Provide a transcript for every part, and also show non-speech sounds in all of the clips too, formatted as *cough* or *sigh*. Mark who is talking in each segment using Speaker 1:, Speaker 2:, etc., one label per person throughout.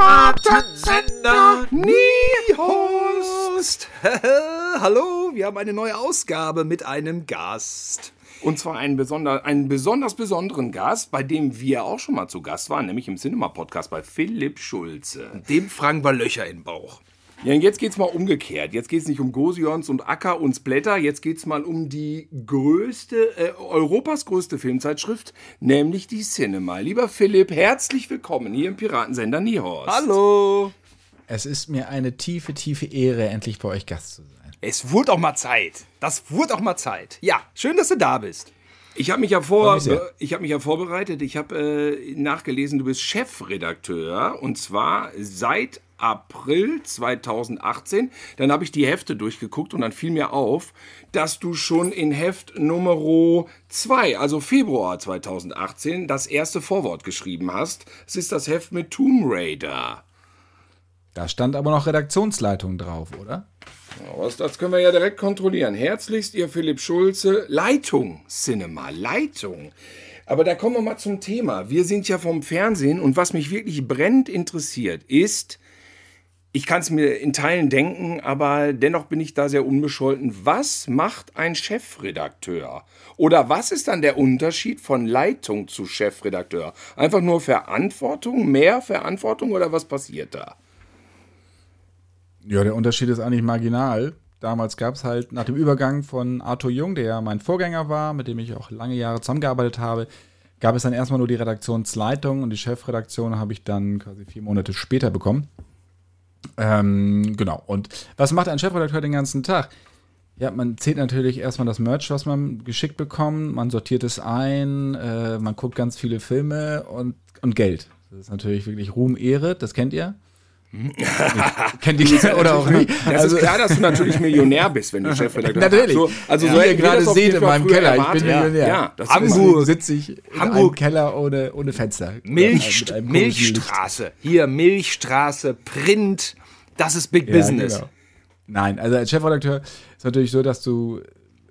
Speaker 1: Piratensender Niehost. Hallo, wir haben eine neue Ausgabe mit einem Gast.
Speaker 2: Und zwar einen, besonder, einen besonders besonderen Gast, bei dem wir auch schon mal zu Gast waren, nämlich im Cinema-Podcast bei Philipp Schulze.
Speaker 1: Dem fragen wir Löcher in den Bauch.
Speaker 2: Ja, und jetzt geht's mal umgekehrt. Jetzt geht's nicht um Gosions und Acker und Splatter. Jetzt geht's mal um die größte, äh, Europas größte Filmzeitschrift, nämlich die Cinema. Lieber Philipp, herzlich willkommen hier im Piratensender Niehorst.
Speaker 1: Hallo.
Speaker 3: Es ist mir eine tiefe, tiefe Ehre, endlich bei euch Gast zu sein.
Speaker 1: Es wurde auch mal Zeit. Das wurde auch mal Zeit. Ja, schön, dass du da bist.
Speaker 2: Ich habe mich, ja vor, ich hab mich ja vorbereitet. Ich habe äh, nachgelesen, du bist Chefredakteur und zwar seit April 2018. Dann habe ich die Hefte durchgeguckt und dann fiel mir auf, dass du schon in Heft Nummer 2, also Februar 2018, das erste Vorwort geschrieben hast. Es ist das Heft mit Tomb Raider.
Speaker 3: Da stand aber noch Redaktionsleitung drauf, oder?
Speaker 2: Das können wir ja direkt kontrollieren. Herzlichst, ihr Philipp Schulze. Leitung, Cinema, Leitung. Aber da kommen wir mal zum Thema. Wir sind ja vom Fernsehen und was mich wirklich brennend interessiert, ist, ich kann es mir in Teilen denken, aber dennoch bin ich da sehr unbescholten. Was macht ein Chefredakteur? Oder was ist dann der Unterschied von Leitung zu Chefredakteur? Einfach nur Verantwortung, mehr Verantwortung oder was passiert da?
Speaker 3: Ja, der Unterschied ist eigentlich marginal. Damals gab es halt nach dem Übergang von Arthur Jung, der ja mein Vorgänger war, mit dem ich auch lange Jahre zusammengearbeitet habe, gab es dann erstmal nur die Redaktionsleitung und die Chefredaktion habe ich dann quasi vier Monate später bekommen. Ähm, genau. Und was macht ein Chefredakteur den ganzen Tag? Ja, man zählt natürlich erstmal das Merch, was man geschickt bekommt, man sortiert es ein, äh, man guckt ganz viele Filme und, und Geld. Das ist natürlich wirklich Ruhm, Ehre, das kennt ihr. *laughs*
Speaker 2: Kennt ihr oder auch nicht? Das also, ist klar, dass du natürlich Millionär bist, wenn du Chefredakteur
Speaker 3: bist. Natürlich. So,
Speaker 2: also ja, so ihr gerade seht in meinem Keller,
Speaker 3: erwartet. ich bin Millionär. Ja, ja Hamburg sitze ich in Hamburg. einem Keller ohne, ohne Fenster. *laughs*
Speaker 1: Milch, Milchstraße. Hier Milchstraße, Print. Das ist Big ja, Business. Genau.
Speaker 3: Nein, also als Chefredakteur ist natürlich so, dass du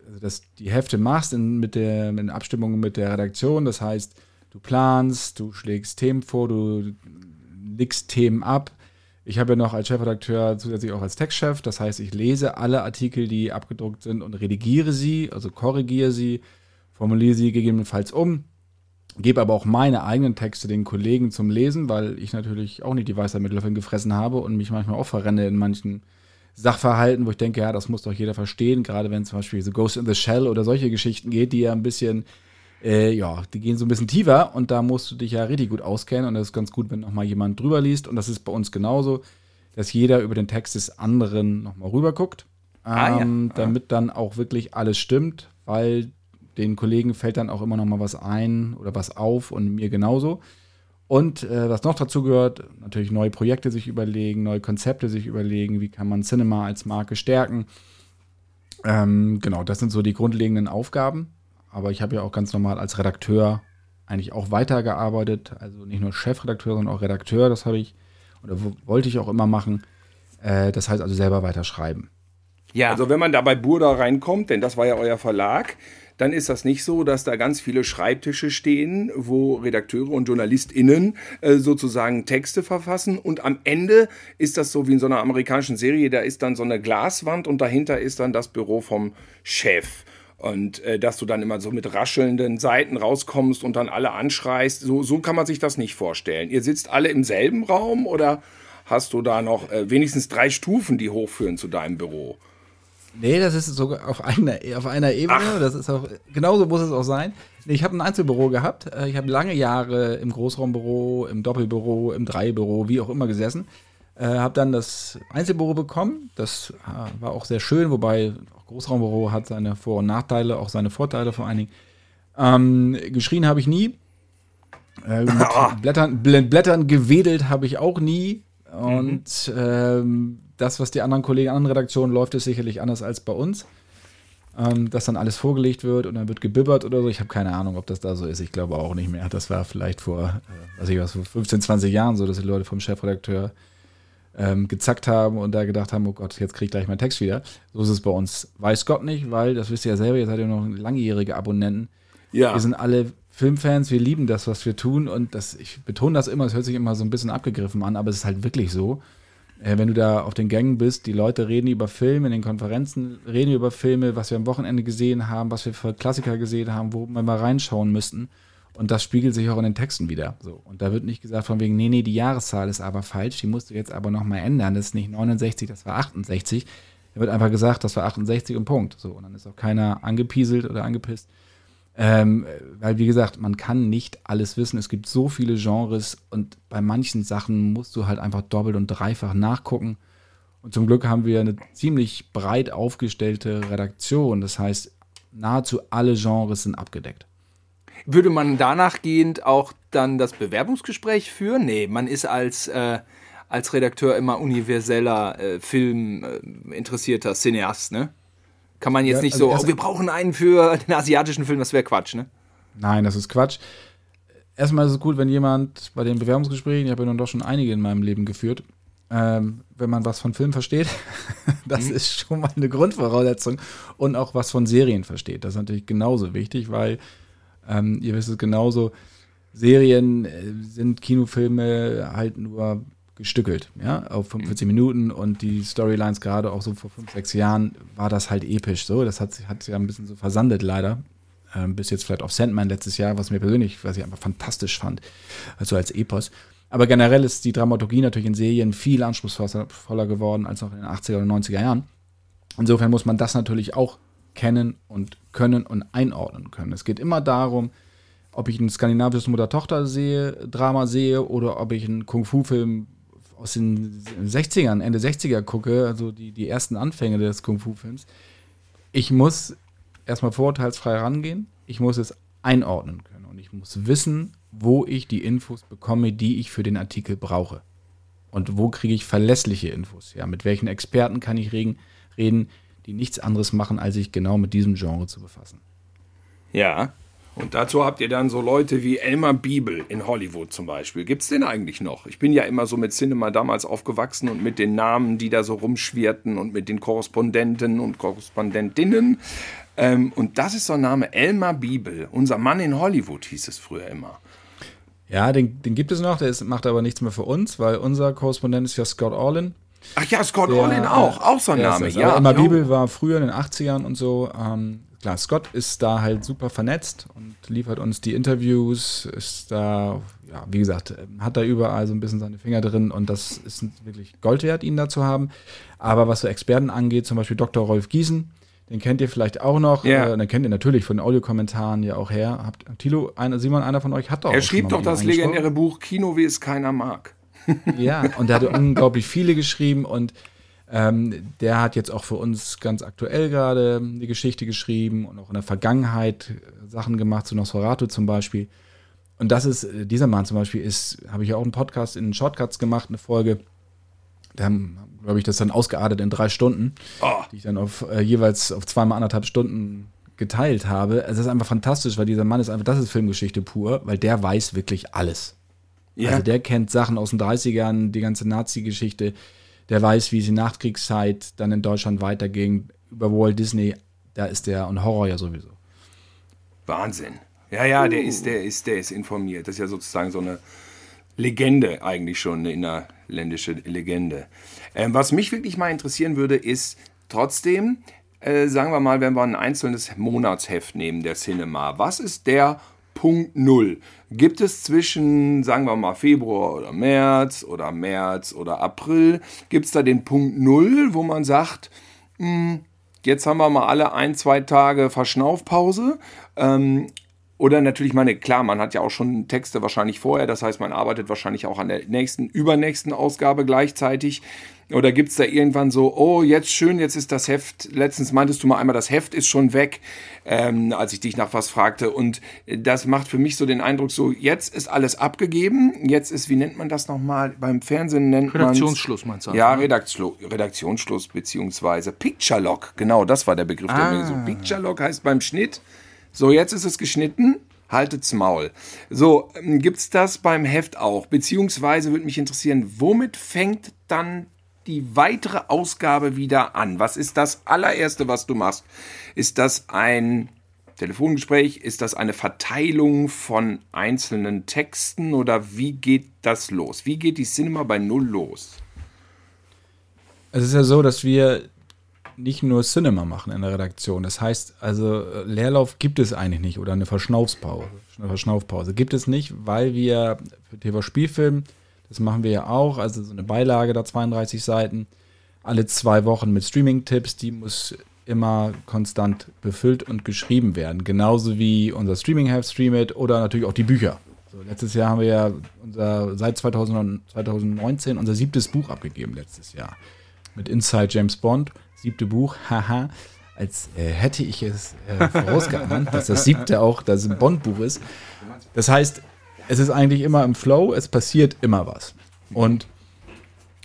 Speaker 3: also dass die Hefte machst in, mit der in Abstimmung mit der Redaktion. Das heißt, du planst, du schlägst Themen vor, du legst Themen ab ich habe ja noch als Chefredakteur zusätzlich auch als Textchef. Das heißt, ich lese alle Artikel, die abgedruckt sind und redigiere sie, also korrigiere sie, formuliere sie gegebenenfalls um. Gebe aber auch meine eigenen Texte den Kollegen zum Lesen, weil ich natürlich auch nicht die Weisheit mit Löffeln gefressen habe und mich manchmal auch verrenne in manchen Sachverhalten, wo ich denke, ja, das muss doch jeder verstehen, gerade wenn es zum Beispiel so Ghost in the Shell oder solche Geschichten geht, die ja ein bisschen äh, ja, die gehen so ein bisschen tiefer und da musst du dich ja richtig gut auskennen und das ist ganz gut, wenn nochmal jemand drüber liest und das ist bei uns genauso, dass jeder über den Text des anderen nochmal rüber guckt, ähm, ah, ja. Damit dann auch wirklich alles stimmt, weil den Kollegen fällt dann auch immer nochmal was ein oder was auf und mir genauso. Und äh, was noch dazu gehört, natürlich neue Projekte sich überlegen, neue Konzepte sich überlegen, wie kann man Cinema als Marke stärken. Ähm, genau, das sind so die grundlegenden Aufgaben aber ich habe ja auch ganz normal als Redakteur eigentlich auch weitergearbeitet. Also nicht nur Chefredakteur, sondern auch Redakteur. Das habe ich oder wollte ich auch immer machen. Äh, das heißt also selber weiterschreiben.
Speaker 2: Ja. Also wenn man da bei Burda reinkommt, denn das war ja euer Verlag, dann ist das nicht so, dass da ganz viele Schreibtische stehen, wo Redakteure und JournalistInnen äh, sozusagen Texte verfassen und am Ende ist das so wie in so einer amerikanischen Serie, da ist dann so eine Glaswand und dahinter ist dann das Büro vom Chef. Und äh, dass du dann immer so mit raschelnden Seiten rauskommst und dann alle anschreist, so, so kann man sich das nicht vorstellen. Ihr sitzt alle im selben Raum oder hast du da noch äh, wenigstens drei Stufen, die hochführen zu deinem Büro?
Speaker 3: Nee, das ist sogar auf einer, auf einer Ebene. Ach. Das ist auch, genauso muss es auch sein. Ich habe ein Einzelbüro gehabt. Äh, ich habe lange Jahre im Großraumbüro, im Doppelbüro, im Dreibüro, wie auch immer gesessen. Äh, habe dann das Einzelbüro bekommen. Das äh, war auch sehr schön, wobei Großraumbüro hat seine Vor- und Nachteile, auch seine Vorteile vor allen Dingen. Ähm, geschrien habe ich nie. Äh, mit *laughs* Blättern, Blättern gewedelt habe ich auch nie. Und mhm. ähm, das, was die anderen Kollegen anderen Redaktionen läuft, ist sicherlich anders als bei uns. Ähm, dass dann alles vorgelegt wird und dann wird gebibbert oder so. Ich habe keine Ahnung, ob das da so ist. Ich glaube auch nicht mehr. Das war vielleicht vor, äh, weiß ich was, vor 15, 20 Jahren so, dass die Leute vom Chefredakteur ähm, gezackt haben und da gedacht haben, oh Gott, jetzt kriege ich gleich meinen Text wieder. So ist es bei uns. Weiß Gott nicht, weil, das wisst ihr ja selber, ihr seid ja noch langjährige Abonnenten. Ja. Wir sind alle Filmfans, wir lieben das, was wir tun und das, ich betone das immer, es hört sich immer so ein bisschen abgegriffen an, aber es ist halt wirklich so. Äh, wenn du da auf den Gängen bist, die Leute reden über Filme, in den Konferenzen reden über Filme, was wir am Wochenende gesehen haben, was wir für Klassiker gesehen haben, wo wir mal reinschauen müssten. Und das spiegelt sich auch in den Texten wieder. So. Und da wird nicht gesagt von wegen, nee, nee, die Jahreszahl ist aber falsch, die musst du jetzt aber nochmal ändern. Das ist nicht 69, das war 68. Da wird einfach gesagt, das war 68 und Punkt. So. Und dann ist auch keiner angepieselt oder angepisst. Ähm, weil, wie gesagt, man kann nicht alles wissen. Es gibt so viele Genres und bei manchen Sachen musst du halt einfach doppelt und dreifach nachgucken. Und zum Glück haben wir eine ziemlich breit aufgestellte Redaktion. Das heißt, nahezu alle Genres sind abgedeckt.
Speaker 1: Würde man danach gehend auch dann das Bewerbungsgespräch führen? Nee, man ist als, äh, als Redakteur immer universeller äh, Film äh, Cineast, ne? Kann man jetzt ja, nicht also so, oh, wir brauchen einen für den asiatischen Film, das wäre Quatsch, ne?
Speaker 3: Nein, das ist Quatsch. Erstmal ist es gut, wenn jemand bei den Bewerbungsgesprächen, ich habe ja nun doch schon einige in meinem Leben geführt, ähm, wenn man was von Film versteht, *laughs* das mhm. ist schon mal eine Grundvoraussetzung und auch was von Serien versteht. Das ist natürlich genauso wichtig, weil ähm, ihr wisst es genauso, Serien äh, sind Kinofilme halt nur gestückelt, ja, auf 45 mhm. Minuten und die Storylines gerade auch so vor fünf, sechs Jahren war das halt episch so. Das hat, hat ja ein bisschen so versandet leider. Ähm, bis jetzt vielleicht auf Sandman letztes Jahr, was mir persönlich, was ich einfach fantastisch fand, also als Epos. Aber generell ist die Dramaturgie natürlich in Serien viel anspruchsvoller geworden als noch in den 80er und 90er Jahren. Insofern muss man das natürlich auch kennen und können und einordnen können. Es geht immer darum, ob ich ein skandinavisches Mutter-Tochter sehe, oder ob ich einen Kung-Fu-Film aus den 60ern, Ende 60er gucke, also die, die ersten Anfänge des Kung-Fu-Films, ich muss erstmal vorurteilsfrei rangehen, ich muss es einordnen können und ich muss wissen, wo ich die Infos bekomme, die ich für den Artikel brauche. Und wo kriege ich verlässliche Infos? Ja, mit welchen Experten kann ich reden, die nichts anderes machen, als sich genau mit diesem Genre zu befassen.
Speaker 2: Ja, und dazu habt ihr dann so Leute wie Elmar Biebel in Hollywood zum Beispiel. Gibt es den eigentlich noch? Ich bin ja immer so mit Cinema damals aufgewachsen und mit den Namen, die da so rumschwirrten und mit den Korrespondenten und Korrespondentinnen. Ähm, und das ist so ein Name, Elmar Biebel. Unser Mann in Hollywood hieß es früher immer.
Speaker 3: Ja, den, den gibt es noch, der ist, macht aber nichts mehr für uns, weil unser Korrespondent ist ja Scott Orlin.
Speaker 2: Ach ja, Scott der, Orlin auch, auch so ein Name, ja.
Speaker 3: Elmar Biebel war früher in den 80ern und so. Ähm, klar, Scott ist da halt super vernetzt und liefert uns die Interviews, ist da, ja, wie gesagt, hat da überall so ein bisschen seine Finger drin und das ist wirklich Gold wert, ihn da zu haben. Aber was so Experten angeht, zum Beispiel Dr. Rolf Giesen, den kennt ihr vielleicht auch noch. Ja. Äh, den kennt ihr natürlich von den Audiokommentaren ja auch her. Habt, Tilo, einer, Simon, einer von euch hat doch
Speaker 2: Er schrieb doch das legendäre Buch Kino, wie es keiner mag.
Speaker 3: Ja, und er hat unglaublich viele geschrieben und ähm, der hat jetzt auch für uns ganz aktuell gerade eine Geschichte geschrieben und auch in der Vergangenheit Sachen gemacht, zu Nosferatu zum Beispiel. Und das ist, dieser Mann zum Beispiel ist, habe ich ja auch einen Podcast in Shortcuts gemacht, eine Folge. Da haben, glaube ich, das dann ausgeartet in drei Stunden, oh. die ich dann auf äh, jeweils auf zweimal anderthalb Stunden geteilt habe. Es ist einfach fantastisch, weil dieser Mann ist einfach, das ist Filmgeschichte pur, weil der weiß wirklich alles. Ja. Also der kennt Sachen aus den 30ern, die ganze Nazi-Geschichte, der weiß, wie es in Nachkriegszeit dann in Deutschland weiterging. Über Walt Disney, da ist der und Horror ja sowieso.
Speaker 2: Wahnsinn. Ja, ja, der ist, der ist, der ist informiert. Das ist ja sozusagen so eine Legende eigentlich schon, eine innerländische Legende. Ähm, was mich wirklich mal interessieren würde, ist trotzdem, äh, sagen wir mal, wenn wir ein einzelnes Monatsheft nehmen, der Cinema, was ist der Punkt Null. Gibt es zwischen, sagen wir mal, Februar oder März oder März oder April, gibt es da den Punkt Null, wo man sagt, mh, hm, jetzt haben wir mal alle ein, zwei Tage Verschnaufpause. Ähm, oder natürlich, meine, klar, man hat ja auch schon Texte wahrscheinlich vorher, das heißt, man arbeitet wahrscheinlich auch an der nächsten, übernächsten Ausgabe gleichzeitig. Oder gibt es da irgendwann so, oh, jetzt schön, jetzt ist das Heft, letztens meintest du mal einmal, das Heft ist schon weg, ähm, als ich dich nach was fragte. Und das macht für mich so den Eindruck, so, jetzt ist alles abgegeben, jetzt ist, wie nennt man das nochmal? Beim Fernsehen nennt
Speaker 1: man Redaktionsschluss meinst du?
Speaker 2: Ja, ne? Redaktionsschluss, Redaktionsschluss, beziehungsweise Picture Lock, genau, das war der Begriff, ah. der mir so, Picture Lock heißt beim Schnitt, so, jetzt ist es geschnitten, haltet's Maul. So, ähm, gibt's das beim Heft auch? Beziehungsweise würde mich interessieren, womit fängt dann die weitere Ausgabe wieder an? Was ist das allererste, was du machst? Ist das ein Telefongespräch, ist das eine Verteilung von einzelnen Texten oder wie geht das los? Wie geht die Cinema bei Null los?
Speaker 3: Es ist ja so, dass wir nicht nur Cinema machen in der Redaktion. Das heißt, also Leerlauf gibt es eigentlich nicht oder eine Verschnaufspause. Eine Verschnaufpause gibt es nicht, weil wir für TV-Spielfilm, das machen wir ja auch, also so eine Beilage da 32 Seiten, alle zwei Wochen mit Streaming-Tipps, die muss immer konstant befüllt und geschrieben werden. Genauso wie unser Streaming-Heft Streamit oder natürlich auch die Bücher. So, letztes Jahr haben wir ja unser, seit 2000, 2019 unser siebtes Buch abgegeben, letztes Jahr. Mit Inside James Bond, siebte Buch, haha. Als äh, hätte ich es äh, vorausgeahnt, dass das siebte auch das Bond-Buch ist. Das heißt, es ist eigentlich immer im Flow, es passiert immer was. Und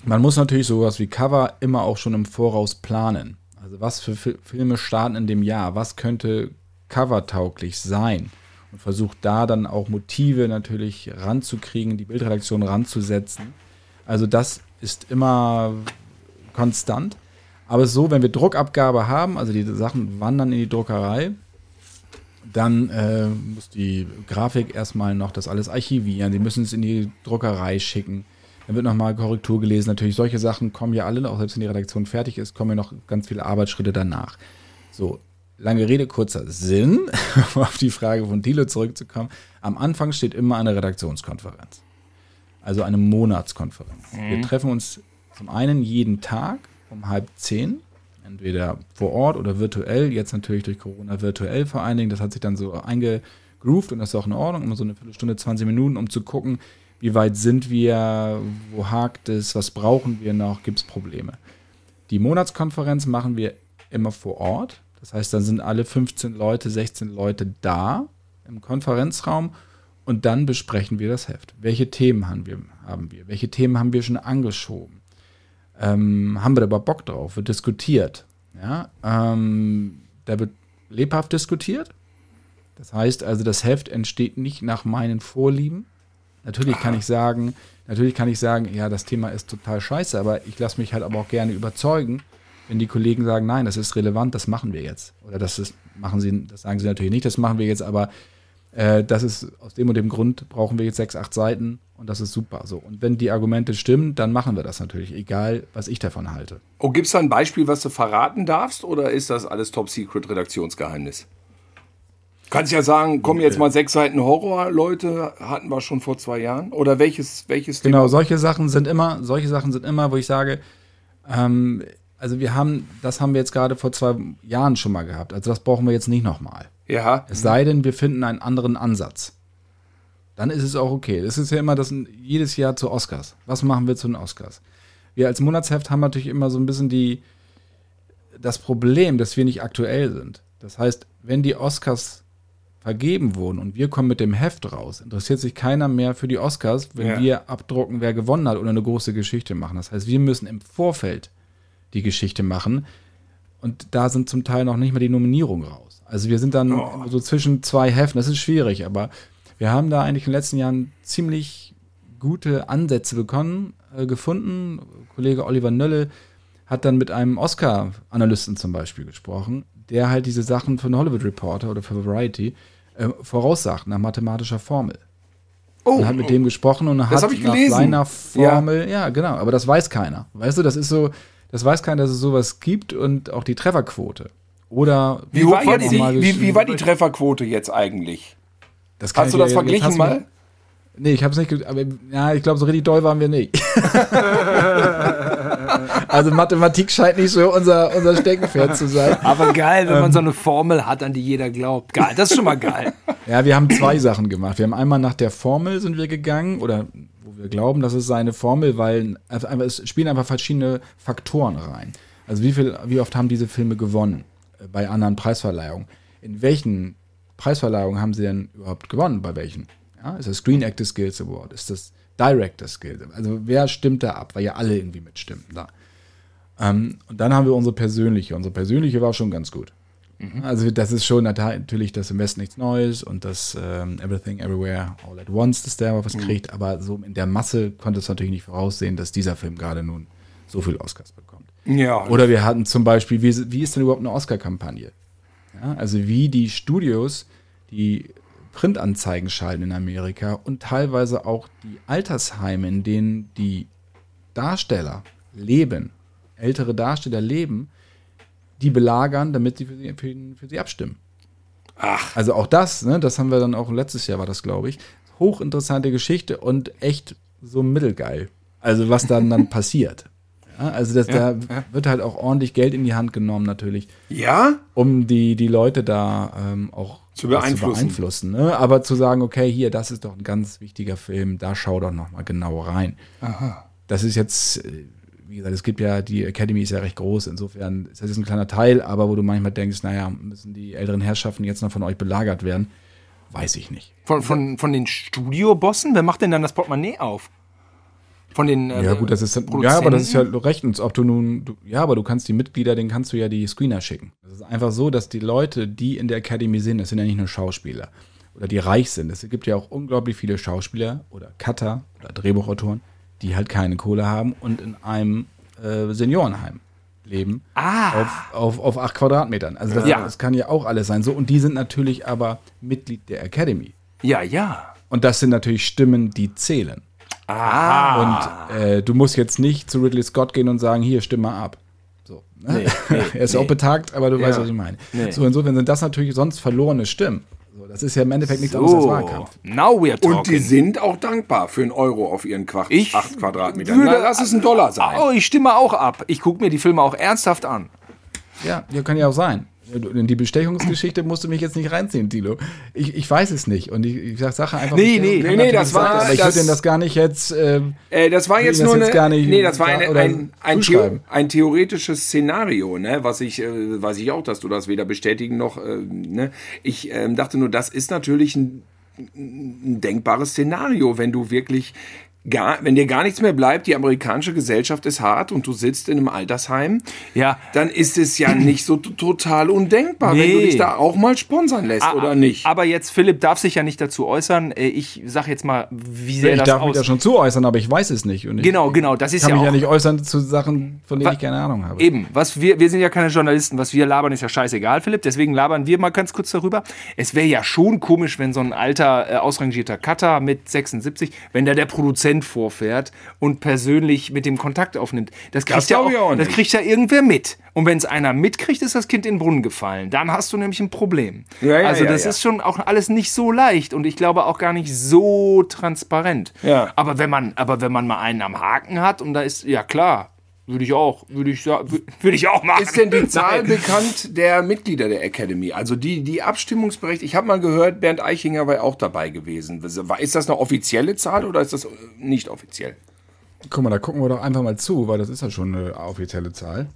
Speaker 3: man muss natürlich sowas wie Cover immer auch schon im Voraus planen. Also was für Filme starten in dem Jahr? Was könnte covertauglich sein? Und versucht da dann auch Motive natürlich ranzukriegen, die Bildredaktion ranzusetzen. Also das ist immer konstant. Aber so, wenn wir Druckabgabe haben, also die Sachen wandern in die Druckerei, dann äh, muss die Grafik erstmal noch das alles archivieren. Die müssen es in die Druckerei schicken. Dann wird nochmal Korrektur gelesen. Natürlich, solche Sachen kommen ja alle, auch selbst wenn die Redaktion fertig ist, kommen ja noch ganz viele Arbeitsschritte danach. So, lange Rede, kurzer Sinn, *laughs* um auf die Frage von Thilo zurückzukommen. Am Anfang steht immer eine Redaktionskonferenz. Also eine Monatskonferenz. Mhm. Wir treffen uns zum einen jeden Tag um halb zehn, entweder vor Ort oder virtuell. Jetzt natürlich durch Corona virtuell vor allen Dingen. Das hat sich dann so eingegroovt und das ist auch in Ordnung. Immer so eine Viertelstunde, 20 Minuten, um zu gucken, wie weit sind wir? Wo hakt es? Was brauchen wir noch? Gibt es Probleme? Die Monatskonferenz machen wir immer vor Ort. Das heißt, dann sind alle 15 Leute, 16 Leute da im Konferenzraum und dann besprechen wir das Heft. Welche Themen haben wir? Haben wir? Welche Themen haben wir schon angeschoben? Ähm, haben wir da überhaupt Bock drauf? Wird diskutiert. Ja, ähm, da wird lebhaft diskutiert. Das heißt also, das Heft entsteht nicht nach meinen Vorlieben, Natürlich kann ich sagen, natürlich kann ich sagen, ja, das Thema ist total scheiße, aber ich lasse mich halt aber auch gerne überzeugen, wenn die Kollegen sagen, nein, das ist relevant, das machen wir jetzt. Oder das ist, machen sie, das sagen sie natürlich nicht, das machen wir jetzt, aber äh, das ist aus dem und dem Grund brauchen wir jetzt sechs, acht Seiten und das ist super. So. Und wenn die Argumente stimmen, dann machen wir das natürlich, egal was ich davon halte.
Speaker 2: Oh, gibt es da ein Beispiel, was du verraten darfst, oder ist das alles Top Secret Redaktionsgeheimnis? Kannst ja sagen, kommen jetzt mal sechs Seiten Horror, Leute, hatten wir schon vor zwei Jahren. Oder welches, welches
Speaker 3: Genau, Thema? solche Sachen sind immer, solche Sachen sind immer, wo ich sage, ähm, also wir haben, das haben wir jetzt gerade vor zwei Jahren schon mal gehabt. Also das brauchen wir jetzt nicht nochmal.
Speaker 2: Ja.
Speaker 3: Es sei denn, wir finden einen anderen Ansatz. Dann ist es auch okay. Das ist ja immer das jedes Jahr zu Oscars. Was machen wir zu den Oscars? Wir als Monatsheft haben natürlich immer so ein bisschen die, das Problem, dass wir nicht aktuell sind. Das heißt, wenn die Oscars vergeben wurden und wir kommen mit dem Heft raus, interessiert sich keiner mehr für die Oscars, wenn ja. wir abdrucken, wer gewonnen hat oder eine große Geschichte machen. Das heißt, wir müssen im Vorfeld die Geschichte machen und da sind zum Teil noch nicht mal die Nominierungen raus. Also wir sind dann oh. so zwischen zwei Heften, das ist schwierig, aber wir haben da eigentlich in den letzten Jahren ziemlich gute Ansätze bekommen, äh, gefunden. Kollege Oliver Nölle hat dann mit einem Oscar-Analysten zum Beispiel gesprochen, der halt diese Sachen für den Hollywood Reporter oder für Variety äh, voraussagt nach mathematischer Formel. Oh, und hat mit dem gesprochen und hat nach gelesen. seiner Formel, ja. ja. genau, aber das weiß keiner. Weißt du, das ist so, das weiß keiner, dass es sowas gibt und auch die Trefferquote. Oder
Speaker 2: wie, war, jetzt die, wie, wie war die Trefferquote jetzt eigentlich? Hast du das verglichen mal?
Speaker 3: Nee, ich habe es nicht, aber ja, ich glaube, so richtig doll waren wir nicht. *laughs* also Mathematik scheint nicht so unser, unser Steckenpferd zu sein.
Speaker 1: Aber geil, wenn man so eine Formel hat, an die jeder glaubt. Geil, das ist schon mal geil.
Speaker 3: Ja, wir haben zwei Sachen gemacht. Wir haben einmal nach der Formel sind wir gegangen oder wo wir glauben, das ist seine Formel, weil also es spielen einfach verschiedene Faktoren rein. Also wie viel, wie oft haben diese Filme gewonnen äh, bei anderen Preisverleihungen? In welchen Preisverleihungen haben sie denn überhaupt gewonnen? Bei welchen? Ja, ist das Screen Actors Skills Award? Ist das Director Skills? Also wer stimmt da ab? Weil ja alle irgendwie mitstimmen da. Ähm, und dann haben wir unsere persönliche. Unsere persönliche war schon ganz gut. Mhm. Also das ist schon natürlich das im Westen nichts Neues und das ähm, Everything Everywhere All at Once, dass der was mhm. kriegt. Aber so in der Masse konnte es natürlich nicht voraussehen, dass dieser Film gerade nun so viel Oscars bekommt.
Speaker 2: Ja.
Speaker 3: Oder wir hatten zum Beispiel, wie, wie ist denn überhaupt eine Oscar-Kampagne? Ja, also wie die Studios die Printanzeigen schalten in Amerika und teilweise auch die Altersheime, in denen die Darsteller leben, ältere Darsteller leben, die belagern, damit sie für sie, für, für sie abstimmen.
Speaker 2: Ach.
Speaker 3: Also auch das, ne, das haben wir dann auch letztes Jahr war das, glaube ich. Hochinteressante Geschichte und echt so mittelgeil. Also was dann dann *laughs* passiert. Ja, also das, da wird halt auch ordentlich Geld in die Hand genommen natürlich,
Speaker 2: Ja?
Speaker 3: um die, die Leute da ähm, auch
Speaker 2: Zu beeinflussen.
Speaker 3: beeinflussen ne? Aber zu sagen, okay, hier, das ist doch ein ganz wichtiger Film, da schau doch noch mal genau rein. Das ist jetzt, äh, wie gesagt, es gibt ja, die Academy ist ja recht groß, insofern ist das jetzt ein kleiner Teil, aber wo du manchmal denkst, naja, müssen die älteren Herrschaften jetzt noch von euch belagert werden, weiß ich nicht.
Speaker 1: Von, von, von den Studiobossen? Wer macht denn dann das Portemonnaie auf? Von den äh,
Speaker 3: Ja, gut, das ist dann, ja, aber das ist ja rechtens, ob du nun, du, ja, aber du kannst die Mitglieder, denen kannst du ja die Screener schicken. Das ist einfach so, dass die Leute, die in der Academy sind, das sind ja nicht nur Schauspieler oder die reich sind. Es gibt ja auch unglaublich viele Schauspieler oder Cutter oder Drehbuchautoren, die halt keine Kohle haben und in einem äh, Seniorenheim leben.
Speaker 1: Ah.
Speaker 3: Auf, auf, auf acht Quadratmetern. Also das,
Speaker 1: Ja.
Speaker 3: das kann ja auch alles sein. So, und die sind natürlich aber Mitglied der Academy.
Speaker 1: Ja, ja.
Speaker 3: Und das sind natürlich Stimmen, die zählen.
Speaker 1: Ah.
Speaker 3: Und äh, du musst jetzt nicht zu Ridley Scott gehen und sagen, hier, stimme mal ab. So, ne? *laughs* er ist auch betagt, aber du weißt, was ich meine. So, insofern sind das natürlich sonst verlorene Stimmen. So, das ist ja im Endeffekt nichts anderes als
Speaker 1: So,
Speaker 3: Wahlkampf.
Speaker 1: now we're talking.
Speaker 2: Und die sind auch dankbar für einen Euro auf ihren Quach
Speaker 1: Ich
Speaker 2: acht Quadratmetern.
Speaker 1: würde-
Speaker 2: Na, lass es ein Dollar sein.
Speaker 1: Oh, ich stimme auch ab. Ich gucke mir die Filme auch ernsthaft an.
Speaker 3: Ja, ja, kann ja auch sein. In die Bestechungsgeschichte musst du mich jetzt nicht reinziehen, Tilo. Ich, ich weiß es nicht. Und ich, ich sag Sache einfach.
Speaker 1: Nee, nee,
Speaker 2: nee, nee, das war-
Speaker 3: sein, Aber ich würde denn das gar nicht jetzt. Ähm,
Speaker 2: Äh, das war jetzt
Speaker 3: das
Speaker 2: nur
Speaker 3: jetzt
Speaker 2: eine,
Speaker 3: gar nicht
Speaker 2: nee, das war eine, ein, ein, Theo, ein theoretisches Szenario, ne? Was ich, äh, weiß ich auch, dass du das weder bestätigen noch, äh, ne? Ich ähm, dachte nur, das ist natürlich ein, ein denkbares Szenario, wenn du wirklich gar, wenn dir gar nichts mehr bleibt, die amerikanische Gesellschaft ist hart und du sitzt in einem Altersheim,
Speaker 1: Ja.
Speaker 2: dann ist es ja nicht so total undenkbar, wenn du
Speaker 1: Nee.
Speaker 2: dich da auch mal sponsern lässt, oder nicht?
Speaker 1: Aber jetzt, Philipp darf sich ja nicht dazu äußern. Äh, Ich sag jetzt mal, wie sähe
Speaker 3: ich
Speaker 1: das
Speaker 3: darf mich
Speaker 1: aus?
Speaker 3: da schon zu äußern, aber ich weiß es nicht. Und ich
Speaker 1: Genau, genau. Das ist
Speaker 3: kann
Speaker 1: ja
Speaker 3: mich
Speaker 1: auch
Speaker 3: ja nicht äußern zu Sachen, von denen ich keine Ahnung habe.
Speaker 1: Eben, was wir, wir sind ja keine Journalisten, was wir labern, ist ja scheißegal, Philipp. Deswegen labern wir mal ganz kurz darüber. Es wäre ja schon komisch, wenn so ein alter, äh, ausrangierter Cutter mit 76, wenn da der Produzent vorfährt und persönlich mit dem Kontakt aufnimmt. Das kriegt,
Speaker 2: Das
Speaker 1: ja, auch,
Speaker 2: auch
Speaker 1: das kriegt ja irgendwer mit. Und wenn es einer mitkriegt, ist das Kind in den Brunnen gefallen. Dann hast du nämlich ein Problem.
Speaker 2: Ja, ja,
Speaker 1: also das ist schon auch alles nicht so leicht und ich glaube auch gar nicht so transparent. Aber wenn man, aber wenn man mal einen am Haken hat und da ist, ja klar, würde ich auch, würde ich, *laughs* würde ich auch machen.
Speaker 2: Ist denn die *laughs* Zahl
Speaker 1: Nein.
Speaker 2: bekannt der Mitglieder der Academy? Also die, die Abstimmungsberechtigten. Ich habe mal gehört, Bernd Eichinger war auch dabei gewesen. Ist das eine offizielle Zahl oder ist das äh, nicht offiziell?
Speaker 3: Guck mal, da gucken wir doch einfach mal zu, weil das ist ja schon eine offizielle Zahl.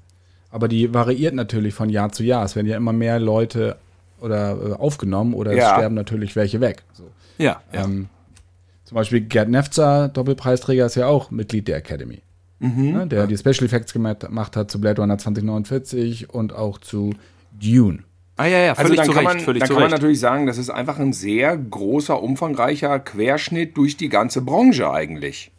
Speaker 3: Aber die variiert natürlich von Jahr zu Jahr. Es werden ja immer mehr Leute oder äh, aufgenommen oder es
Speaker 2: Ja.
Speaker 3: sterben natürlich welche weg. So.
Speaker 1: Ja, ja.
Speaker 3: Ähm, zum Beispiel Gerd Nefzer, Doppelpreisträger, ist ja auch Mitglied der Academy. Ne, der die Special Effects gemacht hat zu Blade Runner 2049 und auch zu Dune.
Speaker 1: Ah ja, ja,
Speaker 2: Also
Speaker 1: völlig
Speaker 2: dann
Speaker 1: zu
Speaker 2: kann,
Speaker 1: Recht,
Speaker 2: man,
Speaker 1: völlig
Speaker 2: dann
Speaker 1: zu
Speaker 2: kann man natürlich sagen, das ist einfach ein sehr großer, umfangreicher Querschnitt durch die ganze Branche eigentlich.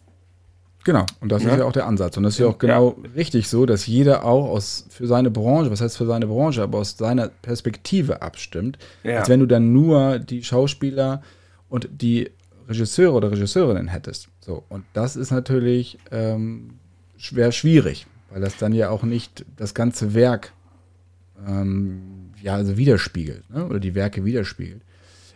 Speaker 3: Genau, und das ist ja auch der Ansatz. Und das ist ja auch genau richtig so, dass jeder auch aus für seine Branche, was heißt für seine Branche, aber aus seiner Perspektive abstimmt.
Speaker 2: Ja.
Speaker 3: Als wenn du dann nur die Schauspieler und die Regisseure oder Regisseurinnen hättest. So, und das ist natürlich ähm, schwer schwierig, weil das dann ja auch nicht das ganze Werk ähm, ja, also widerspiegelt, ne? oder die Werke widerspiegelt.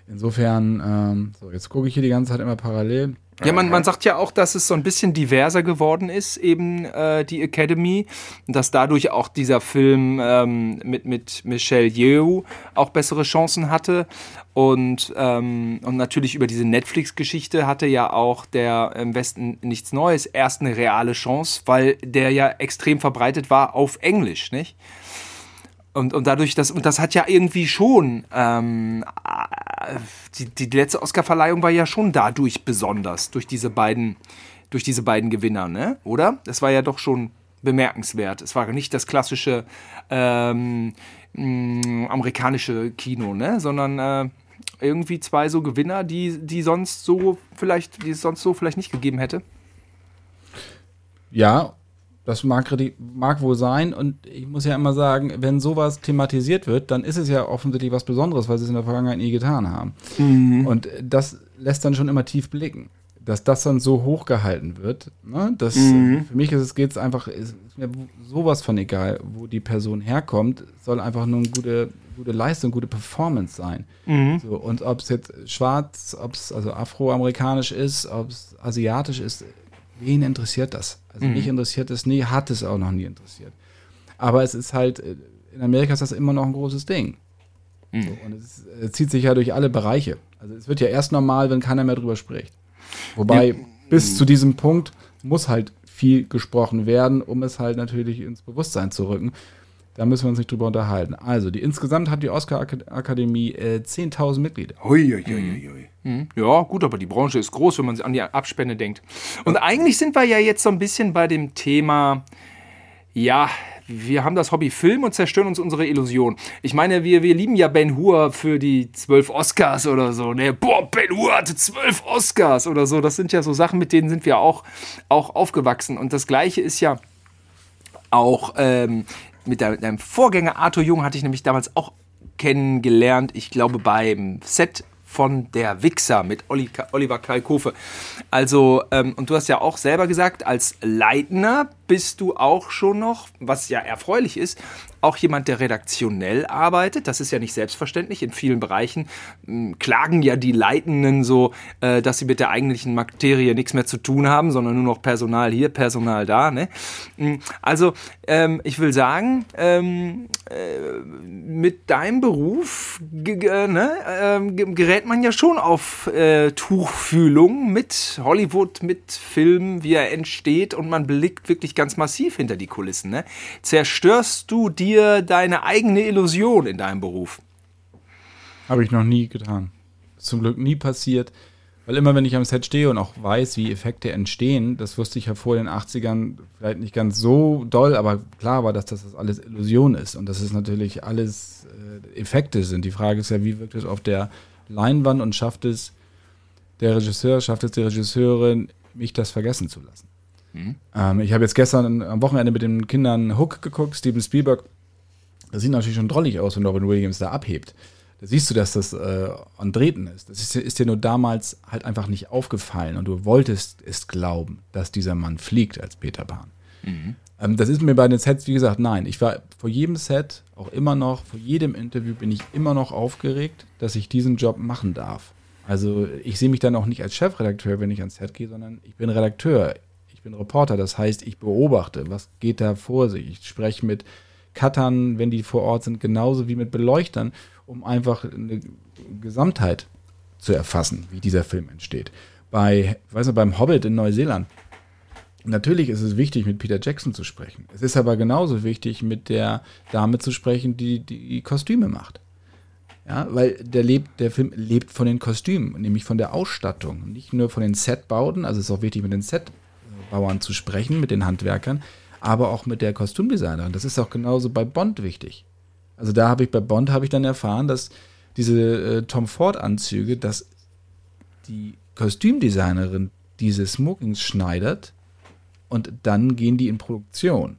Speaker 3: Insofern, ähm, so, jetzt gucke ich hier die ganze Zeit immer parallel.
Speaker 1: Ja, man, man sagt ja auch, dass es so ein bisschen diverser geworden ist, eben äh, die Academy. Und dass dadurch auch dieser Film ähm, mit, mit Michelle Yeoh auch bessere Chancen hatte. Und, ähm, und natürlich über diese Netflix-Geschichte hatte ja auch der im Westen nichts Neues erst eine reale Chance, weil der ja extrem verbreitet war auf Englisch, nicht? Und, und dadurch, das, und das hat ja irgendwie schon, ähm, äh, die, die letzte Oscarverleihung war ja schon dadurch besonders, durch diese beiden, durch diese beiden Gewinner, ne? Oder? Das war ja doch schon bemerkenswert. Es war nicht das klassische ähm, mh, amerikanische Kino, ne? Sondern äh, irgendwie zwei so Gewinner, die, die sonst so vielleicht, die es sonst so vielleicht nicht gegeben hätte.
Speaker 3: Ja, das mag, mag wohl sein. Und ich muss ja immer sagen, wenn sowas thematisiert wird, dann ist es ja offensichtlich was Besonderes, weil sie es in der Vergangenheit nie getan haben. Mhm. Und das lässt dann schon immer tief blicken. Dass das dann so hochgehalten wird, ne? das, mhm. für mich ist es geht's einfach, ist mir sowas von egal, wo die Person herkommt, soll einfach nur eine gute, gute Leistung, gute Performance sein. Mhm. So, und ob es jetzt schwarz, ob es also afroamerikanisch ist, ob es asiatisch ist, wen interessiert das? Also mhm. mich interessiert es nie, hat es auch noch nie interessiert. Aber es ist halt, in Amerika ist das immer noch ein großes Ding. Mhm. So, und es, es, zieht sich ja durch alle Bereiche. Also es wird ja erst normal, wenn keiner mehr drüber spricht. Wobei ja. bis zu diesem Punkt muss halt viel gesprochen werden, um es halt natürlich ins Bewusstsein zu rücken. Da müssen wir uns nicht drüber unterhalten. Also, die insgesamt hat die Oscar-Akademie äh, 10.000 Mitglieder.
Speaker 1: Hui, hui, hui, hui. Mhm. Ja, gut, aber die Branche ist groß, wenn man an die Abspende denkt. Und eigentlich sind wir ja jetzt so ein bisschen bei dem Thema, ja, wir haben das Hobby Film und zerstören uns unsere Illusion. Ich meine, wir, wir lieben ja Ben Hur für die zwölf Oscars oder so. Ne? Boah, Ben Hur hatte zwölf Oscars oder so. Das sind ja so Sachen, mit denen sind wir auch, auch aufgewachsen. Und das Gleiche ist ja auch ähm, mit deinem Vorgänger Arthur Jung hatte ich nämlich damals auch kennengelernt. Ich glaube beim Set von der Wichser mit Oliver Kalkofe. Also, ähm, und du hast ja auch selber gesagt, als Leitner bist du auch schon noch, was ja erfreulich ist, auch jemand, der redaktionell arbeitet. Das ist ja nicht selbstverständlich. In vielen Bereichen äh, klagen ja die Leitenden so, äh, dass sie mit der eigentlichen Materie nichts mehr zu tun haben, sondern nur noch Personal hier, Personal da. Ne? Hm, also ähm, ich will sagen, ähm, äh, mit deinem Beruf ne, ähm, gerät man ja schon auf äh, Tuchfühlung mit Hollywood, mit Film, wie er entsteht und man blickt wirklich ganz massiv hinter die Kulissen. Ne? Zerstörst du dir deine eigene Illusion in deinem Beruf?
Speaker 3: Habe ich noch nie getan. Zum Glück nie passiert. Weil immer, wenn ich am Set stehe und auch weiß, wie Effekte entstehen, das wusste ich ja vor den 80ern vielleicht nicht ganz so doll, aber klar war, dass das alles Illusion ist und dass es natürlich alles äh, Effekte sind. Die Frage ist ja, wie wirkt es auf der Leinwand und schafft es der Regisseur, schafft es die Regisseurin, mich das vergessen zu lassen. Mhm. Ähm, ich habe jetzt gestern am Wochenende mit den Kindern Hook geguckt, Steven Spielberg das sieht natürlich schon drollig aus, wenn Robin Williams da abhebt. Da siehst du, dass das äh, an Drähten ist. Das ist, ist, dir nur damals halt einfach nicht aufgefallen und du wolltest es glauben, dass dieser Mann fliegt als Peter Pan. Mhm. Ähm, das ist mir bei den Sets, wie gesagt, nein. Ich war vor jedem Set, auch immer noch, vor jedem Interview bin ich immer noch aufgeregt, dass ich diesen Job machen darf. Also ich sehe mich dann auch nicht als Chefredakteur, wenn ich ans Set gehe, sondern ich bin Redakteur, ich bin Reporter. Das heißt, ich beobachte, was geht da vor sich. Ich spreche mit Cuttern, wenn die vor Ort sind, genauso wie mit Beleuchtern, um einfach eine Gesamtheit zu erfassen, wie dieser Film entsteht. Bei, weiß nicht, beim Hobbit in Neuseeland. Natürlich ist es wichtig, mit Peter Jackson zu sprechen. Es ist aber genauso wichtig, mit der Dame zu sprechen, die die Kostüme macht. Ja, weil der, lebt, der Film lebt von den Kostümen, nämlich von der Ausstattung. Nicht nur von den Setbauten, also es ist auch wichtig, mit den Setbauern zu sprechen, mit den Handwerkern, aber auch mit der Kostümdesignerin. Das ist auch genauso bei Bond wichtig. Also da habe ich bei Bond habe ich dann erfahren, dass diese äh, Tom Ford Anzüge, dass die Kostümdesignerin diese Smokings schneidet und dann gehen die in Produktion.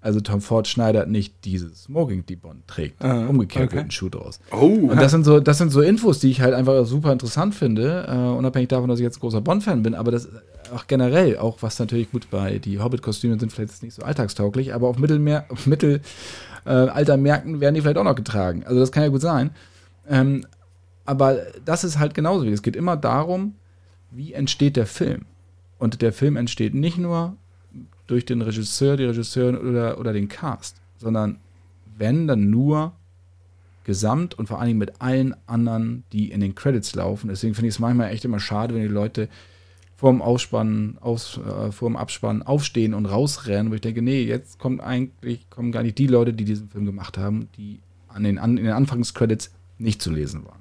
Speaker 3: Also Tom Ford schneidet nicht dieses Smoking, die Bond trägt. Uh, Umgekehrt okay. wird ein Schuh draus. Oh. Und das sind, so, das sind so Infos, die ich halt einfach super interessant finde, uh, unabhängig davon, dass ich jetzt ein großer Bond-Fan bin, aber das auch generell, auch was natürlich gut bei, die Hobbit-Kostüme sind vielleicht nicht so alltagstauglich, aber auf Mittelmeer, auf Mittelaltermärkten äh, werden die vielleicht auch noch getragen. Also das kann ja gut sein. Ähm, aber das ist halt genauso wie. Es geht immer darum, wie entsteht der Film. Und der Film entsteht nicht nur durch den Regisseur, die Regisseurin oder, oder den Cast, sondern wenn dann nur gesamt und vor allen Dingen mit allen anderen, die in den Credits laufen. Deswegen finde ich es manchmal echt immer schade, wenn die Leute vorm Ausspannen, aus, äh, vorm Abspannen aufstehen und rausrennen, wo ich denke, nee, jetzt kommt eigentlich, kommen gar nicht die Leute, die diesen Film gemacht haben, die an den, an, in den Anfangscredits nicht zu lesen waren.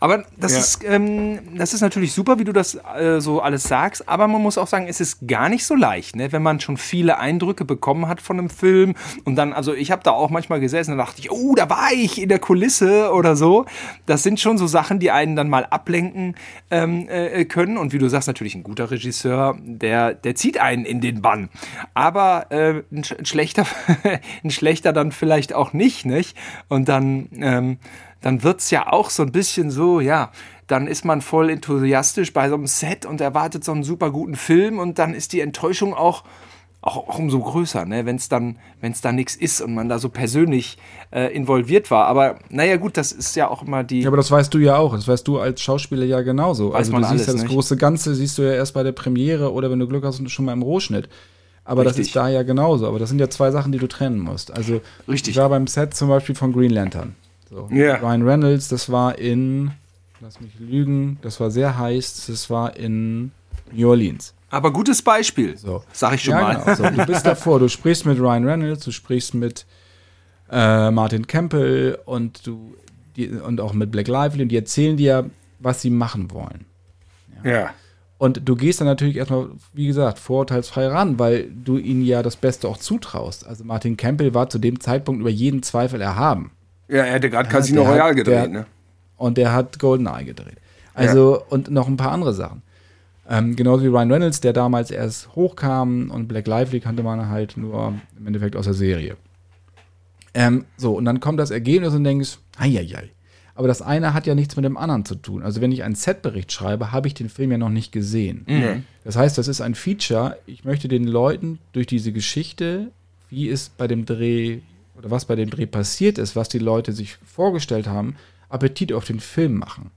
Speaker 1: Aber das, ja. ist, ähm, das ist natürlich super, wie du das äh, so alles sagst. Aber man muss auch sagen, es ist gar nicht so leicht, ne? wenn man schon viele Eindrücke bekommen hat von einem Film. Und dann, also ich habe da auch manchmal gesessen und dachte ich, oh, da war ich in der Kulisse oder so. Das sind schon so Sachen, die einen dann mal ablenken ähm, äh, können. Und wie du sagst, natürlich ein guter Regisseur, der, der zieht einen in den Bann. Aber äh, ein, schlechter, *laughs* ein schlechter dann vielleicht auch nicht, nicht? Und dann. Ähm, dann wird es ja auch so ein bisschen so, ja, dann ist man voll enthusiastisch bei so einem Set und erwartet so einen super guten Film und dann ist die Enttäuschung auch, auch, auch umso größer, ne? wenn es dann, wenn's da nichts ist und man da so persönlich äh, involviert war. Aber naja, gut, das ist ja auch immer die. Ja,
Speaker 3: aber das weißt du ja auch. Das weißt du als Schauspieler ja genauso. Weiß also du siehst alles, ja das nicht? große Ganze, siehst du ja erst bei der Premiere oder wenn du Glück hast, schon mal im Rohschnitt. Aber Richtig. das ist da ja genauso. Aber das sind ja zwei Sachen, die du trennen musst. Also Richtig. ich war beim Set zum Beispiel von Green Lantern. So. Yeah. Ryan Reynolds, das war in, lass mich lügen, das war sehr heiß, das war in New Orleans.
Speaker 1: Aber gutes Beispiel, so. sag ich schon ja, mal.
Speaker 3: Genau. So, du bist *laughs* davor, du sprichst mit Ryan Reynolds, du sprichst mit äh, Martin Campbell und du die, und auch mit Black Lively und die erzählen dir, was sie machen wollen.
Speaker 2: Ja. ja.
Speaker 3: Und du gehst dann natürlich erstmal, wie gesagt, vorurteilsfrei ran, weil du ihnen ja das Beste auch zutraust. Also Martin Campbell war zu dem Zeitpunkt über jeden Zweifel erhaben.
Speaker 2: Ja, er hätte gerade Casino ja, Royale gedreht, der, ne?
Speaker 3: Und der hat GoldenEye gedreht. Also, ja. und noch ein paar andere Sachen. Ähm, genauso wie Ryan Reynolds, der damals erst hochkam und Black Lively kannte man halt nur im Endeffekt aus der Serie. Ähm, so, und dann kommt das Ergebnis und denkst, heieiei. Aber das eine hat ja nichts mit dem anderen zu tun. Also wenn ich einen Setbericht schreibe, habe ich den Film ja noch nicht gesehen. Mhm. Das heißt, das ist ein Feature. Ich möchte den Leuten durch diese Geschichte, wie es bei dem Dreh oder was bei dem Dreh passiert ist, was die Leute sich vorgestellt haben, Appetit auf den Film machen.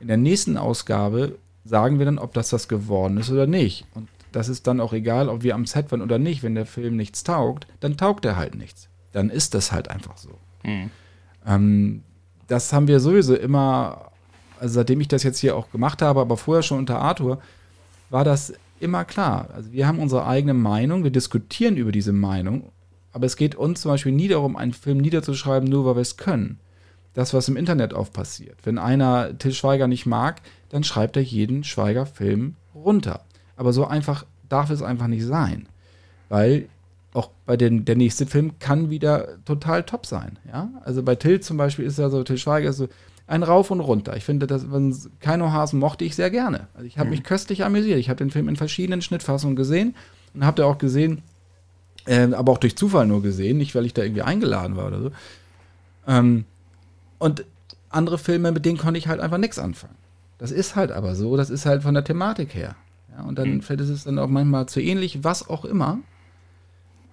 Speaker 3: In der nächsten Ausgabe sagen wir dann, ob das das geworden ist oder nicht. Und das ist dann auch egal, ob wir am Set waren oder nicht. Wenn der Film nichts taugt, dann taugt er halt nichts. Dann ist das halt einfach so. Mhm. Ähm, das haben wir sowieso immer, also seitdem ich das jetzt hier auch gemacht habe, aber vorher schon unter Arthur, war das immer klar. Also wir haben unsere eigene Meinung, wir diskutieren über diese Meinung aber es geht uns zum Beispiel nie darum, einen Film niederzuschreiben, nur weil wir es können. Das, was im Internet oft passiert. Wenn einer Till Schweiger nicht mag, dann schreibt er jeden Schweiger-Film runter. Aber so einfach darf es einfach nicht sein. Weil auch bei den, der nächste Film kann wieder total top sein. Ja? Also bei Till zum Beispiel ist ja so, Till Schweiger ist so ein Rauf und runter. Ich finde, das, Keino Hasen mochte ich sehr gerne. Also ich habe mhm. mich köstlich amüsiert. Ich habe den Film in verschiedenen Schnittfassungen gesehen und habe da auch gesehen, ähm, aber auch durch Zufall nur gesehen, nicht weil ich da irgendwie eingeladen war oder so. Ähm, und andere Filme, mit denen konnte ich halt einfach nichts anfangen. Das ist halt aber so, das ist halt von der Thematik her. Ja, und dann mhm. fällt es dann auch manchmal zu ähnlich, was auch immer.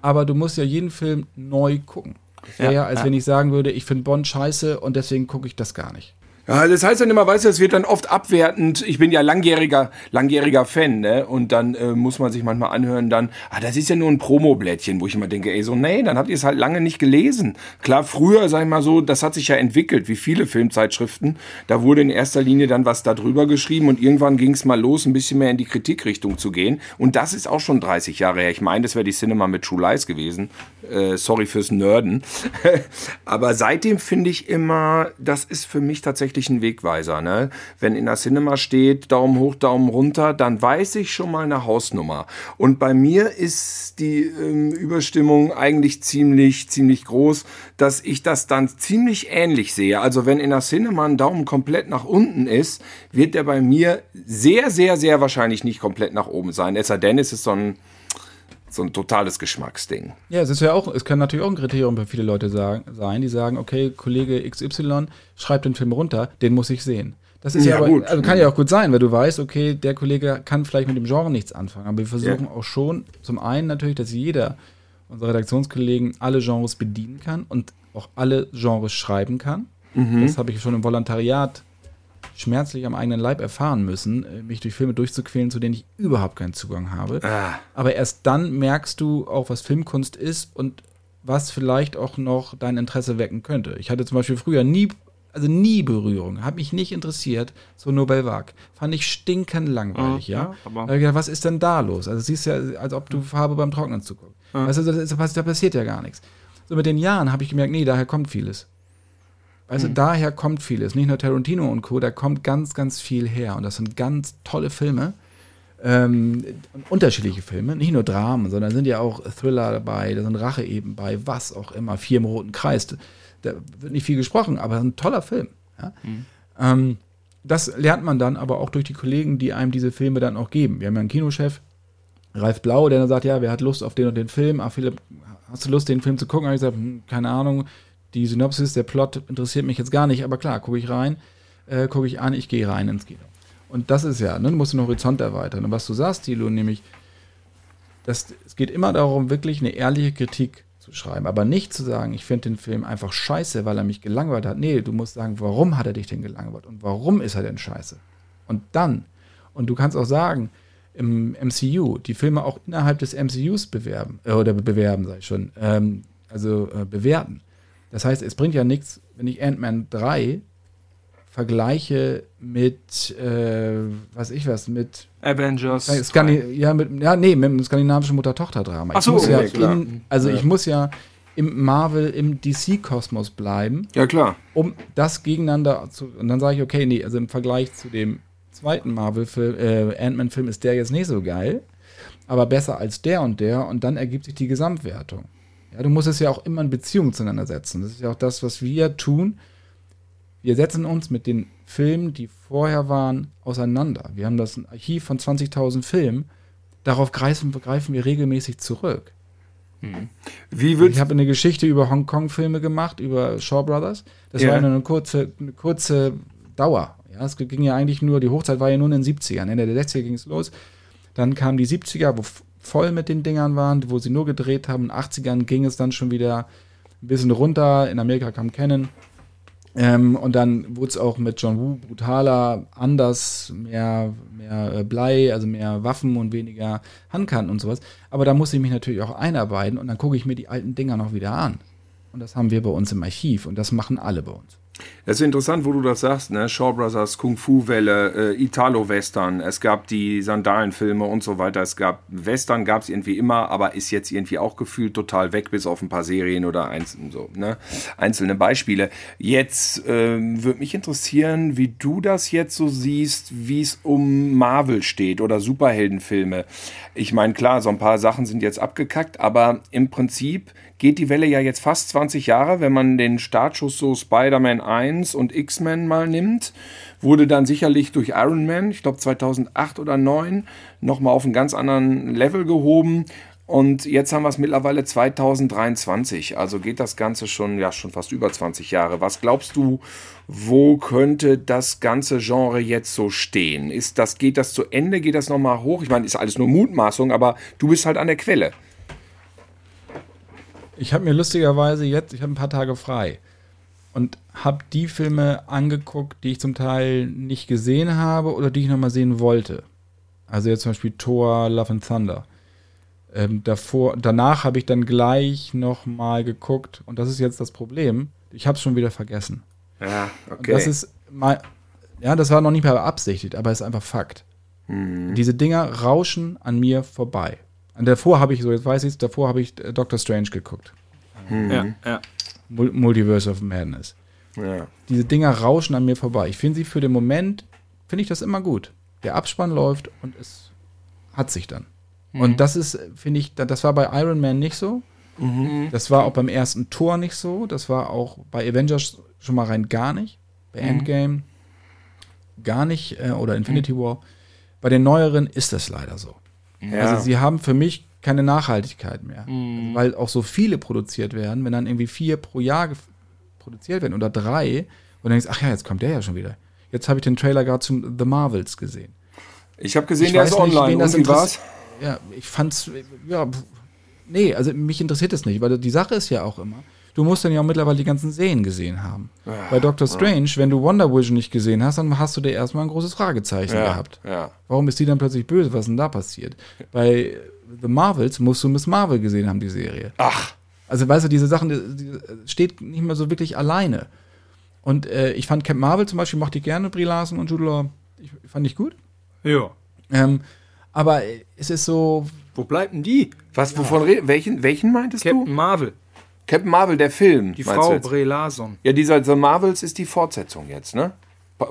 Speaker 3: Aber du musst ja jeden Film neu gucken. Das wäre ja, ja, als ja. wenn ich sagen würde, ich finde Bond scheiße und deswegen gucke ich das gar nicht.
Speaker 2: Ja, das heißt dann immer, weißt du, es wird dann oft abwertend. Ich bin ja langjähriger, langjähriger Fan, ne? Und dann äh, muss man sich manchmal anhören, dann, ah, das ist ja nur ein Promoblättchen, wo ich immer denke, ey, so, nee, dann habt ihr es halt lange nicht gelesen. Klar, früher, sag ich mal so, das hat sich ja entwickelt, wie viele Filmzeitschriften. Da wurde in erster Linie dann was darüber geschrieben und irgendwann ging es mal los, ein bisschen mehr in die Kritikrichtung zu gehen. Und das ist auch schon 30 Jahre her. Ich meine, das wäre die Cinema mit True Lies gewesen. Äh, sorry fürs Nörden. *laughs* Aber seitdem finde ich immer, das ist für mich tatsächlich wirklich Wegweiser. Ne? Wenn in der Cinema steht, Daumen hoch, Daumen runter, dann weiß ich schon mal eine Hausnummer. Und bei mir ist die ähm, Überstimmung eigentlich ziemlich, ziemlich groß, dass ich das dann ziemlich ähnlich sehe. Also wenn in der Cinema ein Daumen komplett nach unten ist, wird der bei mir sehr, sehr, sehr wahrscheinlich nicht komplett nach oben sein. Es sei denn, es ist so ein so ein totales Geschmacksding.
Speaker 3: Ja, es ist ja auch, es kann natürlich auch ein Kriterium für viele Leute sagen, sein, die sagen, okay, Kollege XY schreibt den Film runter, den muss ich sehen. Das ist ja, ja aber, gut. Also kann ja auch gut sein, weil du weißt, okay, der Kollege kann vielleicht mit dem Genre nichts anfangen. Aber wir versuchen ja. auch schon, zum einen natürlich, dass jeder unserer Redaktionskollegen alle Genres bedienen kann und auch alle Genres schreiben kann. Mhm. Das habe ich schon im Volontariat schmerzlich am eigenen Leib erfahren müssen, äh, mich durch Filme durchzuquälen, zu denen ich überhaupt keinen Zugang habe. Ah. Aber erst dann merkst du auch, was Filmkunst ist und was vielleicht auch noch dein Interesse wecken könnte. Ich hatte zum Beispiel früher nie, also nie Berührung, habe mich nicht interessiert, so Nobel Vague. Fand ich stinkend langweilig, oh, ja. ja aber gedacht, was ist denn da los? Also siehst ja, als ob du Farbe beim Trocknen zuguckst. Ja. Weißt du, da passiert ja gar nichts. So mit den Jahren habe ich gemerkt, nee, daher kommt vieles. Also daher kommt vieles. Nicht nur Tarantino und Co., da kommt ganz, ganz viel her. Und das sind ganz tolle Filme. Ähm, unterschiedliche Filme, nicht nur Dramen, sondern sind ja auch Thriller dabei, da sind Rache eben bei, was auch immer, Vier im Roten Kreis. Da wird nicht viel gesprochen, aber ein toller Film. Ja? Ähm, das lernt man dann aber auch durch die Kollegen, die einem diese Filme dann auch geben. Wir haben ja einen Kinochef, Ralf Blau, der dann sagt, ja, wer hat Lust auf den und den Film? Ah, Philipp, hast du Lust, den Film zu gucken? Habe ich gesagt, hm, keine Ahnung, die Synopsis, der Plot interessiert mich jetzt gar nicht, aber klar, gucke ich rein, äh, gucke ich an, ich gehe rein ins Kino. Und das ist ja, ne, du musst den Horizont erweitern. Und was du sagst, Thilo, nämlich, das, es geht immer darum, wirklich eine ehrliche Kritik zu schreiben, aber nicht zu sagen, ich finde den Film einfach scheiße, weil er mich gelangweilt hat. Nee, du musst sagen, warum hat er dich denn gelangweilt und warum ist er denn scheiße? Und dann, und du kannst auch sagen, im MCU, die Filme auch innerhalb des MCUs bewerben, äh, oder bewerben, sag ich schon, ähm, also äh, bewerten. Das heißt, es bringt ja nichts, wenn ich Ant-Man 3 vergleiche mit, äh, was ich was, mit
Speaker 1: Avengers.
Speaker 3: Skandi ja, mit, ja, nee, mit dem skandinavischen Mutter-Tochter-Drama.
Speaker 1: Ach so,
Speaker 3: ich muss
Speaker 1: okay,
Speaker 3: ja in, also ich muss ja im Marvel, im DC-Kosmos bleiben,
Speaker 2: Ja, klar.
Speaker 3: um das gegeneinander zu. Und dann sage ich, okay, nee, also im Vergleich zu dem zweiten Marvel-Film, äh, Ant-Man-Film ist der jetzt nicht so geil, aber besser als der und der und dann ergibt sich die Gesamtwertung. Ja, du musst es ja auch immer in Beziehung zueinander setzen. Das ist ja auch das, was wir tun. Wir setzen uns mit den Filmen, die vorher waren, auseinander. Wir haben das Archiv von 20.000 Filmen. Darauf greifen, greifen wir regelmäßig zurück.
Speaker 2: Wie
Speaker 3: Ich habe eine Geschichte über Hongkong-Filme gemacht, über Shaw Brothers. Das
Speaker 2: Ja.
Speaker 3: war eine kurze, eine kurze Dauer. Ja, es ging ja eigentlich nur, die Hochzeit war ja nur in den 70ern. Ende der 60er ging es los. Dann kamen die 70er, wo voll mit den Dingern waren, wo sie nur gedreht haben. In den 80ern ging es dann schon wieder ein bisschen runter. In Amerika kam Canon. Ähm, und dann wurde es auch mit John Woo brutaler, anders, mehr, mehr äh, Blei, also mehr Waffen und weniger Handkanten und sowas. Aber da muss ich mich natürlich auch einarbeiten und dann gucke ich mir die alten Dinger noch wieder an. Und das haben wir bei uns im Archiv und das machen alle bei uns.
Speaker 2: Das ist interessant, wo du das sagst, ne? Shaw Brothers, Kung Fu Welle, äh, Italo-Western, es gab die Sandalenfilme und so weiter. Es gab Western, gab es irgendwie immer, aber ist jetzt irgendwie auch gefühlt total weg, bis auf ein paar Serien oder einzelne, so, ne? einzelne Beispiele. Jetzt ähm, würde mich interessieren, wie du das jetzt so siehst, wie es um Marvel steht oder Superheldenfilme. Ich meine, klar, so ein paar Sachen sind jetzt abgekackt, aber im Prinzip geht die Welle ja jetzt fast 20 Jahre, wenn man den Startschuss so Spider-Man 1 und X-Men mal nimmt. Wurde dann sicherlich durch Iron Man, ich glaube 2008 oder 2009, nochmal auf einen ganz anderen Level gehoben. Und jetzt haben wir es mittlerweile 2023. Also geht das Ganze schon, ja, schon fast über 20 Jahre. Was glaubst du, wo könnte das ganze Genre jetzt so stehen? Ist das, geht das zu Ende? Geht das nochmal hoch? Ich meine, ist alles nur Mutmaßung, aber du bist halt an der Quelle.
Speaker 3: Ich habe mir lustigerweise jetzt, ich habe ein paar Tage frei und habe die Filme angeguckt, die ich zum Teil nicht gesehen habe oder die ich nochmal sehen wollte. Also jetzt zum Beispiel Thor, Love and Thunder. Ähm, davor, danach habe ich dann gleich nochmal geguckt und das ist jetzt das Problem. Ich habe es schon wieder vergessen.
Speaker 2: Ja,
Speaker 3: Und
Speaker 2: okay.
Speaker 3: Das ist mal, ja, das war noch nicht mehr beabsichtigt, aber es ist einfach Fakt.
Speaker 2: Mhm.
Speaker 3: Diese Dinger rauschen an mir vorbei. Und davor habe ich, so jetzt weiß ich es, davor habe ich äh, Doctor Strange geguckt.
Speaker 1: Ja, ja.
Speaker 3: Mul Multiverse of Madness.
Speaker 2: ja.
Speaker 3: Diese Dinger rauschen an mir vorbei. Ich finde sie für den Moment, finde ich das immer gut. Der Abspann läuft und es hat sich dann. Und das ist, finde ich, da- das war bei Iron Man nicht so. Das war auch beim ersten Tor nicht so. Das war auch bei Avengers schon mal rein gar nicht. Bei Endgame gar nicht. Äh, oder Infinity War. Bei den neueren ist das leider so.
Speaker 2: Ja.
Speaker 3: Also sie haben für mich keine Nachhaltigkeit mehr. Also, weil auch so viele produziert werden, wenn dann irgendwie vier pro Jahr produziert werden oder drei, und dann denkst ach ja, jetzt kommt der ja schon wieder. Jetzt habe ich den Trailer gerade zum The Marvels gesehen.
Speaker 2: Ich habe gesehen,
Speaker 3: Ich
Speaker 2: der ist
Speaker 3: nicht,
Speaker 2: online.
Speaker 3: das
Speaker 2: Und wie war's?
Speaker 3: Ja, ich fand's, ja, nee, also mich interessiert das nicht, weil die Sache ist ja auch immer, du musst dann ja auch mittlerweile die ganzen Serien gesehen haben. Bei Doctor Strange, wenn du Wonder Vision nicht gesehen hast, dann hast du dir erstmal ein großes Fragezeichen
Speaker 2: Ja,
Speaker 3: gehabt.
Speaker 2: ja.
Speaker 3: Warum ist die dann plötzlich böse? Was ist denn da passiert? Bei The Marvels musst du Miss Marvel gesehen haben, die Serie.
Speaker 2: Ach,
Speaker 3: Also, weißt du, diese Sachen, die, die steht nicht mehr so wirklich alleine. Und äh, ich fand Camp Marvel zum Beispiel, mochte ich gerne, Brie Larson und Jude Law. Ich, fand ich gut.
Speaker 1: Ja.
Speaker 3: Ähm, aber es ist so,
Speaker 1: Wo bleibt denn die?
Speaker 2: was, wovon redest Welchen, welchen meintest
Speaker 1: Captain
Speaker 2: du?
Speaker 1: Marvel.
Speaker 2: Captain Marvel, der Film.
Speaker 1: Die Frau
Speaker 2: jetzt?
Speaker 1: Brie Larson.
Speaker 2: Ja, dieser The Marvels ist die Fortsetzung jetzt, ne?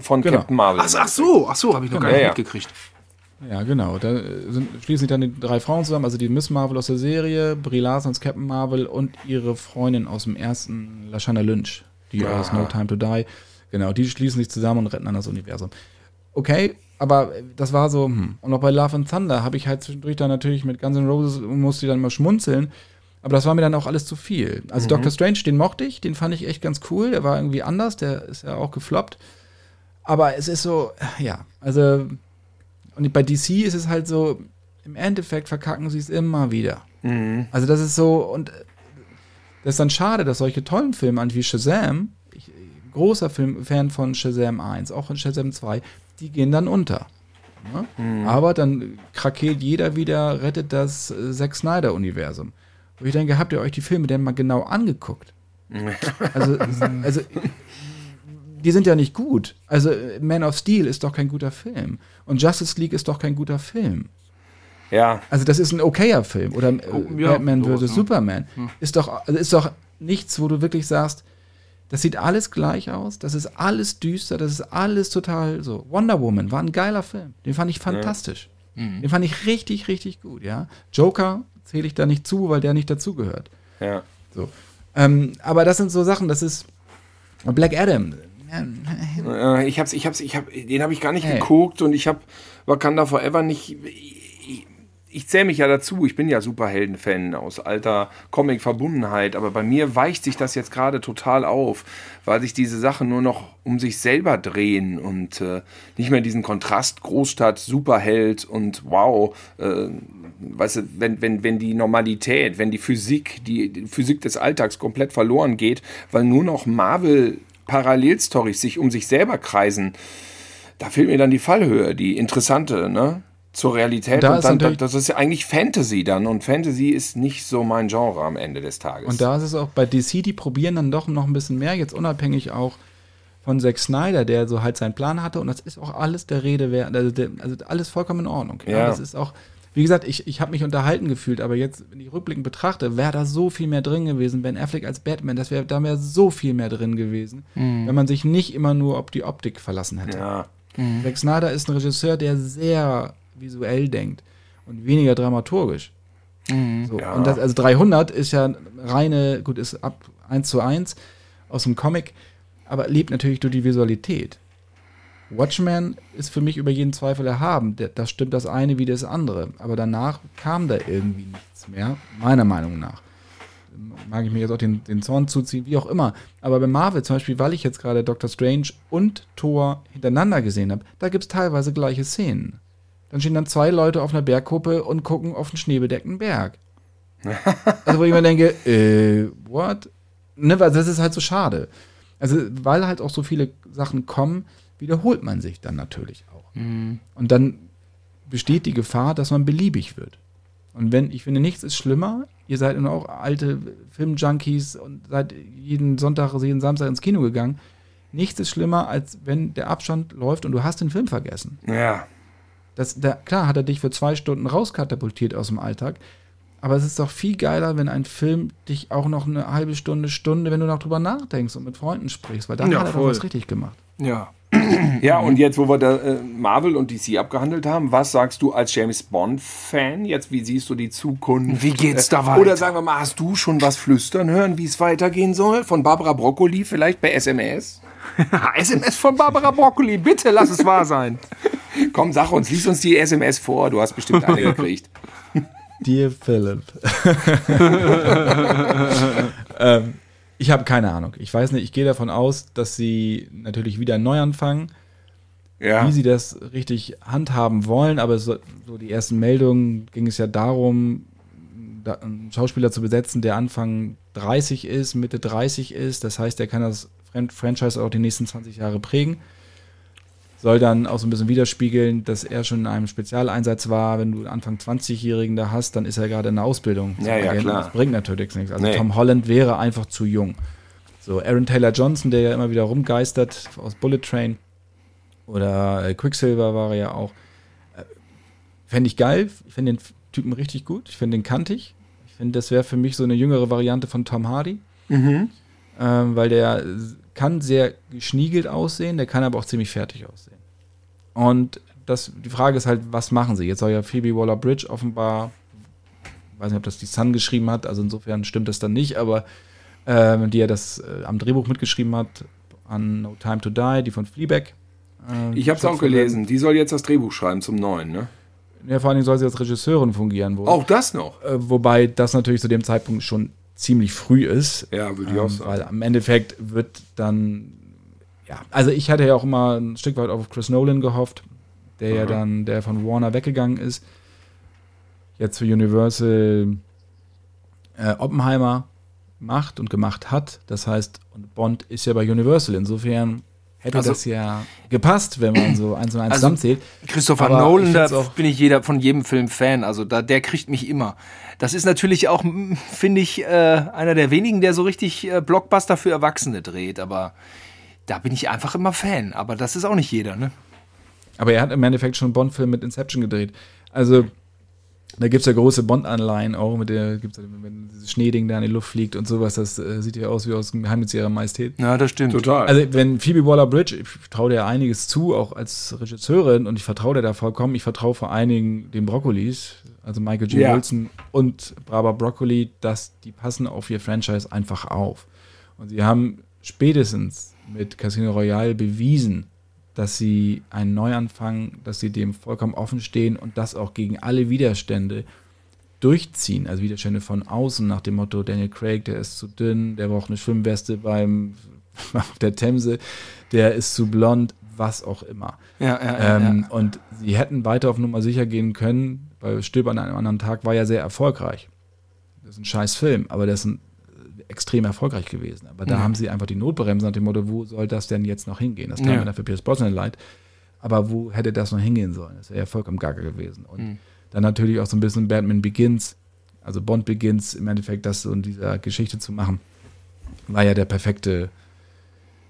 Speaker 2: Von
Speaker 3: Genau.
Speaker 2: Captain Marvel.
Speaker 1: Ach, ach so, ach so, habe ich noch gar
Speaker 2: Ja,
Speaker 1: nicht
Speaker 2: ja.
Speaker 1: mitgekriegt.
Speaker 3: Ja, genau. Da sind, schließen sich dann die drei Frauen zusammen, also die Miss Marvel aus der Serie, Brie Larson als Captain Marvel und ihre Freundin aus dem ersten, Lashana Lynch, die aus No Time to Die. Genau, die schließen sich zusammen und retten dann das Universum. Okay, aber das war so, hm. Und auch bei Love and Thunder habe ich halt zwischendurch dann natürlich mit Guns N' Roses musste ich dann mal schmunzeln. Aber das war mir dann auch alles zu viel. Also Doctor Strange, den mochte ich, den fand ich echt ganz cool. Der war irgendwie anders, der ist ja auch gefloppt. Aber es ist so, ja, also und bei DC ist es halt so, im Endeffekt verkacken sie es immer wieder. Also das ist so, und das ist dann schade, dass solche tollen Filme wie Shazam, ich, großer Film, Fan von Shazam 1, auch von Shazam 2, die gehen dann unter. Ne? Aber dann krakeelt jeder wieder, rettet das äh, Zack Snyder-Universum. Wo ich denke, habt ihr euch die Filme denn mal genau angeguckt? *laughs* Also, also die sind ja nicht gut. Also Man of Steel ist doch kein guter Film. Und Justice League ist doch kein guter Film.
Speaker 2: Ja,
Speaker 3: Also das ist ein okayer Film. Oder äh,
Speaker 1: Oh, ja,
Speaker 3: Batman vs.
Speaker 1: ne?
Speaker 3: Superman. Ist, doch, also ist doch nichts, wo du wirklich sagst, das sieht alles gleich aus, das ist alles düster, das ist alles total so. Wonder Woman war ein geiler Film. Den fand ich fantastisch. Den fand ich richtig, richtig gut, ja. Joker zähle ich da nicht zu, weil der nicht dazugehört.
Speaker 2: ja.
Speaker 3: So. Ähm, aber das sind so Sachen, das ist Black Adam.
Speaker 2: Äh, Ich hab's, ich hab's, ich hab, den habe ich gar nicht
Speaker 3: Hey.
Speaker 2: geguckt und ich habe Wakanda Forever nicht. Ich, zähle mich ja dazu. Ich bin ja Superhelden-Fan aus alter Comic-Verbundenheit, aber bei mir weicht sich das jetzt gerade total auf, weil sich diese Sachen nur noch um sich selber drehen und äh, nicht mehr diesen Kontrast Großstadt, Superheld und wow, äh, weißt du, wenn, wenn, wenn die Normalität, wenn die Physik, die, die Physik des Alltags komplett verloren geht, weil nur noch Marvel Parallelstories sich um sich selber kreisen, da fehlt mir dann die Fallhöhe, die interessante, ne? Zur Realität.
Speaker 3: Da
Speaker 2: Und
Speaker 3: ist
Speaker 2: dann,
Speaker 3: natürlich-
Speaker 2: das ist ja eigentlich Fantasy dann. Und Fantasy ist nicht so mein Genre am Ende des Tages.
Speaker 3: Und da ist es auch bei DC, die probieren dann doch noch ein bisschen mehr, jetzt unabhängig auch von Zack Snyder, der so halt seinen Plan hatte. Und das ist auch alles der Rede wert, also, der, also alles vollkommen in Ordnung. Ja.
Speaker 2: Ja.
Speaker 3: Das ist auch, wie gesagt, ich, ich habe mich unterhalten gefühlt, aber jetzt, wenn ich rückblickend betrachte, wäre da so viel mehr drin gewesen. Ben Affleck als Batman, das wäre, da wäre so viel mehr drin gewesen, wenn man sich nicht immer nur auf die Optik verlassen hätte.
Speaker 2: ja.
Speaker 3: Zack Snyder ist ein Regisseur, der sehr visuell denkt und weniger dramaturgisch. So,
Speaker 2: Ja.
Speaker 3: Und das, also 300 ist ja reine, gut, ist ab 1 zu 1 aus dem Comic, aber lebt natürlich durch die Visualität. Watchmen ist für mich über jeden Zweifel erhaben. Der- Da stimmt das eine wie das andere. Aber danach kam da irgendwie nichts mehr, meiner Meinung nach. Mag ich mir jetzt auch den, den Zorn zuziehen, wie auch immer. Aber bei Marvel zum Beispiel, weil ich jetzt gerade Doctor Strange und Thor hintereinander gesehen habe, da gibt es teilweise gleiche Szenen. Dann stehen dann zwei Leute auf einer Bergkuppe und gucken auf einen schneebedeckten Berg. *laughs* Also wo ich mir denke, äh, what? Ne, weil das ist halt so schade. Also, weil halt auch so viele Sachen kommen, wiederholt man sich dann natürlich auch. Und dann besteht die Gefahr, dass man beliebig wird. Und wenn, ich finde, nichts ist schlimmer, ihr seid nun auch alte Filmjunkies und seid jeden Sonntag, jeden Samstag ins Kino gegangen. Nichts ist schlimmer, als wenn der Abstand läuft und du hast den Film vergessen.
Speaker 2: Ja.
Speaker 3: Das, da, klar hat er dich für zwei Stunden rauskatapultiert aus dem Alltag, aber es ist doch viel geiler, wenn ein Film dich auch noch eine halbe Stunde, Stunde, wenn du noch drüber nachdenkst und mit Freunden sprichst, weil dann
Speaker 1: Ja,
Speaker 3: hat er
Speaker 1: voll.
Speaker 3: was richtig gemacht.
Speaker 1: Ja. *clears throat*
Speaker 2: Ja, und jetzt, wo wir da äh, Marvel und DC abgehandelt haben, was sagst du als James Bond-Fan? Jetzt, wie siehst du die Zukunft?
Speaker 1: Wie geht's da
Speaker 2: Äh,
Speaker 1: weiter?
Speaker 2: Oder sagen wir mal, hast du schon was flüstern hören, wie es weitergehen soll? Von Barbara Broccoli vielleicht bei SMS? *laughs*
Speaker 1: SMS von Barbara Broccoli, bitte lass es wahr sein. *laughs*
Speaker 2: Komm, sag uns, lies uns die SMS vor. Du hast bestimmt eine gekriegt.
Speaker 3: Dear Philip. *laughs* ähm, ich habe keine Ahnung. Ich weiß nicht, ich gehe davon aus, dass sie natürlich wieder neu anfangen.
Speaker 2: Ja.
Speaker 3: wie sie das richtig handhaben wollen, aber so, so die ersten Meldungen ging es ja darum, da, einen Schauspieler zu besetzen, der Anfang 30 ist, Mitte 30 ist. Das heißt, der kann das Fran Franchise auch die nächsten 20 Jahre prägen. Soll dann auch so ein bisschen widerspiegeln, dass er schon in einem Spezialeinsatz war. Wenn du Anfang 20-Jährigen da hast, dann ist er gerade in der Ausbildung.
Speaker 2: Ja, ja,
Speaker 3: Agenten.
Speaker 2: klar.
Speaker 3: Das bringt natürlich nichts. Also
Speaker 2: Nee.
Speaker 3: Tom Holland wäre einfach zu jung. So, Aaron Taylor Johnson, der ja immer wieder rumgeistert aus Bullet Train. Oder äh, Quicksilver war er ja auch. Äh, Fände ich geil. Ich finde den Typen richtig gut. Ich finde den kantig. Ich finde, das wäre für mich so eine jüngere Variante von Tom Hardy. Ähm, weil der kann sehr geschniegelt aussehen, der kann aber auch ziemlich fertig aussehen. Und das, die Frage ist halt, was machen sie? Jetzt soll ja Phoebe Waller-Bridge offenbar, ich weiß nicht, ob das die Sun geschrieben hat, also insofern stimmt das dann nicht, aber ähm, die ja das äh, am Drehbuch mitgeschrieben hat, an No Time to Die, die von Fleabag. Ähm,
Speaker 2: Ich habe es auch gelesen. Die soll jetzt das Drehbuch schreiben zum neuen, ne?
Speaker 3: Ja, vor allen Dingen soll sie als Regisseurin fungieren. Wo,
Speaker 2: Auch das noch.
Speaker 3: äh, wobei das natürlich zu dem Zeitpunkt schon ziemlich früh ist.
Speaker 2: Ja, würde ich auch
Speaker 3: Ähm,
Speaker 2: sagen.
Speaker 3: weil am Endeffekt wird dann, ja, also ich hatte ja auch immer ein Stück weit auf Chris Nolan gehofft, der ja
Speaker 2: Aha.
Speaker 3: dann, der von Warner weggegangen ist, jetzt für Universal äh, Oppenheimer macht und gemacht hat. Das heißt, und Bond ist ja bei Universal. Insofern hätte
Speaker 1: Also-
Speaker 3: das ja gepasst, wenn man so eins und eins
Speaker 1: Also-
Speaker 3: zusammenzählt.
Speaker 1: Christopher
Speaker 3: Aber
Speaker 1: Nolan, da bin ich jeder von jedem Film Fan. Also da, der kriegt mich immer. Das ist natürlich auch, finde ich, äh, einer der wenigen, der so richtig äh, Blockbuster für Erwachsene dreht. Aber da bin ich einfach immer Fan. Aber das ist auch nicht jeder, ne?
Speaker 3: Aber er hat im Endeffekt schon einen Bond-Film mit Inception gedreht. Also, da gibt es ja große Bond-Anleihen auch, mit der gibt's ja, wenn dieses Schneeding da in die Luft fliegt und sowas, das äh, sieht ja aus wie aus dem Geheimnis ihrer Majestät.
Speaker 1: Ja, das stimmt.
Speaker 2: Total.
Speaker 3: Also, wenn Phoebe Waller-Bridge, ich traue der einiges zu, auch als Regisseurin, und ich vertraue der da vollkommen. Ich vertraue vor allen Dingen den Broccolis, also Michael G.
Speaker 2: Ja.
Speaker 3: Wilson und Barbara Broccoli, dass die passen auf ihr Franchise einfach auf. Und sie haben spätestens mit Casino Royale bewiesen, dass sie einen Neuanfang, dass sie dem vollkommen offen stehen und das auch gegen alle Widerstände durchziehen. Also Widerstände von außen nach dem Motto, Daniel Craig, der ist zu dünn, der braucht eine Schwimmweste beim *laughs* auf der Themse, der ist zu blond, was auch immer.
Speaker 1: Ja, ja, ja,
Speaker 3: Ähm,
Speaker 1: ja.
Speaker 3: Und sie hätten weiter auf Nummer sicher gehen können, weil Stirb an einem anderen Tag war ja sehr erfolgreich. Das ist ein scheiß Film, aber der ist ein, extrem erfolgreich gewesen. Aber da
Speaker 1: Ja.
Speaker 3: haben sie einfach die Notbremse nach dem Motto, wo soll das denn jetzt noch hingehen? Das tut
Speaker 1: Ja.
Speaker 3: mir für Pierce Brosnan leid. Aber wo hätte das noch hingehen sollen? Das wäre ja vollkommen gaga gewesen. Und
Speaker 1: Mhm.
Speaker 3: dann natürlich auch so ein bisschen Batman Begins, also Bond Begins, im Endeffekt das so in dieser Geschichte zu machen, war ja der perfekte,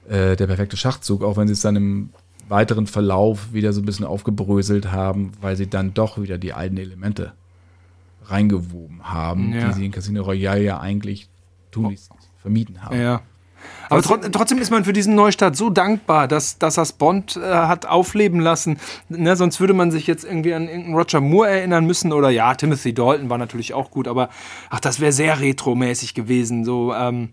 Speaker 3: äh, der perfekte Schachzug, auch wenn sie es dann im weiteren Verlauf wieder so ein bisschen aufgebröselt haben, weil sie dann doch wieder die alten Elemente reingewoben haben,
Speaker 1: Ja.
Speaker 3: die sie in Casino Royale ja eigentlich tunlichst vermieden haben.
Speaker 1: Ja. Aber tro trotzdem ist man für diesen Neustart so dankbar, dass, dass das Bond äh, hat aufleben lassen. Ne, sonst würde man sich jetzt irgendwie an irgendeinen Roger Moore erinnern müssen oder ja, Timothy Dalton war natürlich auch gut, aber ach, das wäre sehr retromäßig gewesen. So, ähm,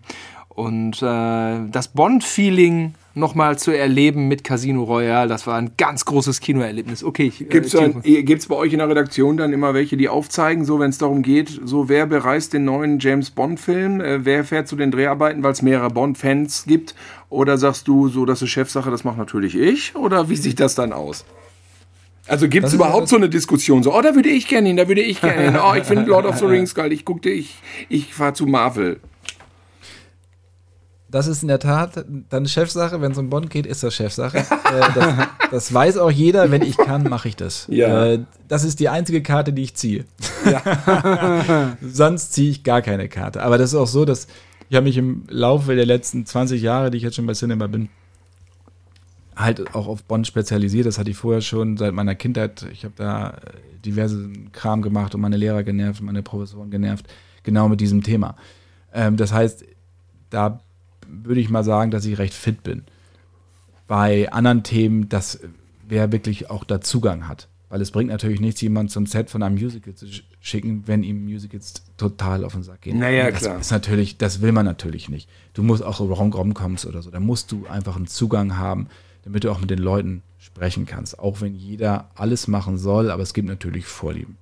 Speaker 1: und äh, das Bond-Feeling nochmal zu erleben mit Casino Royale, das war ein ganz großes Kinoerlebnis. Okay, ich,
Speaker 2: Gibt es
Speaker 1: äh,
Speaker 2: gibt's bei euch in der Redaktion dann immer welche, die aufzeigen, so wenn es darum geht, so wer bereist den neuen James Bond-Film, äh, wer fährt zu den Dreharbeiten, weil es mehrere Bond-Fans gibt? Oder sagst du so, das ist Chefsache, das mache natürlich ich? Oder wie sieht das dann aus? Also gibt es überhaupt so eine Diskussion, so, oh, da würde ich gerne hin, da würde ich gerne hin, oh, ich finde Lord of the *laughs* Rings geil, ich guckte, ich, ich fahre zu Marvel.
Speaker 3: Das ist in der Tat dann Chefsache. Wenn es um Bond geht, ist das Chefsache. äh, das, das weiß auch jeder. Wenn ich kann, mache ich das.
Speaker 2: Ja.
Speaker 3: Äh, das ist die einzige Karte, die ich ziehe. *laughs* Sonst ziehe ich gar keine Karte. Aber das ist auch so, dass ich habe mich im Laufe der letzten 20 Jahre, die ich jetzt schon bei Cinema bin, halt auch auf Bond spezialisiert. Das hatte ich vorher schon seit meiner Kindheit. Ich habe da äh, diverse Kram gemacht und meine Lehrer genervt und meine Professoren genervt, genau mit diesem Thema. Ähm, das heißt, da würde ich mal sagen, dass ich recht fit bin. Bei anderen Themen, dass wer wirklich auch da Zugang hat. Weil es bringt natürlich nichts, jemanden zum Set von einem Musical zu sch- schicken, wenn ihm Musicals total auf den Sack gehen.
Speaker 2: Naja,
Speaker 3: das
Speaker 2: klar.
Speaker 3: Ist natürlich, das will man natürlich nicht. Du musst auch Rom kommst oder so. Da musst du einfach einen Zugang haben, damit du auch mit den Leuten sprechen kannst. Auch wenn jeder alles machen soll, aber es gibt natürlich Vorlieben.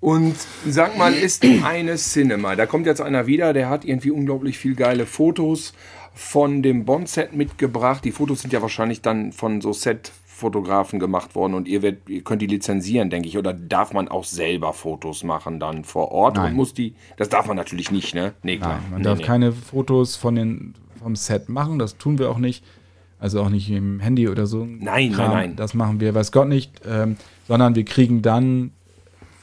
Speaker 2: Und sag mal, ist eine Cinema, da kommt jetzt einer wieder, der hat irgendwie unglaublich viel geile Fotos von dem Bond-Set mitgebracht. Die Fotos sind ja wahrscheinlich dann von so Set-Fotografen gemacht worden und ihr, werdet, ihr könnt die lizenzieren, denke ich. Oder darf man auch selber Fotos machen dann vor Ort
Speaker 3: Nein.
Speaker 2: und muss die. Das darf man natürlich nicht, ne? Nee, klar.
Speaker 3: Nein, man
Speaker 2: nee,
Speaker 3: darf
Speaker 2: nee.
Speaker 3: keine Fotos von den, vom Set machen, das tun wir auch nicht. Also auch nicht im Handy oder so.
Speaker 2: Nein, nein, nein.
Speaker 3: Das machen wir, weiß Gott nicht. Ähm, sondern wir kriegen dann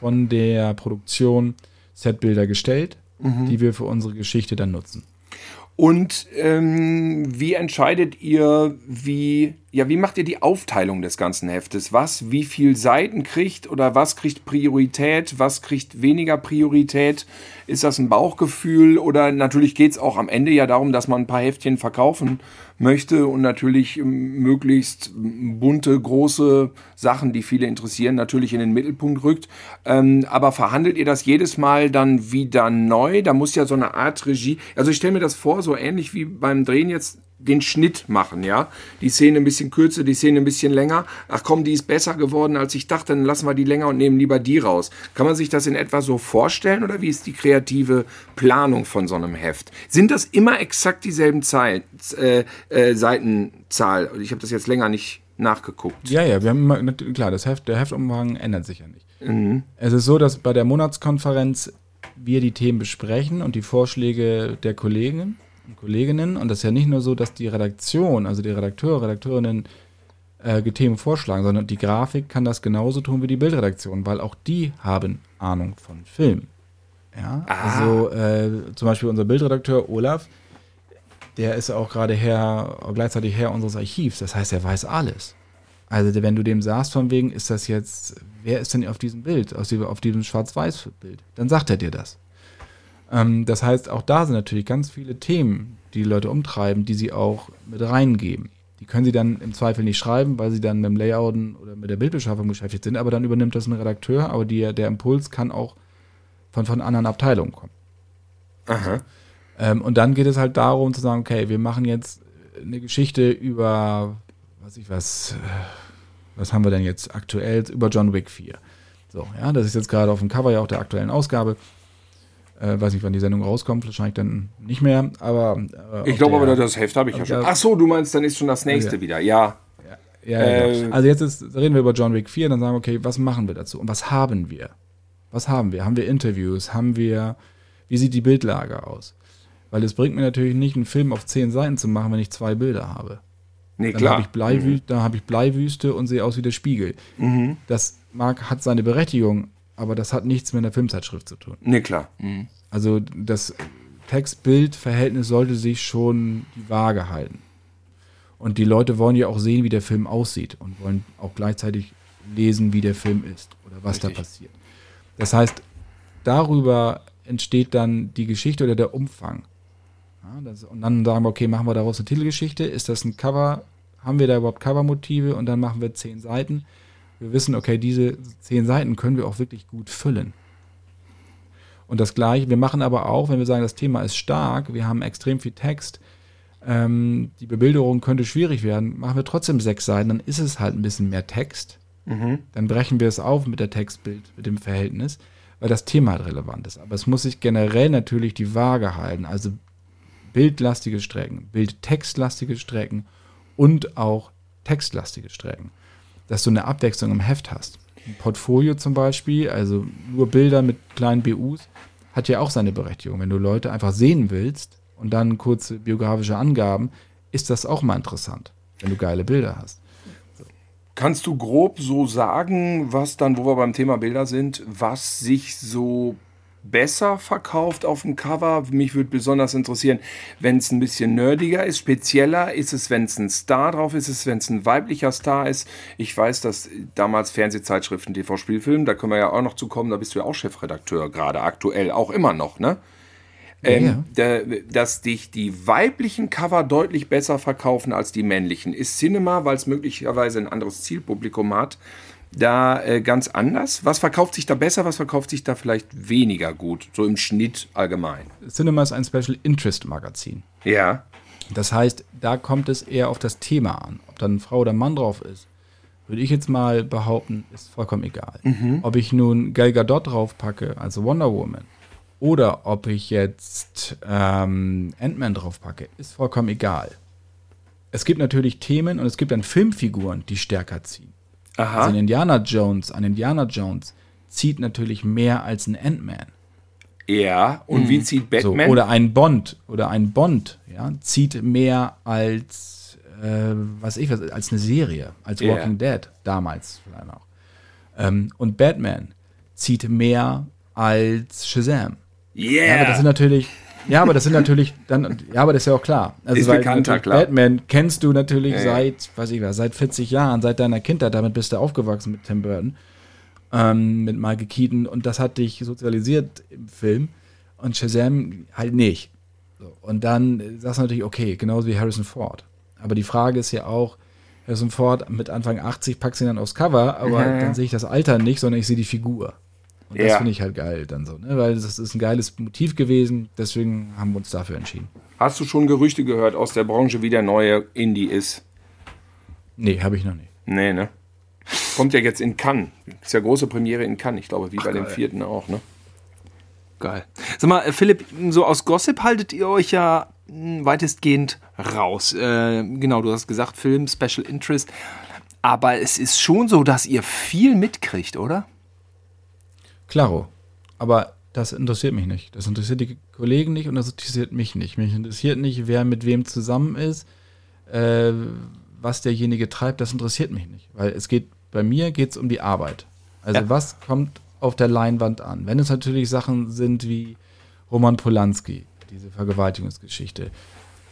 Speaker 3: von der Produktion Setbilder gestellt,
Speaker 2: Mhm.
Speaker 3: die wir für unsere Geschichte dann nutzen.
Speaker 2: Und ähm, wie entscheidet ihr, wie ja, wie macht ihr die Aufteilung des ganzen Heftes? Was, wie viel Seiten kriegt oder was kriegt Priorität, was kriegt weniger Priorität? Ist das ein Bauchgefühl oder natürlich geht es auch am Ende ja darum, dass man ein paar Heftchen verkaufen möchte und natürlich möglichst bunte, große Sachen, die viele interessieren, natürlich in den Mittelpunkt rückt. Ähm, aber verhandelt ihr das jedes Mal dann wieder neu? Da muss ja so eine Art Regie, also ich stelle mir das vor, so ähnlich wie beim Drehen jetzt den Schnitt machen, ja. Die Szene ein bisschen kürzer, die Szene ein bisschen länger. Ach komm, die ist besser geworden, als ich dachte, dann lassen wir die länger und nehmen lieber die raus. Kann man sich das in etwa so vorstellen oder wie ist die kreative Planung von so einem Heft? Sind das immer exakt dieselben Zeilen, äh, äh, Seitenzahl? Ich habe das jetzt länger nicht nachgeguckt.
Speaker 3: Ja, ja, wir haben immer, klar, das Heft, der Heftumfang ändert sich ja nicht. Mhm. Es ist so, dass bei der Monatskonferenz wir die Themen besprechen und die Vorschläge der Kollegen und Kolleginnen. Und das ist ja nicht nur so, dass die Redaktion, also die Redakteure, Redakteurinnen äh, Themen vorschlagen, sondern die Grafik kann das genauso tun wie die Bildredaktion, weil auch die haben Ahnung von Film. Ja, ah. also äh, zum Beispiel unser Bildredakteur Olaf, der ist auch gerade Herr, gleichzeitig Herr unseres Archivs. Das heißt, er weiß alles. Also wenn du dem sagst, von wegen, ist das jetzt, wer ist denn auf diesem Bild, auf diesem Schwarz-Weiß-Bild, dann sagt er dir das. Ähm, das heißt, auch da sind natürlich ganz viele Themen, die die Leute umtreiben, die sie auch mit reingeben. Die können sie dann im Zweifel nicht schreiben, weil sie dann mit dem Layouten oder mit der Bildbeschaffung beschäftigt sind, aber dann übernimmt das ein Redakteur, aber die, der Impuls kann auch von, von anderen Abteilungen kommen. Aha. Ähm, und dann geht es halt darum zu sagen, okay, wir machen jetzt eine Geschichte über, was ich was, was haben wir denn jetzt aktuell, über John Wick 4. So, ja, das ist jetzt gerade auf dem Cover ja auch der aktuellen Ausgabe. Äh, weiß nicht, wann die Sendung rauskommt, wahrscheinlich dann nicht mehr. Aber
Speaker 2: äh, ich glaube aber, das Heft habe ich ja schon. Ach so, du meinst, dann ist schon das nächste ja. wieder. Ja.
Speaker 3: Ja, ja, äh, genau. Also jetzt ist, reden wir über John Wick 4, dann sagen wir, okay, was machen wir dazu? Und was haben wir? Was haben wir? Haben wir Interviews? Haben wir, wie sieht die Bildlage aus? Weil es bringt mir natürlich nicht, einen Film auf zehn Seiten zu machen, wenn ich zwei Bilder habe. Nee, dann klar. Hab ich Bleiwü mhm. Dann habe ich Bleiwüste und sehe aus wie der Spiegel. Mhm. Das mag, hat seine Berechtigung, aber das hat nichts mit einer Filmzeitschrift zu tun.
Speaker 2: Nee, klar. Mhm.
Speaker 3: Also das Text-Bild-Verhältnis sollte sich schon die Waage halten. Und die Leute wollen ja auch sehen, wie der Film aussieht und wollen auch gleichzeitig lesen, wie der Film ist oder was Richtig. da passiert. Das heißt, darüber entsteht dann die Geschichte oder der Umfang. Ja, das, und dann sagen wir, okay, machen wir daraus eine Titelgeschichte. Ist das ein Cover? Haben wir da überhaupt Covermotive? Und dann machen wir zehn Seiten wir wissen, okay, diese zehn Seiten können wir auch wirklich gut füllen. Und das gleiche, wir machen aber auch, wenn wir sagen, das Thema ist stark, wir haben extrem viel Text, ähm, die Bebilderung könnte schwierig werden, machen wir trotzdem sechs Seiten, dann ist es halt ein bisschen mehr Text. Mhm. Dann brechen wir es auf mit der Textbild, mit dem Verhältnis, weil das Thema halt relevant ist. Aber es muss sich generell natürlich die Waage halten, also bildlastige Strecken, bildtextlastige Strecken und auch textlastige Strecken dass du eine Abwechslung im Heft hast. Ein Portfolio zum Beispiel, also nur Bilder mit kleinen BUs, hat ja auch seine Berechtigung. Wenn du Leute einfach sehen willst und dann kurze biografische Angaben, ist das auch mal interessant, wenn du geile Bilder hast.
Speaker 2: Kannst du grob so sagen, was dann, wo wir beim Thema Bilder sind, was sich so besser verkauft auf dem Cover. Mich würde besonders interessieren, wenn es ein bisschen nerdiger ist, spezieller ist es, wenn es ein Star drauf ist, ist es, wenn es ein weiblicher Star ist. Ich weiß, dass damals Fernsehzeitschriften, TV-Spielfilm, da können wir ja auch noch zu kommen, da bist du ja auch Chefredakteur, gerade aktuell, auch immer noch, ne? Ähm, ja. dass dich die weiblichen Cover deutlich besser verkaufen als die männlichen. Ist Cinema, weil es möglicherweise ein anderes Zielpublikum hat, da äh, ganz anders? Was verkauft sich da besser, was verkauft sich da vielleicht weniger gut, so im Schnitt allgemein?
Speaker 3: Cinema ist ein Special Interest Magazin.
Speaker 2: Ja.
Speaker 3: Das heißt, da kommt es eher auf das Thema an. Ob dann Frau oder Mann drauf ist, würde ich jetzt mal behaupten, ist vollkommen egal. Mhm. Ob ich nun Gal Gadot draufpacke, also Wonder Woman, oder ob ich jetzt ähm, Ant-Man draufpacke, ist vollkommen egal. Es gibt natürlich Themen und es gibt dann Filmfiguren, die stärker ziehen. Aha. Also ein Indiana Jones, ein Indiana Jones zieht natürlich mehr als ein Ant-Man.
Speaker 2: Ja, und mhm. wie zieht Batman?
Speaker 3: So, oder ein Bond, oder ein Bond, ja, zieht mehr als, äh, was ich was, als eine Serie, als yeah. Walking Dead, damals vielleicht auch. Ähm, und Batman zieht mehr als Shazam.
Speaker 2: Yeah.
Speaker 3: Ja, aber das sind natürlich, Ja, aber das sind natürlich dann, ja, aber das ist ja auch klar. Also
Speaker 2: Ist bekannter,
Speaker 3: natürlich
Speaker 2: klar.
Speaker 3: Batman kennst du natürlich
Speaker 2: Ja,
Speaker 3: seit, weiß ich was, seit 40 Jahren, seit deiner Kindheit, damit bist du aufgewachsen mit Tim Burton, ähm, mit Michael Keaton und das hat dich sozialisiert im Film und Shazam halt nicht. So, und dann sagst du natürlich, okay, genauso wie Harrison Ford. Aber die Frage ist ja auch, Harrison Ford mit Anfang 80 packst ihn dann aufs Cover, aber
Speaker 2: Ja, ja.
Speaker 3: dann sehe ich das Alter nicht, sondern ich sehe die Figur. Und das
Speaker 2: Ja.
Speaker 3: finde ich halt geil dann so, ne? weil das ist ein geiles Motiv gewesen, deswegen haben wir uns dafür entschieden.
Speaker 2: Hast du schon Gerüchte gehört aus der Branche, wie der neue Indie ist?
Speaker 3: Nee, habe ich noch nicht.
Speaker 2: Nee, ne? Kommt ja jetzt in Cannes. Ist ja große Premiere in Cannes, ich glaube, wie bei dem vierten auch, ne?
Speaker 1: Geil. Sag mal, äh, Philipp, so aus Gossip haltet ihr euch ja mh, weitestgehend raus. Äh, genau, du hast gesagt, Film, Special Interest. Aber es ist schon so, dass ihr viel mitkriegt, oder?
Speaker 3: Klaro. Aber das interessiert mich nicht. Das interessiert die Kollegen nicht und das interessiert mich nicht. Mich interessiert nicht, wer mit wem zusammen ist, äh, was derjenige treibt, das interessiert mich nicht. Weil es geht, bei mir geht es um die Arbeit. Also
Speaker 1: Ja.
Speaker 3: was kommt auf der Leinwand an? Wenn es natürlich Sachen sind wie Roman Polanski, diese Vergewaltigungsgeschichte,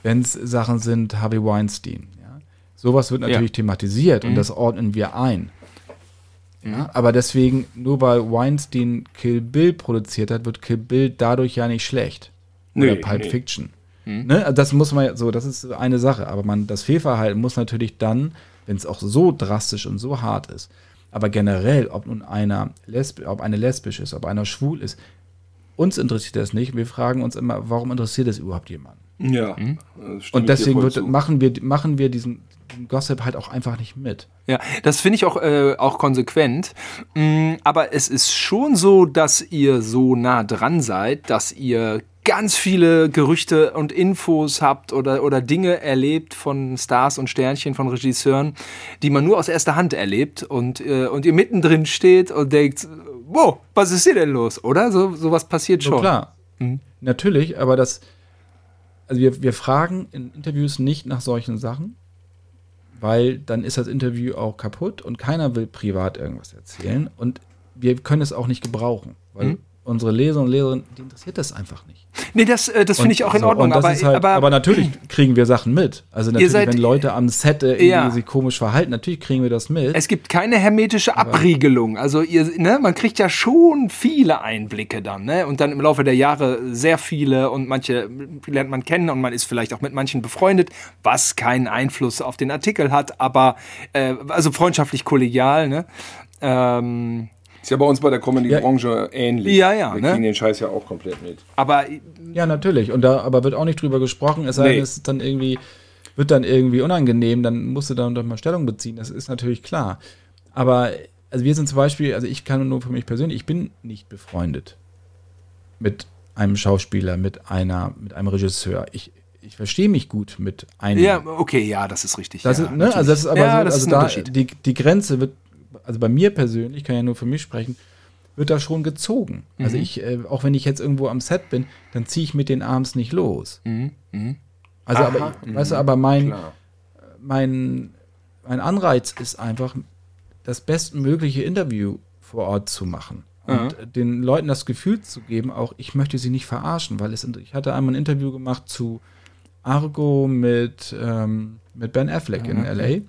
Speaker 3: wenn es Sachen sind, Harvey Weinstein, ja, sowas wird natürlich thematisiert und das ordnen wir ein. Ja, aber deswegen, nur weil Weinstein Kill Bill produziert hat, wird Kill Bill dadurch ja nicht schlecht. Oder
Speaker 2: Nee,
Speaker 3: Pulp
Speaker 2: nee.
Speaker 3: Fiction. Ne? Also Das muss man so, das ist eine Sache. Aber man, das Fehlverhalten muss natürlich dann, wenn es auch so drastisch und so hart ist, aber generell, ob nun einer lesb ob eine lesbisch ist, ob einer schwul ist, uns interessiert das nicht. Wir fragen uns immer, warum interessiert das überhaupt jemanden?
Speaker 2: Ja.
Speaker 3: Und deswegen wird, machen, wir, machen wir diesen Gossip halt auch einfach nicht mit.
Speaker 1: Ja, das finde ich auch, äh, auch konsequent. Mm, aber es ist schon so, dass ihr so nah dran seid, dass ihr ganz viele Gerüchte und Infos habt oder, oder Dinge erlebt von Stars und Sternchen, von Regisseuren, die man nur aus erster Hand erlebt und, äh, und ihr mittendrin steht und denkt, wow, was ist hier denn los, oder? So sowas passiert schon.
Speaker 3: klar. Natürlich, aber das, also wir, wir fragen in Interviews nicht nach solchen Sachen, weil dann ist das Interview auch kaputt und keiner will privat irgendwas erzählen. Und wir können es auch nicht gebrauchen, weil unsere Leser und Leserinnen, die interessiert das einfach nicht.
Speaker 1: Nee, das, äh, das finde ich auch in
Speaker 3: so,
Speaker 1: Ordnung.
Speaker 3: das
Speaker 1: aber,
Speaker 3: halt,
Speaker 1: aber,
Speaker 3: aber, natürlich *clears throat* kriegen wir Sachen mit. Also natürlich,
Speaker 1: seid-
Speaker 3: wenn Leute am Set äh, irgendwie
Speaker 1: Ja.
Speaker 3: sich komisch verhalten, natürlich kriegen wir das mit.
Speaker 1: Es gibt keine hermetische Abriegelung. Also ihr, ne, man kriegt ja schon viele Einblicke dann, ne? Und dann im Laufe der Jahre sehr viele und manche lernt man kennen und man ist vielleicht auch mit manchen befreundet, was keinen Einfluss auf den Artikel hat, aber äh, also freundschaftlich kollegial, ne? Ähm,
Speaker 2: Ist ja bei uns bei der Comedy-Branche ähnlich.
Speaker 1: Ja, ja,
Speaker 2: Wir
Speaker 1: ne?
Speaker 2: kriegen den Scheiß ja auch komplett mit.
Speaker 1: aber
Speaker 3: Ja, natürlich. Und da aber wird auch nicht drüber gesprochen, es sei denn,
Speaker 2: Nee.
Speaker 3: es ist dann irgendwie, wird dann irgendwie unangenehm, dann musst du dann doch mal Stellung beziehen. Das ist natürlich klar. Aber also wir sind zum Beispiel, also ich kann nur für mich persönlich, ich bin nicht befreundet mit einem Schauspieler, mit einer, mit einem Regisseur. Ich, ich verstehe mich gut mit einem.
Speaker 1: ja, okay, ja, das ist richtig.
Speaker 3: Das
Speaker 1: ja,
Speaker 3: ist, ne? Also das ist aber
Speaker 1: ja,
Speaker 3: so,
Speaker 1: das
Speaker 3: also
Speaker 1: ist ein
Speaker 3: da,
Speaker 1: Unterschied.
Speaker 3: die, die Grenze wird, also bei mir persönlich, ich kann ja nur für mich sprechen, wird da schon gezogen. Also
Speaker 1: Mhm.
Speaker 3: ich, äh, auch wenn ich jetzt irgendwo am Set bin, dann ziehe ich mit den abends nicht los.
Speaker 1: Mhm,
Speaker 3: Also, aber,
Speaker 2: Mhm.
Speaker 3: weißt du, aber mein,
Speaker 2: Klar.
Speaker 3: mein, mein Anreiz ist einfach, das bestmögliche Interview vor Ort zu machen. Und den Leuten das Gefühl zu geben, auch ich möchte sie nicht verarschen, weil es, ich hatte einmal ein Interview gemacht zu Argo mit, ähm, mit Ben Affleck in LA.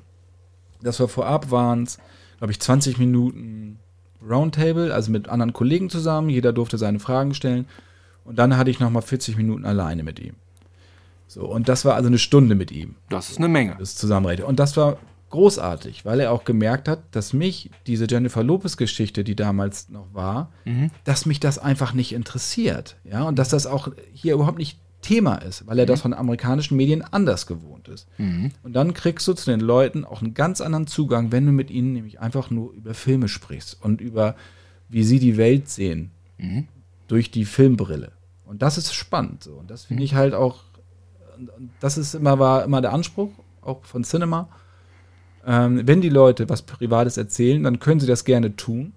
Speaker 3: Das war vorab, waren es, glaube ich, 20 Minuten Roundtable, also mit anderen Kollegen zusammen. Jeder durfte seine Fragen stellen. Und dann hatte ich nochmal 40 Minuten alleine mit ihm. So, und das war also eine Stunde mit ihm
Speaker 1: Das ist eine Menge.
Speaker 3: das Zusammenrede. Und das war großartig, weil er auch gemerkt hat, dass mich diese Jennifer Lopez-Geschichte, die damals noch war, dass mich das einfach nicht interessiert. Ja, und dass das auch hier überhaupt nicht Thema ist, weil er das von amerikanischen Medien anders gewohnt ist. Und dann kriegst du zu den Leuten auch einen ganz anderen Zugang, wenn du mit ihnen nämlich einfach nur über Filme sprichst und über, wie sie die Welt sehen, durch die Filmbrille. Und das ist spannend. So. Und das finde ich halt auch das ist immer, war immer der Anspruch, auch von Cinema. Ähm, wenn die Leute was Privates erzählen, dann können sie das gerne tun.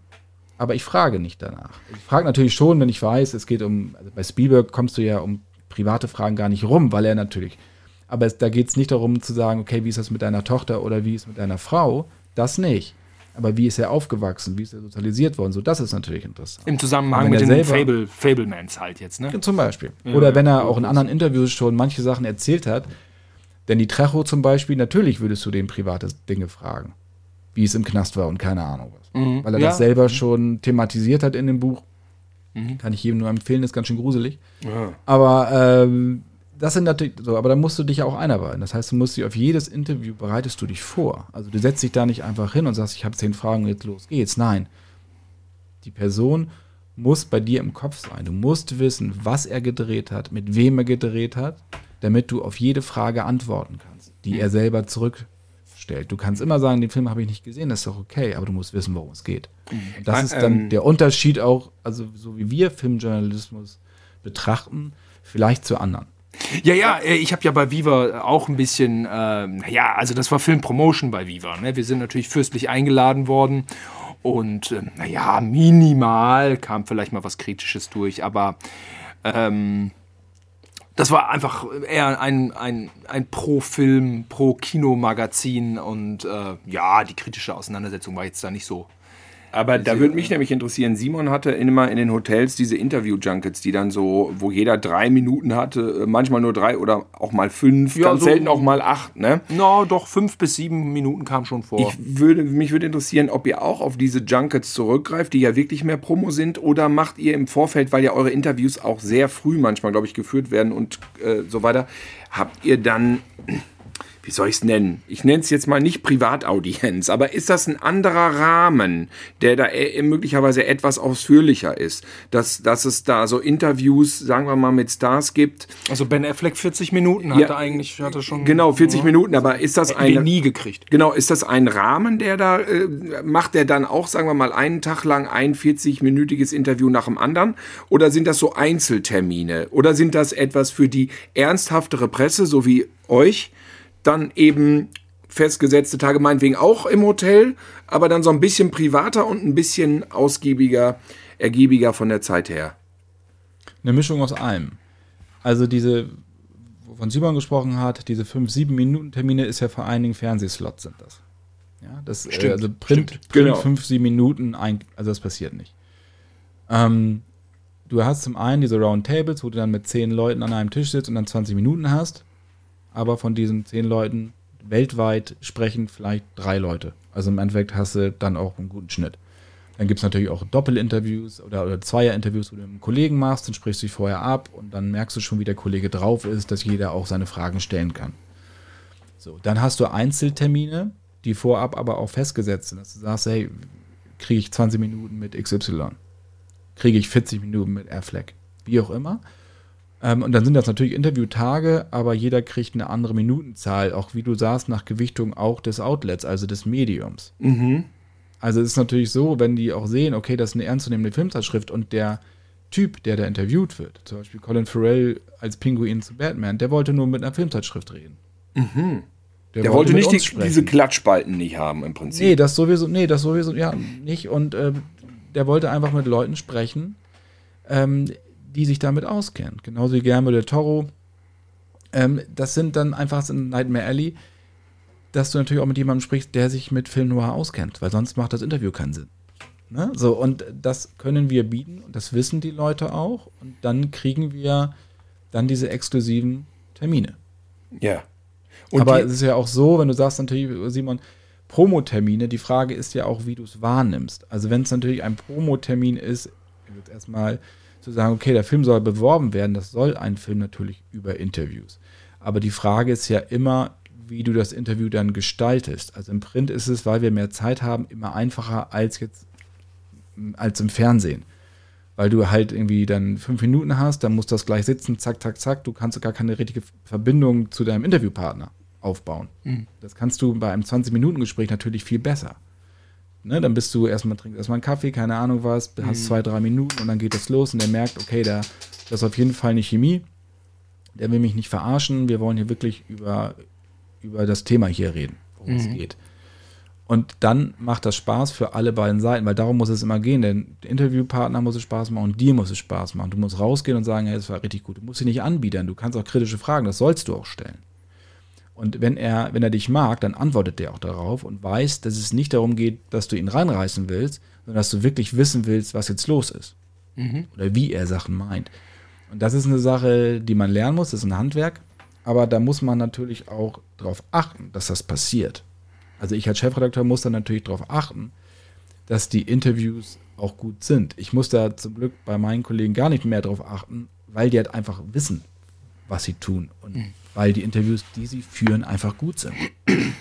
Speaker 3: Aber ich frage nicht danach. Ich frage natürlich schon, wenn ich weiß, es geht um, also bei Spielberg kommst du ja um private Fragen gar nicht rum, weil er natürlich, aber es, da geht es nicht darum zu sagen, okay, wie ist das mit deiner Tochter oder wie ist es mit deiner Frau? Das nicht. Aber wie ist er aufgewachsen? Wie ist er sozialisiert worden? So, das ist natürlich interessant.
Speaker 1: Im Zusammenhang mit den Fable, Fablemans halt jetzt, ne?
Speaker 3: Zum Beispiel. Oder wenn er auch in anderen Interviews schon manche Sachen erzählt hat. Denn die Trecho zum Beispiel, natürlich würdest du den private Dinge fragen. Wie es im Knast war und keine Ahnung was. Weil er
Speaker 1: Ja.
Speaker 3: das selber schon thematisiert hat in dem Buch. Kann ich jedem nur empfehlen, ist ganz schön gruselig. Aber ähm, das sind natürlich so, aber da musst du dich ja auch einarbeiten. Das heißt, du musst dich auf jedes Interview bereitest du dich vor. Also du setzt dich da nicht einfach hin und sagst, ich habe zehn Fragen, jetzt los geht's. Nein. Die Person muss bei dir im Kopf sein. Du musst wissen, was er gedreht hat, mit wem er gedreht hat, damit du auf jede Frage antworten kannst, die er selber zurückstellt. Du kannst immer sagen, den Film habe ich nicht gesehen, das ist doch okay, aber du musst wissen, worum es geht. Und das
Speaker 2: Ah,
Speaker 3: ist dann
Speaker 2: ähm,
Speaker 3: der Unterschied auch, also so wie wir Filmjournalismus betrachten, vielleicht zu anderen.
Speaker 1: Ja, ja, äh, ich habe ja bei Viva auch ein bisschen, ähm, ja, also das war Filmpromotion bei Viva. Ne? Wir sind natürlich fürstlich eingeladen worden und ähm, naja, minimal kam vielleicht mal was Kritisches durch, aber ähm, das war einfach eher ein, ein, ein Pro-Film, Pro-Kino-Magazin und äh, ja, die kritische Auseinandersetzung war jetzt da nicht so.
Speaker 2: Aber da würde mich nämlich interessieren, Simon hatte immer in den Hotels diese Interview-Junkets, die dann so, wo jeder drei Minuten hatte, äh, manchmal nur drei oder auch mal fünf,
Speaker 1: Ja,
Speaker 2: ganz
Speaker 1: so-
Speaker 2: selten auch mal acht, ne?
Speaker 1: Na, doch, fünf bis sieben Minuten kam schon vor.
Speaker 2: Ich würde, mich würde interessieren, ob ihr auch auf diese Junkets zurückgreift, die ja wirklich mehr Promo sind, oder macht ihr im Vorfeld, weil ja eure Interviews auch sehr früh manchmal, glaube ich, geführt werden und äh, so weiter, habt ihr dann, wie soll ich es nennen? Ich nenne es jetzt mal nicht Privataudienz, aber ist das ein anderer Rahmen, der da äh, möglicherweise etwas ausführlicher ist? Dass, dass es da so Interviews, sagen wir mal, mit Stars gibt?
Speaker 1: Also Ben Affleck 40 Minuten hatte
Speaker 2: Ja,
Speaker 1: eigentlich, hatte schon.
Speaker 2: Genau, 40 Minuten, aber ist das eine.
Speaker 1: nie gekriegt.
Speaker 2: Genau, ist das ein Rahmen, der da äh, macht der dann auch, sagen wir mal, einen Tag lang ein 40-minütiges Interview nach dem anderen? Oder sind das so Einzeltermine? Oder sind das etwas für die ernsthaftere Presse, so wie euch, dann eben festgesetzte Tage, meinetwegen auch im Hotel, aber dann so ein bisschen privater und ein bisschen ausgiebiger, ergiebiger von der Zeit her?
Speaker 3: Eine Mischung aus allem. Also diese, wovon Simon gesprochen hat, diese 5-7-Minuten-Termine ist ja vor allen Dingen Fernsehslots sind das. Ja, das
Speaker 2: Stimmt,
Speaker 3: äh, also Print,
Speaker 2: stimmt,
Speaker 3: Print
Speaker 2: genau.
Speaker 3: 5, 7 Minuten, ein, also das passiert nicht. Ähm, du hast zum einen diese Roundtables, wo du dann mit 10 Leuten an einem Tisch sitzt und dann 20 Minuten hast, aber von diesen 10 Leuten weltweit sprechen vielleicht drei Leute. Also im Endeffekt hast du dann auch einen guten Schnitt. Dann gibt es natürlich auch Doppelinterviews oder, oder Zweierinterviews, wo du mit einem Kollegen machst, dann sprichst du dich vorher ab und dann merkst du schon, wie der Kollege drauf ist, dass jeder auch seine Fragen stellen kann. So, dann hast du Einzeltermine, die vorab aber auch festgesetzt sind, dass du sagst, hey, kriege ich 20 Minuten mit XY, kriege ich 40 Minuten mit Affleck, wie auch immer. Ähm, und dann sind das natürlich Interviewtage, aber jeder kriegt eine andere Minutenzahl, auch wie du sagst, nach Gewichtung auch des Outlets, also des Mediums. Also es ist natürlich so, wenn die auch sehen, okay, das ist eine ernstzunehmende Filmzeitschrift und der Typ, der da interviewt wird, zum Beispiel Colin Farrell als Pinguin zu Batman, der wollte nur mit einer Filmzeitschrift reden.
Speaker 2: Der wollte
Speaker 3: mit
Speaker 2: nicht die, diese Klatschspalten nicht haben im Prinzip.
Speaker 3: Nee, das sowieso, nee, das sowieso, ja, nicht. Und äh, der wollte einfach mit Leuten sprechen, ähm, die sich damit auskennen. Genauso wie Guillermo del Toro. Ähm, das sind dann einfach so ein Nightmare Alley, dass du natürlich auch mit jemandem sprichst, der sich mit Film Noir auskennt, weil sonst macht das Interview keinen Sinn. Ne? So, und das können wir bieten und das wissen die Leute auch. Und dann kriegen wir dann diese exklusiven Termine.
Speaker 2: Ja. Und
Speaker 3: Aber es ist ja auch so, wenn du sagst natürlich, Simon, Promotermine, die Frage ist ja auch, wie du es wahrnimmst. Also wenn es natürlich ein Promotermin ist, jetzt erstmal zu sagen, okay, der Film soll beworben werden, das soll ein Film natürlich über Interviews. Aber die Frage ist ja immer, wie du das Interview dann gestaltest. Also im Print ist es, weil wir mehr Zeit haben, immer einfacher als jetzt als im Fernsehen. Weil du halt irgendwie dann fünf Minuten hast, dann muss das gleich sitzen, zack, zack, zack. Du kannst gar keine richtige Verbindung zu deinem Interviewpartner aufbauen. Das kannst du bei einem 20-Minuten-Gespräch natürlich viel besser. Ne, dann bist du erstmal, trinkst erstmal einen Kaffee, keine Ahnung was, hast zwei, drei Minuten und dann geht das los und der merkt, okay, da, das ist auf jeden Fall eine Chemie. Der will mich nicht verarschen. Wir wollen hier wirklich über, über das Thema hier reden, worum es geht. Und dann macht das Spaß für alle beiden Seiten, weil darum muss es immer gehen. Denn der Interviewpartner muss es Spaß machen und dir muss es Spaß machen. Du musst rausgehen und sagen, hey, das war richtig gut. Du musst sie nicht anbiedern. Du kannst auch kritische Fragen, das sollst du auch stellen. Und wenn er, wenn er dich mag, dann antwortet er auch darauf und weiß, dass es nicht darum geht, dass du ihn reinreißen willst, sondern dass du wirklich wissen willst, was jetzt los ist. Oder wie er Sachen meint. Und das ist eine Sache, die man lernen muss, das ist ein Handwerk. Aber da muss man natürlich auch darauf achten, dass das passiert. Also ich als Chefredakteur muss dann natürlich darauf achten, dass die Interviews auch gut sind. Ich muss da zum Glück bei meinen Kollegen gar nicht mehr darauf achten, weil die halt einfach wissen, was sie tun. Und weil die Interviews, die sie führen, einfach gut sind.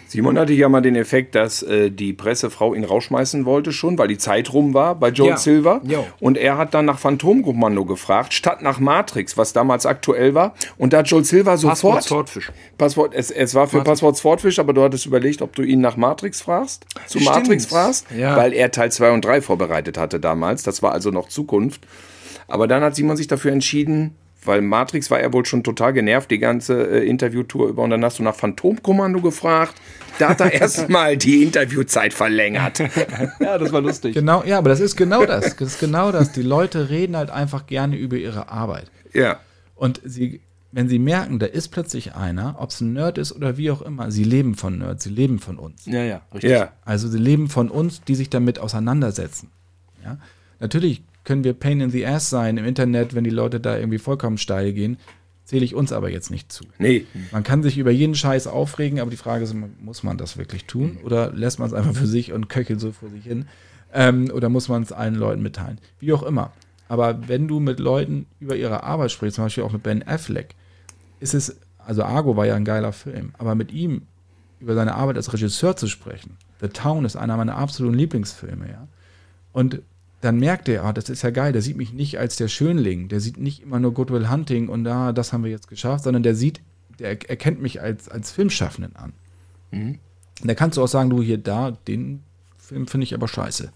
Speaker 2: Simon hatte ja mal den Effekt, dass äh, die Pressefrau ihn rausschmeißen wollte schon, weil die Zeit rum war bei Joel
Speaker 1: Ja.
Speaker 2: Silver.
Speaker 1: Jo.
Speaker 2: Und er hat dann nach Phantomkommando gefragt, statt nach Matrix, was damals aktuell war. Und da hat Joel Silver sofort...
Speaker 1: Swordfish.
Speaker 2: Passwort, es, es war für Passwort Swordfish, aber du hattest überlegt, ob du ihn nach Matrix fragst, zu
Speaker 1: Stimmt.
Speaker 2: Matrix fragst,
Speaker 1: Ja.
Speaker 2: weil er Teil 2 und 3 vorbereitet hatte damals. Das war also noch Zukunft. Aber dann hat Simon sich dafür entschieden, weil Matrix war er wohl schon total genervt, die ganze äh, Interviewtour über. Und dann hast du nach Phantomkommando gefragt. Da hat er *laughs* erstmal die Interviewzeit verlängert.
Speaker 1: Ja, das war lustig.
Speaker 3: Genau, ja, aber das ist genau das. Das ist genau das. Die Leute reden halt einfach gerne über ihre Arbeit.
Speaker 2: Ja.
Speaker 3: Und sie, wenn sie merken, da ist plötzlich einer, ob es ein Nerd ist oder wie auch immer, sie leben von Nerds, sie leben von uns.
Speaker 1: Ja, ja, richtig.
Speaker 2: Ja.
Speaker 3: Also sie leben von uns, die sich damit auseinandersetzen. Ja? Natürlich können wir Pain in the Ass sein im Internet, wenn die Leute da irgendwie vollkommen steil gehen. Zähle ich uns aber jetzt nicht zu.
Speaker 2: Nee.
Speaker 3: Man kann sich über jeden Scheiß aufregen, aber die Frage ist, muss man das wirklich tun? Oder lässt man es einfach für sich und köchelt so vor sich hin? Ähm, oder muss man es allen Leuten mitteilen? Wie auch immer. Aber wenn du mit Leuten über ihre Arbeit sprichst, zum Beispiel auch mit Ben Affleck, ist es, also Argo war ja ein geiler Film, aber mit ihm über seine Arbeit als Regisseur zu sprechen, The Town ist einer meiner absoluten Lieblingsfilme, ja. Und dann merkt er, ah, das ist ja geil, der sieht mich nicht als der Schönling, der sieht nicht immer nur Goodwill Hunting und da, das haben wir jetzt geschafft, sondern der sieht, der er- erkennt mich als, als Filmschaffenden an. Und da kannst du auch sagen, du hier, da, den Film finde ich aber scheiße.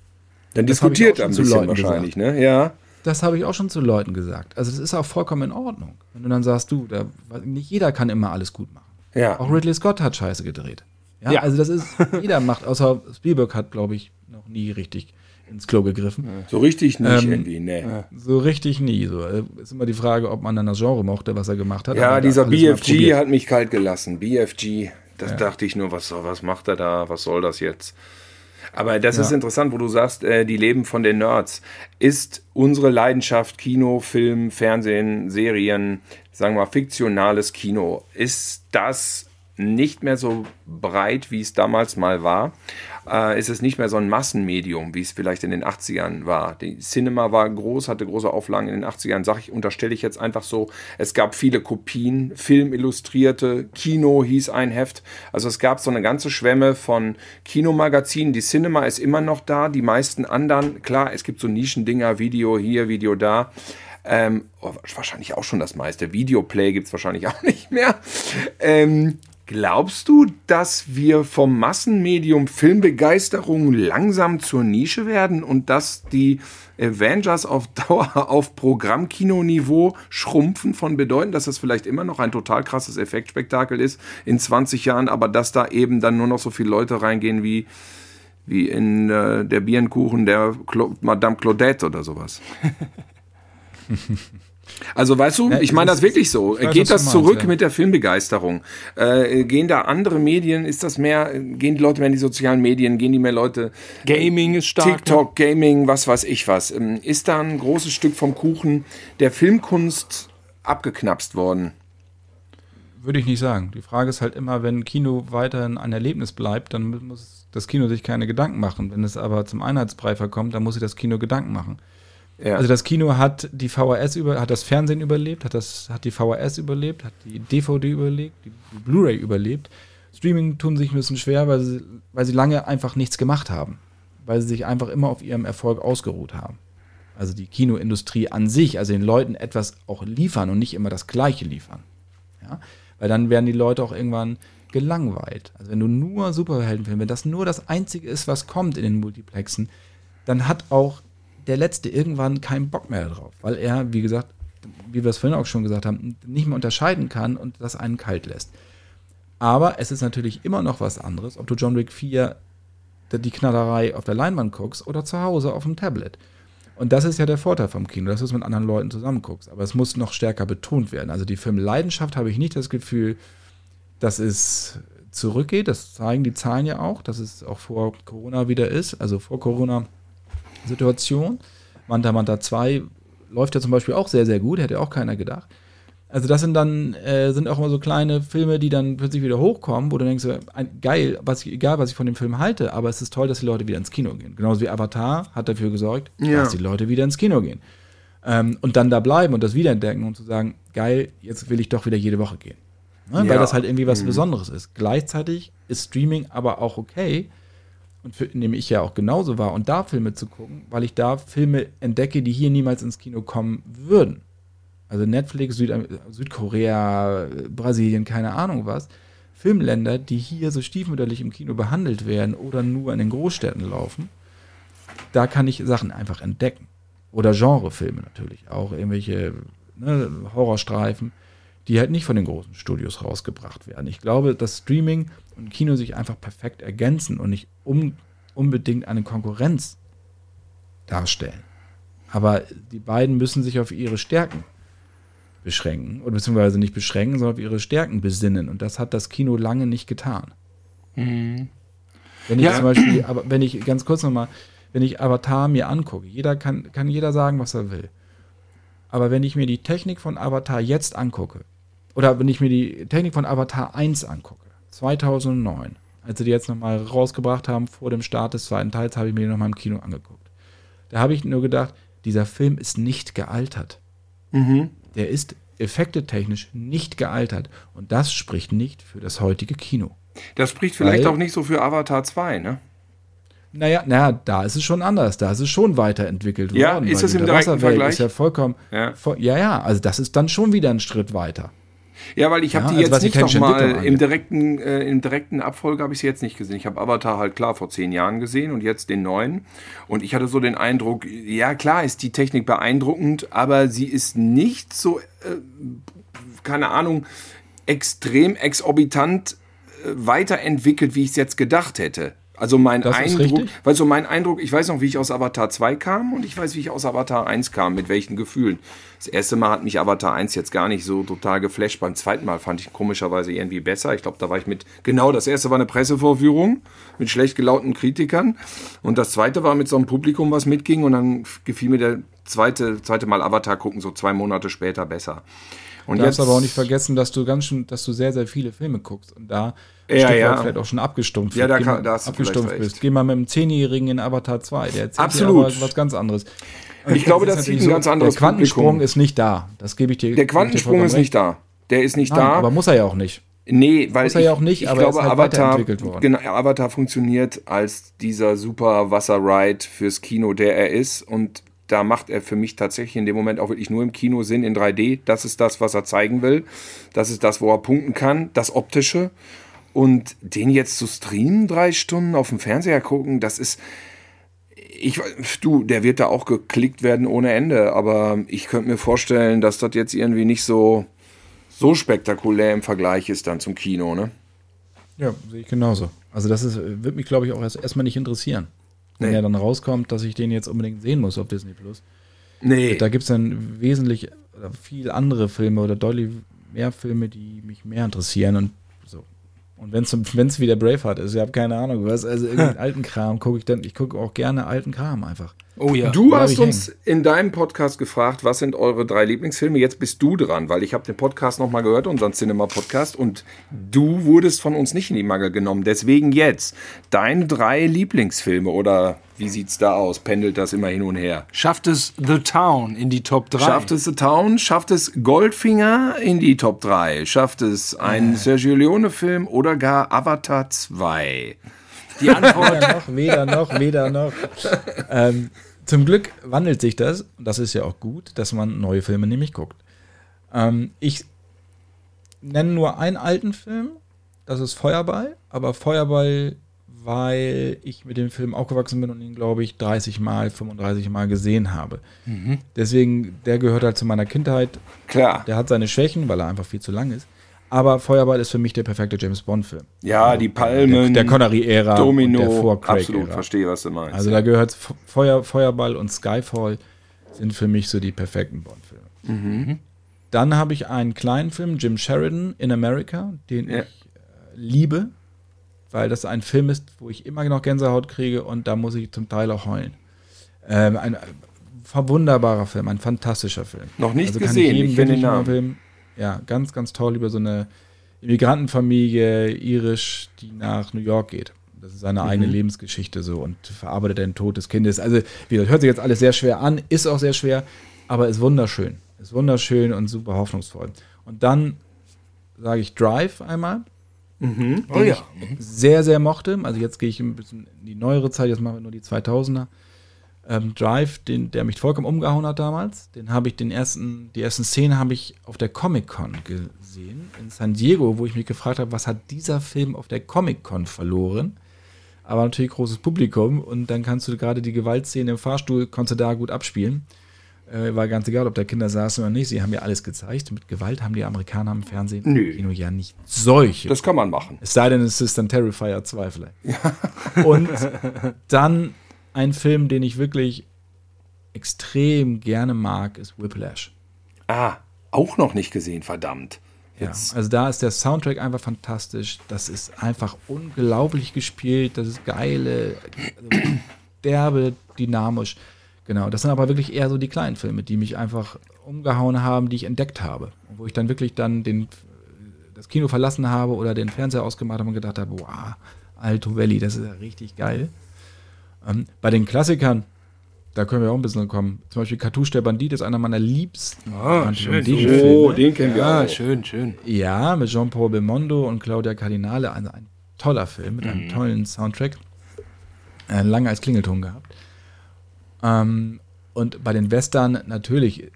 Speaker 2: Dann
Speaker 3: Das
Speaker 2: diskutiert er ein bisschen
Speaker 3: Leuten
Speaker 2: wahrscheinlich, ne? Ja.
Speaker 3: Das habe ich auch schon zu Leuten gesagt. Also das ist auch vollkommen in Ordnung. Wenn du dann sagst, du, da, nicht jeder kann immer alles gut machen.
Speaker 2: Ja.
Speaker 3: Auch Ridley Scott hat Scheiße gedreht. Ja,
Speaker 1: Ja.
Speaker 3: also das ist, *laughs* jeder macht, außer Spielberg hat, glaube ich, noch nie richtig ins Klo gegriffen.
Speaker 2: So richtig nicht
Speaker 3: Ähm,
Speaker 2: irgendwie, ne.
Speaker 3: So richtig nie. So. Äh, Ist immer die Frage, ob man dann das Genre mochte, was er gemacht hat.
Speaker 2: Ja, dieser BFG hat mich kalt gelassen. BFG, das dachte ich nur, was, was macht er da? Was soll das jetzt? Aber das ist
Speaker 3: Ja.
Speaker 2: interessant, wo du sagst, äh, die leben von den Nerds. Ist unsere Leidenschaft Kino, Film, Fernsehen, Serien, sagen wir mal fiktionales Kino, ist das nicht mehr so breit, wie es damals mal war? Äh, ist es nicht mehr so ein Massenmedium, wie es vielleicht in den 80ern war? Die Cinema war groß, hatte große Auflagen in den 80ern, sag ich, unterstelle ich jetzt einfach so. Es gab viele Kopien, Filmillustrierte, Kino hieß ein Heft. Also es gab so eine ganze Schwemme von Kinomagazinen. Die Cinema ist immer noch da, die meisten anderen, klar, es gibt so Nischendinger, Video hier, Video da. Ähm, oh, wahrscheinlich auch schon das meiste. Videoplay gibt es wahrscheinlich *laughs* auch nicht mehr. Ähm, glaubst du, dass wir vom Massenmedium Filmbegeisterung langsam zur Nische werden und dass die Avengers auf *laughs* Dauer auf Programmkinoniveau schrumpfen von bedeuten, dass das vielleicht immer noch ein total krasses Effektspektakel ist in 20 Jahren, aber dass da eben dann nur noch so viele Leute reingehen wie, wie in äh, der Birnenkuchen der Clo Madame Claudette oder sowas? *laughs* Also weißt du,
Speaker 3: Ja,
Speaker 2: ich meine
Speaker 3: das
Speaker 2: wirklich so.
Speaker 3: weiß,
Speaker 2: Geht das
Speaker 3: meinst,
Speaker 2: zurück
Speaker 3: ja.
Speaker 2: mit der Filmbegeisterung? Äh, gehen da andere Medien, ist das mehr, gehen die Leute mehr in die sozialen Medien, gehen die mehr Leute
Speaker 1: Gaming ist stark.
Speaker 2: TikTok, Gaming, was weiß ich was. Ähm, Ist da ein großes Stück vom Kuchen der Filmkunst abgeknapst worden?
Speaker 3: Würde ich nicht sagen. Die Frage ist halt immer, wenn Kino weiterhin ein Erlebnis bleibt, dann muss das Kino sich keine Gedanken machen. Wenn es aber zum Einheitsbrei verkommt, dann muss sich das Kino Gedanken machen.
Speaker 2: Ja.
Speaker 3: Also das Kino hat die VHS über, hat das Fernsehen überlebt, hat das, hat die VHS überlebt, hat die DVD überlebt, die, Blu-ray überlebt. Streaming tun sich ein bisschen schwer, weil sie, weil sie lange einfach nichts gemacht haben. Weil sie sich einfach immer auf ihrem Erfolg ausgeruht haben. Also die Kinoindustrie an sich, also den Leuten etwas auch liefern und nicht immer das Gleiche liefern. Ja? Weil dann werden die Leute auch irgendwann gelangweilt. Also wenn du nur Superheldenfilme, wenn das nur das Einzige ist, was kommt in den Multiplexen, dann hat auch der Letzte irgendwann keinen Bock mehr drauf, weil er, wie gesagt, wie wir es vorhin auch schon gesagt haben, nicht mehr unterscheiden kann und das einen kalt lässt. Aber es ist natürlich immer noch was anderes, ob du John Wick 4 die Knallerei auf der Leinwand guckst oder zu Hause auf dem Tablet. Und das ist ja der Vorteil vom Kino, dass du es mit anderen Leuten zusammen guckst. Aber es muss noch stärker betont werden. Also die Filmleidenschaft habe ich nicht das Gefühl, dass es zurückgeht. Das zeigen die Zahlen ja auch, dass es auch vor Corona wieder ist, also vor Corona-Situation. Manta Manta 2 läuft ja zum Beispiel auch sehr, sehr gut, hätte auch keiner gedacht. Also das sind dann, äh, sind auch immer so kleine Filme, die dann plötzlich wieder hochkommen, wo du denkst, ein, geil, was ich, egal was ich von dem Film halte, aber es ist toll, dass die Leute wieder ins Kino gehen. Genauso wie Avatar hat dafür gesorgt,
Speaker 2: Ja.
Speaker 3: dass die Leute wieder ins Kino gehen. Ähm, und dann da bleiben und das wiederentdecken und zu sagen, geil, jetzt will ich doch wieder jede Woche gehen. Ne? Weil
Speaker 2: Ja.
Speaker 3: das halt irgendwie was Besonderes ist. Gleichzeitig ist Streaming aber auch okay, und für, nehme ich ja auch genauso wahr, und da Filme zu gucken, weil ich da Filme entdecke, die hier niemals ins Kino kommen würden. Also Netflix, Südam Südkorea, Brasilien, keine Ahnung was. Filmländer, die hier so stiefmütterlich im Kino behandelt werden oder nur in den Großstädten laufen, da kann ich Sachen einfach entdecken. Oder Genrefilme natürlich, auch irgendwelche ne, Horrorstreifen, die halt nicht von den großen Studios rausgebracht werden. Ich glaube, dass Streaming und Kino sich einfach perfekt ergänzen und nicht um, unbedingt eine Konkurrenz darstellen. Aber die beiden müssen sich auf ihre Stärken beschränken, oder beziehungsweise nicht beschränken, sondern auf ihre Stärken besinnen. Und das hat das Kino lange nicht getan. Wenn ich
Speaker 2: Ja.
Speaker 3: zum Beispiel, aber wenn ich ganz kurz nochmal, wenn ich Avatar mir angucke, jeder kann, kann jeder sagen, was er will. Aber wenn ich mir die Technik von Avatar jetzt angucke, oder wenn ich mir die Technik von Avatar 1 angucke, 2009, als sie die jetzt nochmal rausgebracht haben vor dem Start des zweiten Teils, habe ich mir die nochmal im Kino angeguckt. Da habe ich nur gedacht, dieser Film ist nicht gealtert. Der ist effektetechnisch nicht gealtert. Und das spricht nicht für das heutige Kino.
Speaker 2: Das spricht vielleicht
Speaker 3: Weil-
Speaker 2: auch nicht so für Avatar 2, ne?
Speaker 3: Naja, naja, da ist es schon anders. Da ist es schon weiterentwickelt
Speaker 2: Ja,
Speaker 3: worden.
Speaker 2: ist
Speaker 3: weil
Speaker 2: es im direkten Vergleich?
Speaker 3: Ist ja vollkommen.
Speaker 2: Ja.
Speaker 3: voll- ja, ja, also das ist dann schon wieder ein Schritt weiter.
Speaker 2: Ja, weil ich habe
Speaker 3: Ja,
Speaker 2: die
Speaker 3: also
Speaker 2: jetzt nicht nochmal im direkten, äh, im direkten Abfolge habe ich sie jetzt nicht gesehen. Ich habe Avatar halt klar vor zehn Jahren gesehen und jetzt den neuen. Und ich hatte so den Eindruck, ja klar ist die Technik beeindruckend, aber sie ist nicht so, äh, keine Ahnung, extrem exorbitant äh, weiterentwickelt, wie ich es jetzt gedacht hätte. Also mein
Speaker 3: Das
Speaker 2: Eindruck, weil so mein Eindruck, ich weiß noch, wie ich aus Avatar 2 kam und ich weiß, wie ich aus Avatar 1 kam, mit welchen Gefühlen. Das erste Mal hat mich Avatar 1 jetzt gar nicht so total geflasht. Beim zweiten Mal fand ich komischerweise irgendwie besser. Ich glaube, da war ich mit, genau, das erste war eine Pressevorführung mit schlecht gelaunten Kritikern und das zweite war mit so einem Publikum, was mitging und dann gefiel mir der zweite, zweite Mal Avatar gucken, so zwei Monate später besser. Und
Speaker 3: Du darfst aber auch nicht vergessen, dass du ganz schön, dass du sehr, sehr viele Filme guckst und da
Speaker 2: Ja, ja.
Speaker 3: vielleicht auch schon abgestumpft
Speaker 2: Ja, da kann- da hast du
Speaker 3: abgestumpft
Speaker 2: vielleicht
Speaker 3: bist. Geh mal mit einem Zehnjährigen in Avatar 2, der erzählt
Speaker 2: Absolut.
Speaker 3: dir was ganz anderes.
Speaker 2: Ich glaube,
Speaker 3: ist
Speaker 2: das
Speaker 3: natürlich
Speaker 2: ein ganz anderes
Speaker 3: Der Quantensprung
Speaker 2: Publikum.
Speaker 3: ist nicht da. Das gebe ich dir.
Speaker 2: Der
Speaker 3: dir
Speaker 2: Quantensprung
Speaker 3: vollkommen
Speaker 2: ist nicht da. Der ist nicht
Speaker 3: Nein,
Speaker 2: da.
Speaker 3: aber muss er ja auch nicht.
Speaker 2: Nee, weil
Speaker 3: Muss er ja auch nicht,
Speaker 2: ich
Speaker 3: aber er
Speaker 2: glaube,
Speaker 3: ist halt
Speaker 2: Avatar, genau, Avatar funktioniert als dieser super Wasser-Ride fürs Kino, der er ist. Und da macht er für mich tatsächlich in dem Moment auch wirklich nur im Kino Sinn in 3D. Das ist das, was er zeigen will. Das ist das, wo er punkten kann, das Optische. Und den jetzt zu streamen, drei Stunden auf dem Fernseher gucken, das ist. Ich, du, der wird da auch geklickt werden ohne Ende, aber ich könnte mir vorstellen, dass das jetzt irgendwie nicht so, so spektakulär im Vergleich ist dann zum Kino, ne?
Speaker 3: Ja, sehe ich genauso. Also das ist, wird mich, glaube ich, auch erst erstmal nicht interessieren. Wenn
Speaker 2: Nee.
Speaker 3: er dann rauskommt, dass ich den jetzt unbedingt sehen muss auf Disney Plus.
Speaker 2: Nee.
Speaker 3: Da gibt es dann wesentlich oder viel andere Filme oder deutlich mehr Filme, die mich mehr interessieren und. Und wenn es wieder Braveheart ist, ich habe keine Ahnung was, also irgendeinen *laughs* alten Kram gucke ich dann, ich gucke auch gerne alten Kram einfach.
Speaker 1: Oh ja.
Speaker 2: Du
Speaker 3: bleib
Speaker 2: hast uns in deinem Podcast gefragt, was sind eure drei Lieblingsfilme? Jetzt bist du dran, weil ich habe den Podcast nochmal gehört, unseren Cinema-Podcast, und du wurdest von uns nicht in die Mangel genommen. Deswegen jetzt deine drei Lieblingsfilme oder wie sieht's da aus? Pendelt das immer hin und her?
Speaker 1: Schafft es The Town in die Top 3?
Speaker 2: Schafft es The Town? Schafft es Goldfinger in die Top 3? Schafft es ein Sergio Leone-Film oder gar Avatar 2?
Speaker 1: Die Antwort
Speaker 3: Weder *laughs* noch, weder noch, weder noch. *laughs* ähm, zum Glück wandelt sich das, und das ist ja auch gut, dass man neue Filme nämlich guckt. Ähm, ich nenne nur einen alten Film, das ist Feuerball, aber Feuerball, weil ich mit dem Film aufgewachsen bin und ihn, glaube ich, 30 Mal, 35 Mal gesehen habe. Deswegen, der gehört halt zu meiner Kindheit.
Speaker 2: Klar.
Speaker 3: Der hat seine Schwächen, weil er einfach viel zu lang ist. Aber Feuerball ist für mich der perfekte James Bond-Film.
Speaker 2: Ja, die Palmen,
Speaker 3: Der, der Connery-Ära
Speaker 2: Domino,
Speaker 3: der vor Craig
Speaker 2: absolut, verstehe, was du meinst.
Speaker 3: Also da gehört Feuer, Feuerball und Skyfall sind für mich so die perfekten Bond-Filme.
Speaker 2: Mhm.
Speaker 3: Dann habe ich einen kleinen Film, Jim Sheridan in America, den
Speaker 2: Ja.
Speaker 3: ich liebe, weil das ein Film ist, wo ich immer noch Gänsehaut kriege und da muss ich zum Teil auch heulen. Ähm, ein, ein wunderbarer Film, ein fantastischer Film.
Speaker 2: Noch nicht
Speaker 3: Also
Speaker 2: gesehen,
Speaker 3: jedem
Speaker 2: ich kenne den Namen.
Speaker 3: Film, ja, ganz, ganz toll über so eine Immigrantenfamilie, irisch, die nach New York geht. Das ist seine
Speaker 2: Mhm.
Speaker 3: eigene Lebensgeschichte so und verarbeitet den Tod des Kindes. Also, wie gesagt, hört sich jetzt alles sehr schwer an, ist auch sehr schwer, aber ist wunderschön. Ist wunderschön und super hoffnungsvoll. Und dann sage ich Drive einmal,
Speaker 1: Oh ja.
Speaker 3: sehr, sehr mochte. Also jetzt gehe ich ein bisschen in die neuere Zeit, jetzt machen wir nur die 2000er. Ähm, Drive, den, der mich vollkommen umgehauen hat damals, den habe ich den ersten, die ersten Szenen habe ich auf der Comic-Con gesehen in San Diego, wo ich mich gefragt habe, was hat dieser Film auf der Comic-Con verloren? Aber natürlich großes Publikum und dann kannst du gerade die Gewaltszene im Fahrstuhl, konntest du da gut abspielen. Äh, war ganz egal, ob da Kinder saßen oder nicht. Sie haben ja alles gezeigt. Mit Gewalt haben die Amerikaner im Fernsehen
Speaker 2: Nö.
Speaker 3: Kino ja nicht solche
Speaker 2: Das kann man machen.
Speaker 3: es sei denn, es ist dann Terrifier 2 vielleicht. Und dann ein Film, den ich wirklich extrem gerne mag, ist Whiplash.
Speaker 2: Ah, auch noch nicht gesehen, verdammt.
Speaker 3: Ja,
Speaker 2: Jetzt,
Speaker 3: also da ist der Soundtrack einfach fantastisch. Das ist einfach unglaublich gespielt. Das ist geile, also derbe, dynamisch. Genau, das sind aber wirklich eher so die kleinen Filme, die mich einfach umgehauen haben, die ich entdeckt habe. Wo ich dann wirklich dann den, das Kino verlassen habe oder den Fernseher ausgemacht habe und gedacht habe, wow, Alto Valley, das ist ja richtig geil. Ähm, bei den Klassikern, da können wir auch ein bisschen kommen. Zum Beispiel Cartouche der Bandit ist einer meiner liebsten
Speaker 1: Ah,
Speaker 3: Quentin
Speaker 1: schön.
Speaker 2: Oh, den kennen wir
Speaker 1: Ja,
Speaker 2: auch.
Speaker 1: schön, schön.
Speaker 3: Ja, mit Jean-Paul Belmondo und Claudia Cardinale. Also ein toller Film mit einem tollen Soundtrack. Äh, lange als Klingelton gehabt. Ähm, und bei den Western natürlich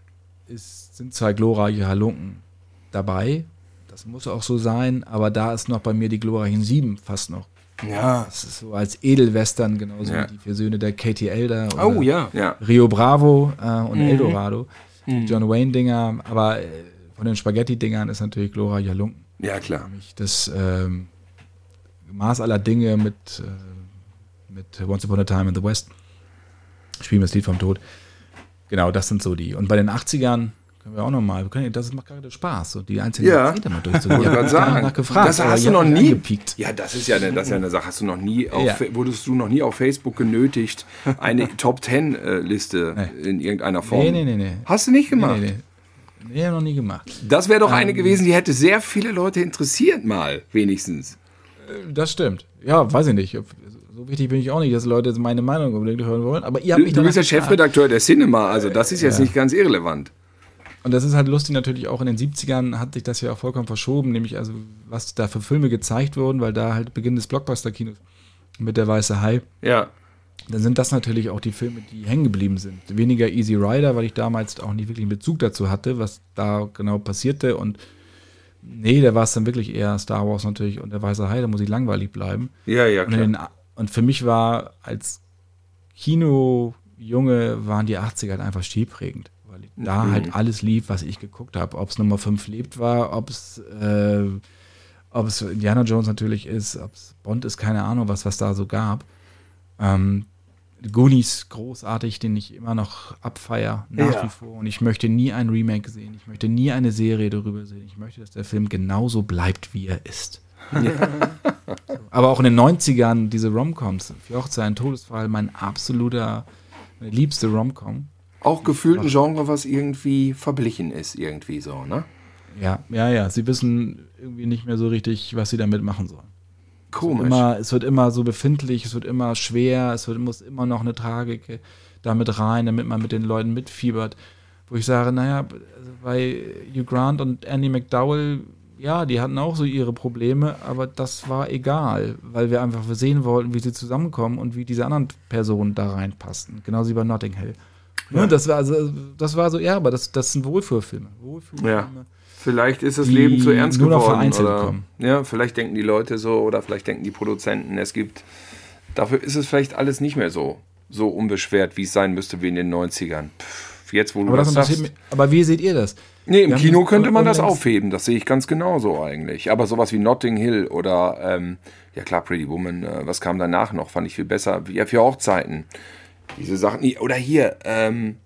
Speaker 3: ist, sind zwei glorreiche Halunken dabei. Das muss auch so sein, aber da ist noch bei mir die glorreichen Sieben fast noch.
Speaker 1: Ja.
Speaker 3: Das ist so als Edelwestern, genauso
Speaker 2: Ja.
Speaker 3: wie die vier Söhne der Katie Elder.
Speaker 1: Oh ja.
Speaker 2: Ja.
Speaker 3: Rio Bravo äh, und Eldorado. Die John Wayne-Dinger, aber äh, von den Spaghetti-Dingern ist natürlich glorreicher Lunken.
Speaker 2: Ja, klar.
Speaker 3: Das ähm, Maß aller Dinge mit, äh, mit Once Upon a Time in the West. Spielen wir das Lied vom Tod. Genau, das sind so die. Und bei den 80ern können wir auch nochmal, das macht gerade Spaß, so die einzelnen
Speaker 2: Ja.
Speaker 3: Jahrzehnte mal durchzugehen. Ich
Speaker 2: sagen.
Speaker 3: danach gefragt,
Speaker 2: das hast du noch nie.
Speaker 3: angepiekt.
Speaker 2: Ja, das ist ja eine, das ist ja eine Sache. Hast du noch nie auf,
Speaker 3: Ja.
Speaker 2: Wurdest du noch nie auf Facebook genötigt, eine *laughs* Top Ten äh, Liste
Speaker 3: Nee.
Speaker 2: in irgendeiner Form?
Speaker 3: Nee, nee, nee, nee.
Speaker 2: Hast du nicht gemacht?
Speaker 3: Nee, nee, nee. Nee, noch nie gemacht.
Speaker 2: Das wäre doch eine
Speaker 3: Ähm.
Speaker 2: gewesen, die hätte sehr viele Leute interessiert, mal wenigstens.
Speaker 3: Das stimmt. Ja, weiß ich nicht. So wichtig bin ich auch nicht, dass Leute meine Meinung unbedingt hören wollen. Aber ihr habt
Speaker 2: Du,
Speaker 3: mich
Speaker 2: du bist
Speaker 3: danach
Speaker 2: der. Chefredakteur der Cinema, also das ist jetzt nicht ganz irrelevant.
Speaker 3: Und das ist halt lustig natürlich auch in den 70ern hat sich das ja auch vollkommen verschoben, nämlich also was da für Filme gezeigt wurden, weil da halt Beginn des Blockbuster-Kinos mit der Weiße Hai,
Speaker 2: Ja.
Speaker 3: dann sind das natürlich auch die Filme, die hängen geblieben sind. Weniger Easy Rider, weil ich damals auch nicht wirklich einen Bezug dazu hatte, was da genau passierte und nee, da war es dann wirklich eher Star Wars natürlich und der Weiße Hai, da muss ich langweilig bleiben.
Speaker 2: Ja, ja,
Speaker 3: Und, in den, und für mich war als Kinojunge waren die 80er halt einfach stilprägend, da halt alles lief, was ich geguckt habe. Ob es Nummer 5 lebt war, ob es äh, ob es Indiana Jones natürlich ist, ob es Bond ist, keine Ahnung, was, was da so gab. Ähm, Goonies großartig, den ich immer noch abfeier, nach
Speaker 2: Ja.
Speaker 3: wie vor. Und ich möchte nie ein Remake sehen. Ich möchte nie eine Serie darüber sehen. Ich möchte, dass der Film genauso bleibt, wie er ist. *laughs* Aber auch in den 90ern diese Romcoms, Fjorza, ein Todesfall, mein absoluter, meine liebste Romcom.
Speaker 2: Auch gefühlt ein Genre, was irgendwie verblichen ist, irgendwie so, ne?
Speaker 3: Ja, ja, ja. Sie wissen irgendwie nicht mehr so richtig, was sie damit machen sollen.
Speaker 2: Komisch.
Speaker 3: Immer, es wird immer so befindlich, es wird immer schwer, es wird, muss immer noch eine Tragik damit rein, damit man mit den Leuten mitfiebert. Wo ich sage, naja, also bei Hugh Grant und Andy McDowell, ja, die hatten auch so ihre Probleme, aber das war egal, weil wir einfach sehen wollten, wie sie zusammenkommen und wie diese anderen Personen da reinpassten. Genauso wie bei Notting Hill. Ne, das war also, das war so, ja, aber das, das sind Wohlfühlfilme. Wohlfühlfilme.
Speaker 2: Ja. Vielleicht ist das Leben zu ernst
Speaker 3: nur noch
Speaker 2: geworden.
Speaker 3: vereinzelt
Speaker 2: Oder,
Speaker 3: kommen.
Speaker 2: ja, vielleicht denken die Leute so oder vielleicht denken die Produzenten, es gibt. Dafür ist es vielleicht alles nicht mehr so, so unbeschwert, wie es sein müsste wie in den 90ern. Pff, jetzt, wo du
Speaker 3: Aber, das
Speaker 2: das sagst.
Speaker 3: mich, aber wie seht ihr das?
Speaker 2: Nee, im
Speaker 3: Wir
Speaker 2: Kino könnte man das aufheben, das sehe ich ganz genauso eigentlich. Aber sowas wie Notting Hill oder, ähm, ja klar, Pretty Woman, äh, was kam danach noch, fand ich viel besser. Ja, für Hochzeiten. Diese Sachen. Oder hier, ähm,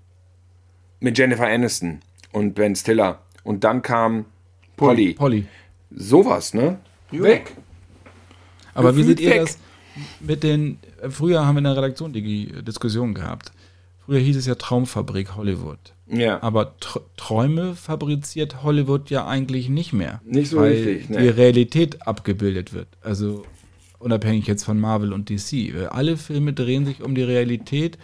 Speaker 2: mit Jennifer Aniston und Ben Stiller. Und dann kam Polly.
Speaker 3: Polly.
Speaker 2: Sowas, ne? Weg.
Speaker 3: Aber wie seht ihr
Speaker 2: weg.
Speaker 3: das mit den, äh, früher haben wir in der Redaktion die Diskussion gehabt. Früher hieß es ja Traumfabrik Hollywood.
Speaker 2: Ja.
Speaker 3: Aber Tr Träume fabriziert Hollywood ja eigentlich nicht mehr.
Speaker 2: Nicht so
Speaker 3: weil
Speaker 2: richtig, ne.
Speaker 3: die Realität abgebildet wird. Also unabhängig jetzt von Marvel und DC. Alle Filme drehen sich um die Realität,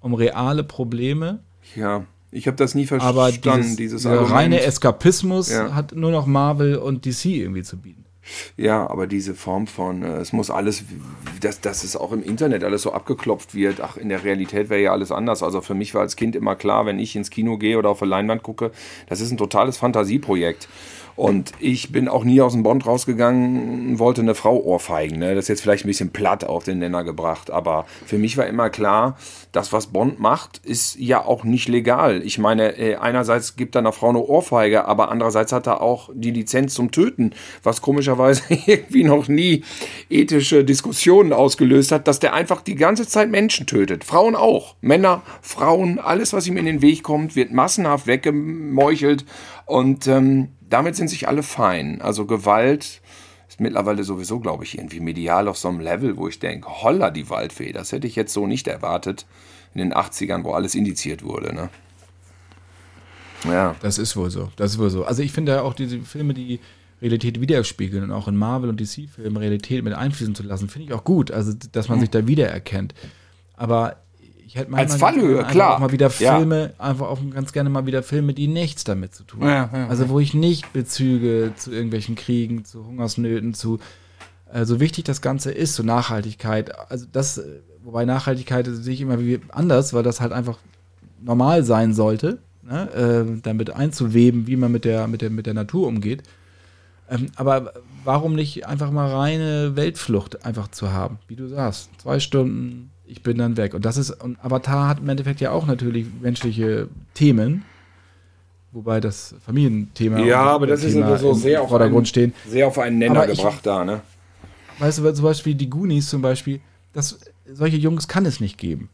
Speaker 3: um reale Probleme.
Speaker 2: Ja, ich habe das nie
Speaker 3: Aber
Speaker 2: verstanden,
Speaker 3: dieses,
Speaker 2: dieses,
Speaker 3: dieser
Speaker 2: Argument.
Speaker 3: reine Eskapismus
Speaker 2: Ja.
Speaker 3: hat nur noch Marvel und DC irgendwie zu bieten.
Speaker 2: Ja, aber diese Form von, äh, es muss alles, dass, dass es auch im Internet alles so abgeklopft wird. Ach, in der Realität wäre ja alles anders. Also für mich war als Kind immer klar, wenn ich ins Kino gehe oder auf eine Leinwand gucke, das ist ein totales Fantasieprojekt. Und ich bin auch nie aus dem Bond rausgegangen wollte eine Frau ohrfeigen. Ne? Das ist jetzt vielleicht ein bisschen platt auf den Nenner gebracht. Aber für mich war immer klar, das, was Bond macht, ist ja auch nicht legal. Ich meine, äh, einerseits gibt er einer Frau eine Ohrfeige, aber andererseits hat er auch die Lizenz zum Töten, was komischerweise *laughs* irgendwie noch nie ethische Diskussionen ausgelöst hat, dass der einfach die ganze Zeit Menschen tötet. Frauen auch. Männer, Frauen, alles, was ihm in den Weg kommt, wird massenhaft weggemeuchelt. Und ähm, damit sind sich alle fein. Also Gewalt ist mittlerweile sowieso, glaube ich, irgendwie medial auf so einem Level, wo ich denke, holla die Waldfee, das hätte ich jetzt so nicht erwartet in den 80ern, wo alles indiziert wurde. Ne? Ja.
Speaker 3: Das ist wohl so. Das ist wohl so. Also ich finde ja auch diese Filme, die Realität widerspiegeln und auch in Marvel und DC-Filmen Realität mit einfließen zu lassen, finde ich auch gut. Also dass man sich da wiedererkennt. Aber ich hätte
Speaker 2: Als Fallhöhe, klar.
Speaker 3: auch mal wieder
Speaker 2: Ja.
Speaker 3: Filme, einfach auch ganz gerne mal wieder Filme, die nichts damit zu tun haben.
Speaker 1: Ja, ja,
Speaker 3: also wo ich nicht Bezüge zu irgendwelchen Kriegen, zu Hungersnöten, zu äh, so wichtig das Ganze ist, zu Nachhaltigkeit. Also das, wobei Nachhaltigkeit sehe ich immer wie anders, weil das halt einfach normal sein sollte, ne? äh, damit einzuweben, wie man mit der, mit der, mit der Natur umgeht. Ähm, aber warum nicht einfach mal reine Weltflucht einfach zu haben, wie du sagst, zwei Stunden, ich bin dann weg. Und das ist, und Avatar hat im Endeffekt ja auch natürlich menschliche Themen, wobei das Familienthema
Speaker 2: Ja, aber das ist
Speaker 3: Thema
Speaker 2: immer so
Speaker 3: im
Speaker 2: sehr auf
Speaker 3: Vordergrund
Speaker 2: einen-
Speaker 3: stehen.
Speaker 2: Sehr auf einen Nenner
Speaker 3: ich-
Speaker 2: gebracht da, ne?
Speaker 3: Weißt du, zum Beispiel die Goonies zum Beispiel, das, solche Jungs kann es nicht geben.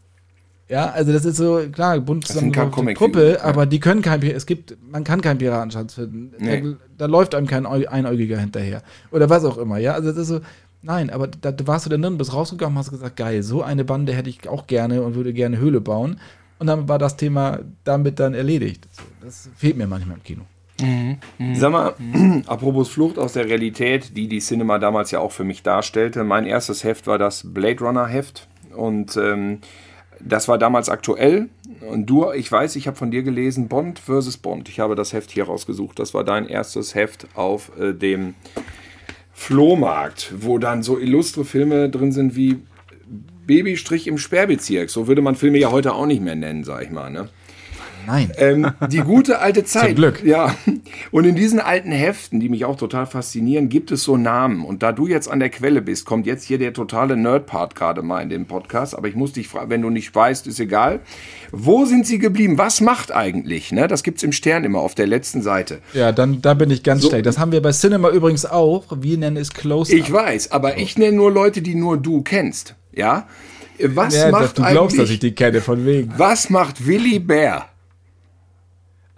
Speaker 3: Ja, also das ist so, klar, bunt zusammengewürfelte Truppe, aber die können kein, es gibt, man kann keinen Piratenschatz finden.
Speaker 2: Nee.
Speaker 3: Da, da läuft einem kein Einäugiger hinterher. Oder was auch immer, ja. Also das ist so, nein, aber da, da warst du dann drin, bist rausgegangen, hast gesagt, geil, so eine Bande hätte ich auch gerne und würde gerne Höhle bauen. Und dann war das Thema damit dann erledigt. Das fehlt mir manchmal im Kino.
Speaker 2: Sag mal, *clears throat* apropos Flucht aus der Realität, die die Cinema damals ja auch für mich darstellte. Mein erstes Heft war das Blade Runner Heft und ähm, das war damals aktuell. Und du, ich weiß, ich habe von dir gelesen Bond versus Bond. Ich habe das Heft hier rausgesucht. Das war dein erstes Heft auf äh, dem Flohmarkt, wo dann so illustre Filme drin sind wie Babystrich im Sperrbezirk. So würde man Filme ja heute auch nicht mehr nennen, sag ich mal. Ne?
Speaker 3: Nein.
Speaker 2: Ähm, die gute alte *laughs* Zeit.
Speaker 3: Glück.
Speaker 2: Ja. Und in diesen alten Heften, die mich auch total faszinieren, gibt es so Namen. Und da du jetzt an der Quelle bist, kommt jetzt hier der totale Nerd-Part gerade mal in dem Podcast. Aber ich muss dich fragen, wenn du nicht weißt, ist egal. Wo sind sie geblieben? Was macht eigentlich? Ne? Das gibt's im Stern immer auf der letzten Seite.
Speaker 3: Ja, dann da bin ich ganz
Speaker 2: So-
Speaker 3: schlecht. Das haben wir bei Cinema übrigens auch. Wir nennen es Close
Speaker 2: Ich weiß, aber ich nenne nur Leute, die nur du kennst. Ja? Was
Speaker 3: ja,
Speaker 2: macht
Speaker 3: du glaubst, dass ich die kenne, von wegen.
Speaker 2: was macht Willy Bär?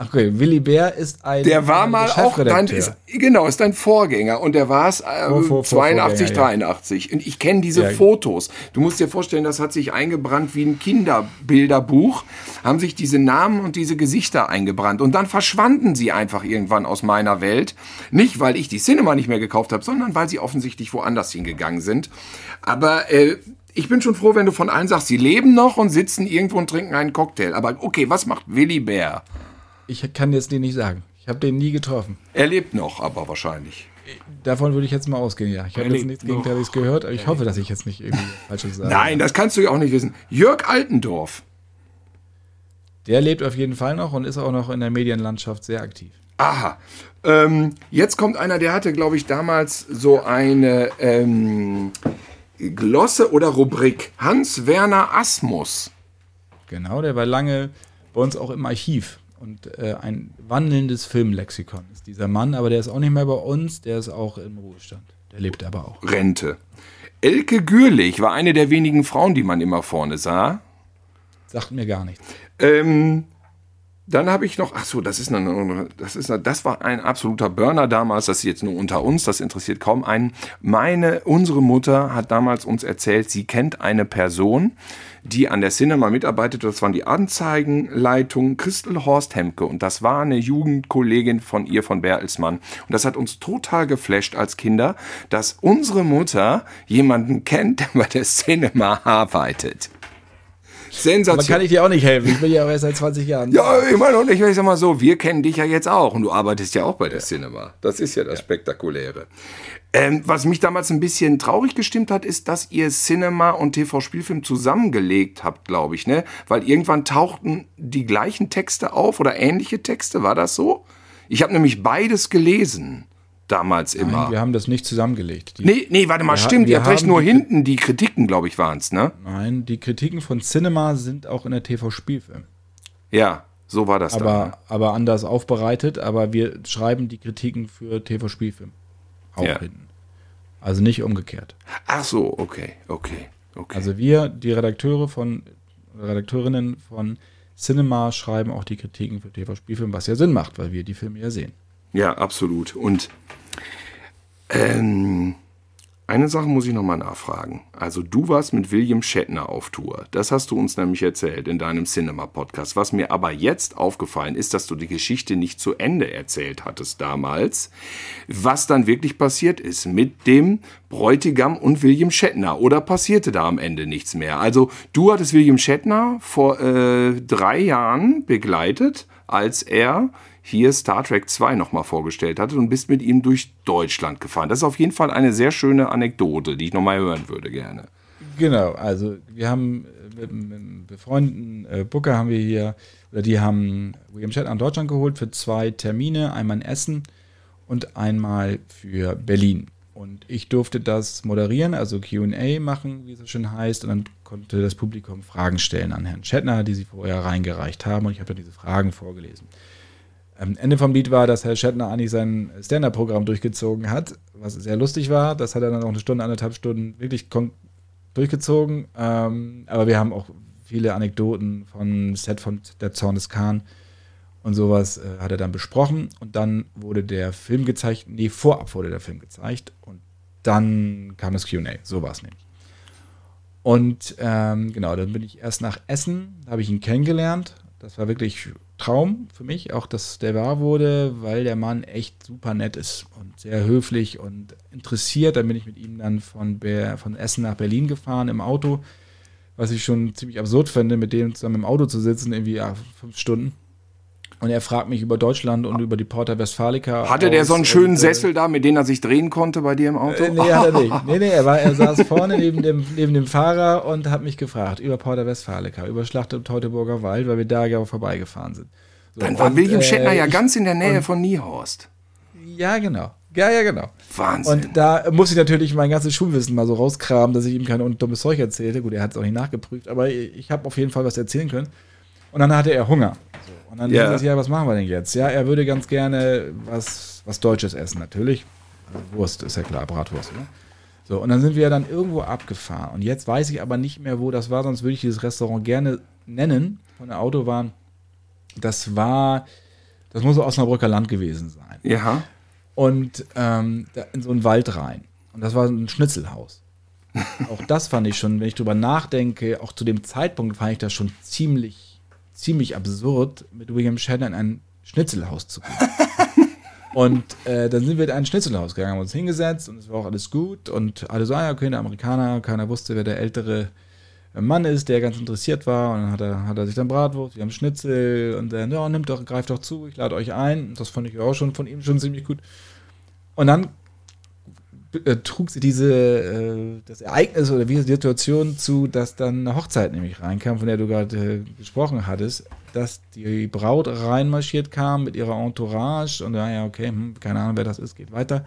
Speaker 3: Ach, okay, Willy Bär ist ein
Speaker 2: Der war mal auch dein, ist, genau, ist dein Vorgänger und der war es äh,
Speaker 3: Vor- vor- vor-
Speaker 2: 82,
Speaker 3: Vorgänger, ja.
Speaker 2: 83. Und ich kenne diese
Speaker 3: Ja.
Speaker 2: Fotos. Du musst dir vorstellen, das hat sich eingebrannt wie ein Kinderbilderbuch. Haben sich diese Namen und diese Gesichter eingebrannt. Und dann verschwanden sie einfach irgendwann aus meiner Welt. Nicht, weil ich die Cinema nicht mehr gekauft habe, sondern weil sie offensichtlich woanders hingegangen sind. Aber äh, ich bin schon froh, wenn du von allen sagst, sie leben noch und sitzen irgendwo und trinken einen Cocktail. Aber okay, was macht Willy Bär?
Speaker 3: Ich kann jetzt den nicht sagen. Ich habe den nie getroffen.
Speaker 2: Er lebt noch, aber wahrscheinlich.
Speaker 3: Davon würde ich jetzt mal ausgehen, ja. Ich habe jetzt nichts. Gegenteiliges gehört, aber ich hoffe, dass ich jetzt nicht irgendwie Falsches sage.
Speaker 2: Nein, das kannst du ja auch nicht wissen. Jörg Altendorf.
Speaker 3: Der lebt auf jeden Fall noch und ist auch noch in der Medienlandschaft sehr aktiv.
Speaker 2: Aha. Ähm, jetzt kommt einer, der hatte, glaube ich, damals so eine ähm, Glosse oder Rubrik. Hans-Werner Asmus.
Speaker 3: Genau, der war lange bei uns auch im Archiv. Und äh, ein wandelndes Filmlexikon ist dieser Mann, aber der ist auch nicht mehr bei uns, der ist auch im Ruhestand. Der lebt aber auch.
Speaker 2: Rente. Elke Gürlich war eine der wenigen Frauen, die man immer vorne sah.
Speaker 3: Sagt mir gar nichts.
Speaker 2: Ähm, dann habe ich noch, ach so, das ist eine, das ist eine, das war ein absoluter Burner damals. Das ist jetzt nur unter uns, das interessiert kaum einen. Meine, unsere Mutter hat damals uns erzählt, sie kennt eine Person, die an der Cinema mitarbeitet. Das waren die Anzeigenleitung Christel Horst Hemke und das war eine Jugendkollegin von ihr von Bertelsmann. Und das hat uns total geflasht als Kinder, dass unsere Mutter jemanden kennt, *laughs* der bei der Cinema arbeitet.
Speaker 3: Sensation. Aber kann ich dir auch nicht helfen. Ich bin ja auch erst seit 20 Jahren.
Speaker 2: Ja, ich meine, und ich sag mal so, wir kennen dich ja jetzt auch und du arbeitest ja auch bei der Cinema. Das ist ja das Spektakuläre. Ähm, was mich damals ein bisschen traurig gestimmt hat, ist, dass ihr Cinema und TV-Spielfilm zusammengelegt habt, glaube ich, ne? Weil irgendwann tauchten die gleichen Texte auf oder ähnliche Texte, war das so? Ich habe nämlich beides gelesen damals Nein, immer.
Speaker 3: wir haben das nicht zusammengelegt.
Speaker 2: Die, nee, nee, warte mal, stimmt. Ihr habt recht, nur hinten die Kritiken, glaube ich, waren es, ne?
Speaker 3: Nein, die Kritiken von Cinema sind auch in der TV-Spielfilm.
Speaker 2: Ja, so war das
Speaker 3: aber, dann. Ne? Aber anders aufbereitet, aber wir schreiben die Kritiken für TV-Spielfilm. Auch ja. hinten. Also nicht umgekehrt.
Speaker 2: Ach so, okay, okay, okay.
Speaker 3: Also wir, die Redakteure von, Redakteurinnen von Cinema schreiben auch die Kritiken für TV-Spielfilm, was ja Sinn macht, weil wir die Filme ja sehen.
Speaker 2: Ja, absolut. Und ähm, eine Sache muss ich nochmal nachfragen. Also du warst mit William Shatner auf Tour. Das hast du uns nämlich erzählt in deinem Cinema-Podcast. Was mir aber jetzt aufgefallen ist, dass du die Geschichte nicht zu Ende erzählt hattest damals. Was dann wirklich passiert ist mit dem Bräutigam und William Shatner. Oder passierte da am Ende nichts mehr? Also du hattest William Shatner vor äh, drei Jahren begleitet, als er hier Star Trek 2 nochmal vorgestellt hatte und bist mit ihm durch Deutschland gefahren. Das ist auf jeden Fall eine sehr schöne Anekdote, die ich nochmal hören würde gerne.
Speaker 3: Genau, also wir haben äh, mit, einem befreundeten äh, Booker haben wir hier, oder die haben William Shatner an Deutschland geholt für zwei Termine, einmal in Essen und einmal für Berlin. Und ich durfte das moderieren, also QA machen, wie es so schön heißt. Und dann konnte das Publikum Fragen stellen an Herrn Shatner, die sie vorher reingereicht haben. Und ich habe dann diese Fragen vorgelesen. Am Ende vom Lied war, dass Herr Shatner eigentlich sein Stand-Up-Programm durchgezogen hat, was sehr lustig war. Das hat er dann auch eine Stunde, anderthalb Stunden wirklich durchgezogen. Ähm, aber wir haben auch viele Anekdoten von Set von Der Zorn des Khan und sowas äh, hat er dann besprochen. Und dann wurde der Film gezeigt. Nee, vorab wurde der Film gezeigt. Und dann kam das QA. So war es nämlich. Und ähm, genau, dann bin ich erst nach Essen, da habe ich ihn kennengelernt. Das war wirklich Traum für mich, auch dass der wahr wurde, weil der Mann echt super nett ist und sehr höflich und interessiert. Dann bin ich mit ihm dann von, Ber von Essen nach Berlin gefahren im Auto, was ich schon ziemlich absurd finde, mit dem zusammen im Auto zu sitzen, irgendwie ja, fünf Stunden. Und er fragt mich über Deutschland und über die Porta Westfalica.
Speaker 2: Hatte aus, der so einen schönen und, äh, Sessel da, mit dem er sich drehen konnte bei dir im Auto?
Speaker 3: Äh, nee, hat er nicht. *laughs* Nee, nee, er, war, er saß vorne neben dem, neben dem Fahrer und hat mich gefragt über Porta Westfalica, über Schlacht im Teutoburger Wald, weil wir da ja vorbeigefahren sind.
Speaker 2: So, Dann war und, William Shatner äh, ja ganz in der Nähe und, von Niehorst.
Speaker 3: Ja, genau. Ja, ja, genau.
Speaker 2: Wahnsinn.
Speaker 3: Und da muss ich natürlich mein ganzes Schulwissen mal so rauskramen, dass ich ihm kein dummes Zeug erzählte. Gut, er hat es auch nicht nachgeprüft, aber ich habe auf jeden Fall was erzählen können. Und dann hatte er Hunger. Und dann ja. es, ja, was machen wir denn jetzt? Ja, er würde ganz gerne was, was Deutsches essen, natürlich. Also Wurst, ist ja klar, Bratwurst, ne? So, und dann sind wir dann irgendwo abgefahren. Und jetzt weiß ich aber nicht mehr, wo das war, sonst würde ich dieses Restaurant gerne nennen von der Autobahn. Das war, das muss Osnabrücker Land gewesen sein.
Speaker 2: Ja.
Speaker 3: Und ähm, in so einen Wald rein. Und das war ein Schnitzelhaus. *laughs* auch das fand ich schon, wenn ich drüber nachdenke, auch zu dem Zeitpunkt fand ich das schon ziemlich ziemlich absurd, mit William Shatner in ein Schnitzelhaus zu gehen. *laughs* und äh, dann sind wir in ein Schnitzelhaus gegangen, haben uns hingesetzt und es war auch alles gut und alle so, ah ja, okay, der Amerikaner, keiner wusste, wer der ältere Mann ist, der ganz interessiert war und dann hat er, hat er sich dann Bratwurst, wir haben Schnitzel und dann, ja, nimmt doch, greift doch zu, ich lade euch ein. Das fand ich auch schon von ihm schon ziemlich gut. Und dann äh, trug sie diese, äh, das Ereignis oder diese Situation zu, dass dann eine Hochzeit nämlich reinkam, von der du gerade äh, gesprochen hattest, dass die Braut reinmarschiert kam mit ihrer Entourage und ja, ja, okay, hm, keine Ahnung, wer das ist, geht weiter.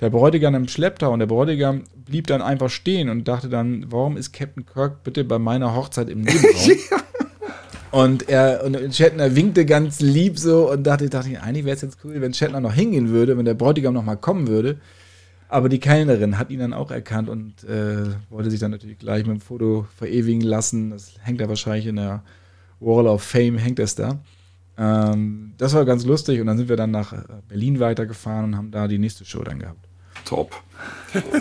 Speaker 3: Der Bräutigam im Schlepptau und der Bräutigam blieb dann einfach stehen und dachte dann, warum ist Captain Kirk bitte bei meiner Hochzeit im Nebenraum? *laughs* Und er und Shatner winkte ganz lieb so und dachte, dachte eigentlich wäre es jetzt cool, wenn Shatner noch hingehen würde, wenn der Bräutigam noch mal kommen würde. Aber die Kellnerin hat ihn dann auch erkannt und äh, wollte sich dann natürlich gleich mit dem Foto verewigen lassen. Das hängt da wahrscheinlich in der Wall of Fame, hängt es da. Ähm, das war ganz lustig und dann sind wir dann nach äh, Berlin weitergefahren und haben da die nächste Show dann gehabt.
Speaker 2: Top. *laughs*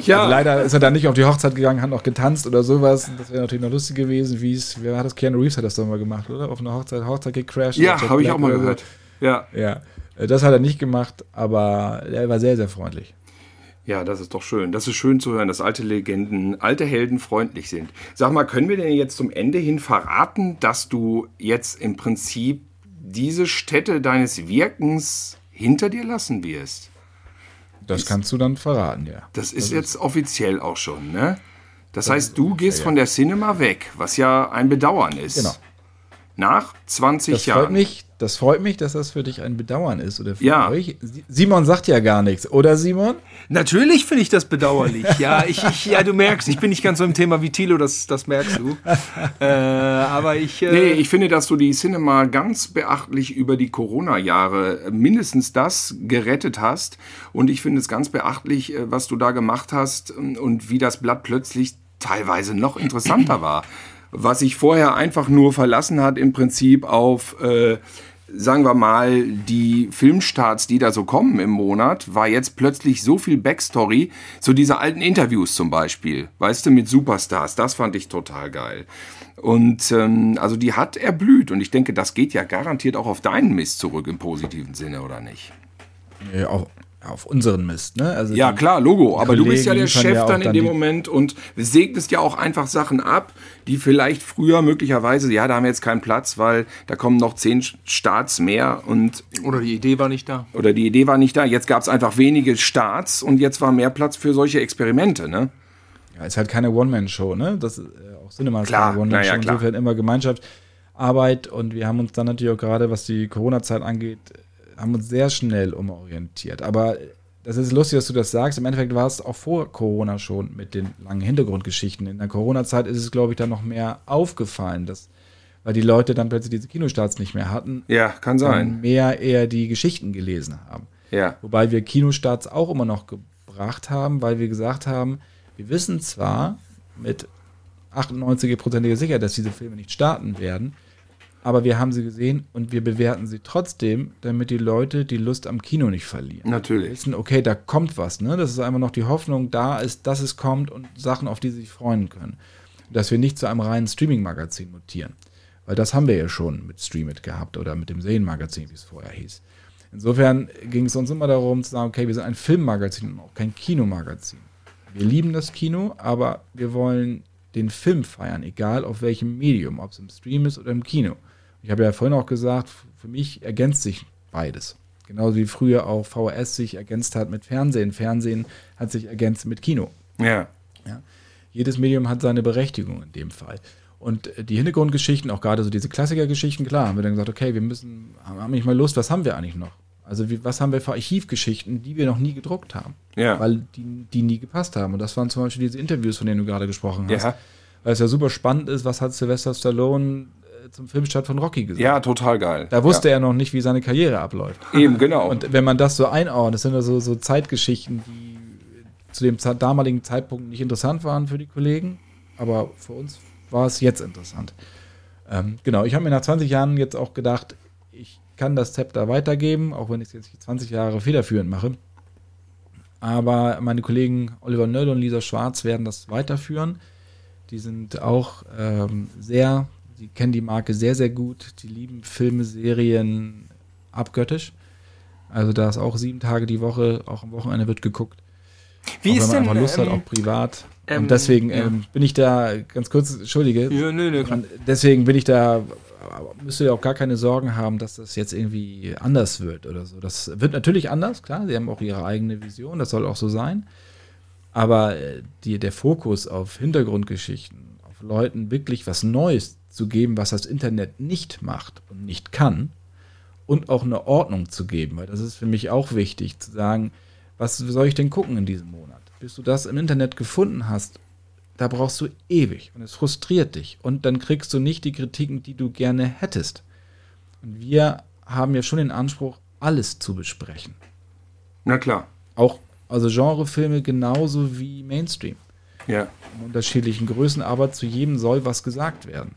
Speaker 3: Ja. Also leider ist er dann nicht auf die Hochzeit gegangen, hat noch getanzt oder sowas. Das wäre natürlich noch lustig gewesen, wie es, wer hat das? Keanu Reeves hat das doch mal gemacht, oder? Auf einer Hochzeit, Hochzeit gecrashed.
Speaker 2: Ja, habe ich auch mal gehört.
Speaker 3: Ja. Ja. Äh, das hat er nicht gemacht, aber er war sehr, sehr freundlich.
Speaker 2: Ja, das ist doch schön. Das ist schön zu hören, dass alte Legenden, alte Helden freundlich sind. Sag mal, können wir denn jetzt zum Ende hin verraten, dass du jetzt im Prinzip diese Stätte deines Wirkens hinter dir lassen wirst?
Speaker 3: Das kannst du dann verraten, ja.
Speaker 2: Das ist das jetzt ist offiziell auch schon, ne? Das, das heißt, du gehst ja, ja. von der Cinema weg, was ja ein Bedauern ist. Genau. Nach 20
Speaker 3: das
Speaker 2: Jahren.
Speaker 3: Freut mich, das freut mich, dass das für dich ein Bedauern ist oder für
Speaker 2: ja.
Speaker 3: euch. Simon sagt ja gar nichts, oder Simon?
Speaker 1: Natürlich finde ich das bedauerlich. ja, ich, ich, ja, du merkst, ich bin nicht ganz so im Thema wie Tilo, das, das merkst du. äh, aber ich. Äh
Speaker 2: nee, ich finde, dass du die Cinema ganz beachtlich über die Corona-Jahre mindestens das gerettet hast. Und ich finde es ganz beachtlich, äh, was du da gemacht hast und wie das Blatt plötzlich teilweise noch interessanter war was sich vorher einfach nur verlassen hat im Prinzip auf, äh, sagen wir mal, die Filmstarts, die da so kommen im Monat, war jetzt plötzlich so viel Backstory zu dieser alten Interviews zum Beispiel, weißt du, mit Superstars. Das fand ich total geil. Und ähm, also die hat erblüht und ich denke, das geht ja garantiert auch auf deinen Mist zurück im positiven Sinne, oder nicht?
Speaker 3: Ja, auch, auf unseren Mist, ne?
Speaker 2: Also ja, klar, Logo. Aber Kollegen du bist ja der Chef ja dann in dem Moment und segnest ja auch einfach Sachen ab, die vielleicht früher möglicherweise, ja, da haben wir jetzt keinen Platz, weil da kommen noch zehn Starts mehr und.
Speaker 1: Oder die Idee war nicht da.
Speaker 2: Oder die Idee war nicht da. Jetzt gab es einfach wenige Starts und jetzt war mehr Platz für solche Experimente, ne?
Speaker 3: Ja, ist halt keine One-Man-Show, ne? Das ist äh, auch Cinema
Speaker 2: ist keine
Speaker 3: One-Man-Show.
Speaker 2: Ja,
Speaker 3: Insofern immer Gemeinschaftsarbeit und wir haben uns dann natürlich auch gerade, was die Corona-Zeit angeht, haben uns sehr schnell umorientiert. Aber das ist lustig, dass du das sagst. Im Endeffekt war es auch vor Corona schon mit den langen Hintergrundgeschichten. In der Corona-Zeit ist es, glaube ich, dann noch mehr aufgefallen, dass, weil die Leute dann plötzlich diese Kinostarts nicht mehr hatten.
Speaker 2: Ja, kann sein.
Speaker 3: Mehr eher die Geschichten gelesen haben.
Speaker 2: Ja.
Speaker 3: Wobei wir Kinostarts auch immer noch gebracht haben, weil wir gesagt haben, wir wissen zwar mit 98%iger Sicherheit, dass diese Filme nicht starten werden, aber wir haben sie gesehen und wir bewerten sie trotzdem, damit die Leute die Lust am Kino nicht verlieren.
Speaker 2: Natürlich.
Speaker 3: Wissen, okay, da kommt was, ne? Das ist einfach noch die Hoffnung da ist, dass es kommt und Sachen, auf die sie sich freuen können. Dass wir nicht zu einem reinen Streaming-Magazin mutieren. Weil das haben wir ja schon mit Streamit gehabt oder mit dem Serienmagazin, wie es vorher hieß. Insofern ging es uns immer darum zu sagen, okay, wir sind ein Filmmagazin und auch kein Kinomagazin. Wir lieben das Kino, aber wir wollen den Film feiern, egal auf welchem Medium, ob es im Stream ist oder im Kino. Ich habe ja vorhin auch gesagt, für mich ergänzt sich beides. Genauso wie früher auch VHS sich ergänzt hat mit Fernsehen. Fernsehen hat sich ergänzt mit Kino.
Speaker 2: Ja.
Speaker 3: ja. Jedes Medium hat seine Berechtigung in dem Fall. Und die Hintergrundgeschichten, auch gerade so diese Klassikergeschichten, klar, haben wir dann gesagt, okay, wir müssen, haben nicht mal Lust, was haben wir eigentlich noch? Also wie, was haben wir für Archivgeschichten, die wir noch nie gedruckt haben?
Speaker 2: Ja.
Speaker 3: Weil die, die nie gepasst haben. Und das waren zum Beispiel diese Interviews, von denen du gerade gesprochen hast.
Speaker 2: Ja.
Speaker 3: Weil es ja super spannend ist, was hat Sylvester Stallone zum Filmstart von Rocky gesagt.
Speaker 2: Ja, total geil.
Speaker 3: Da wusste
Speaker 2: ja.
Speaker 3: er noch nicht, wie seine Karriere abläuft.
Speaker 2: Eben, genau.
Speaker 3: Und wenn man das so einordnet, das sind ja so, so Zeitgeschichten, die zu dem damaligen Zeitpunkt nicht interessant waren für die Kollegen, aber für uns war es jetzt interessant. Ähm, genau, ich habe mir nach 20 Jahren jetzt auch gedacht, ich kann das Zepter weitergeben, auch wenn ich es jetzt 20 Jahre federführend mache. Aber meine Kollegen Oliver Nöll und Lisa Schwarz werden das weiterführen. Die sind auch ähm, sehr die kennen die Marke sehr, sehr gut. Die lieben Filme, Serien abgöttisch. Also da ist auch sieben Tage die Woche, auch am Wochenende wird geguckt.
Speaker 1: Wie auch ist
Speaker 3: wenn
Speaker 1: man
Speaker 3: denn, einfach Lust ähm, hat, auch privat. Ähm, und deswegen ja. ähm, bin ich da, ganz kurz, entschuldige.
Speaker 1: Ja, nö, nö,
Speaker 3: deswegen bin ich da, müsst ihr auch gar keine Sorgen haben, dass das jetzt irgendwie anders wird oder so. Das wird natürlich anders, klar. Sie haben auch ihre eigene Vision, das soll auch so sein. Aber äh, die, der Fokus auf Hintergrundgeschichten, auf Leuten wirklich was Neues zu geben, was das Internet nicht macht und nicht kann. Und auch eine Ordnung zu geben, weil das ist für mich auch wichtig, zu sagen, was soll ich denn gucken in diesem Monat? Bis du das im Internet gefunden hast, da brauchst du ewig und es frustriert dich. Und dann kriegst du nicht die Kritiken, die du gerne hättest. Und wir haben ja schon den Anspruch, alles zu besprechen.
Speaker 2: Na klar.
Speaker 3: Auch also Genrefilme genauso wie Mainstream.
Speaker 2: Ja.
Speaker 3: In unterschiedlichen Größen, aber zu jedem soll was gesagt werden.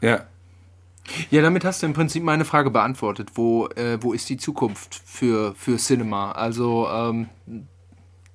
Speaker 2: Ja.
Speaker 1: Ja, damit hast du im Prinzip meine Frage beantwortet. Wo, äh, wo ist die Zukunft für, für Cinema? Also, ähm,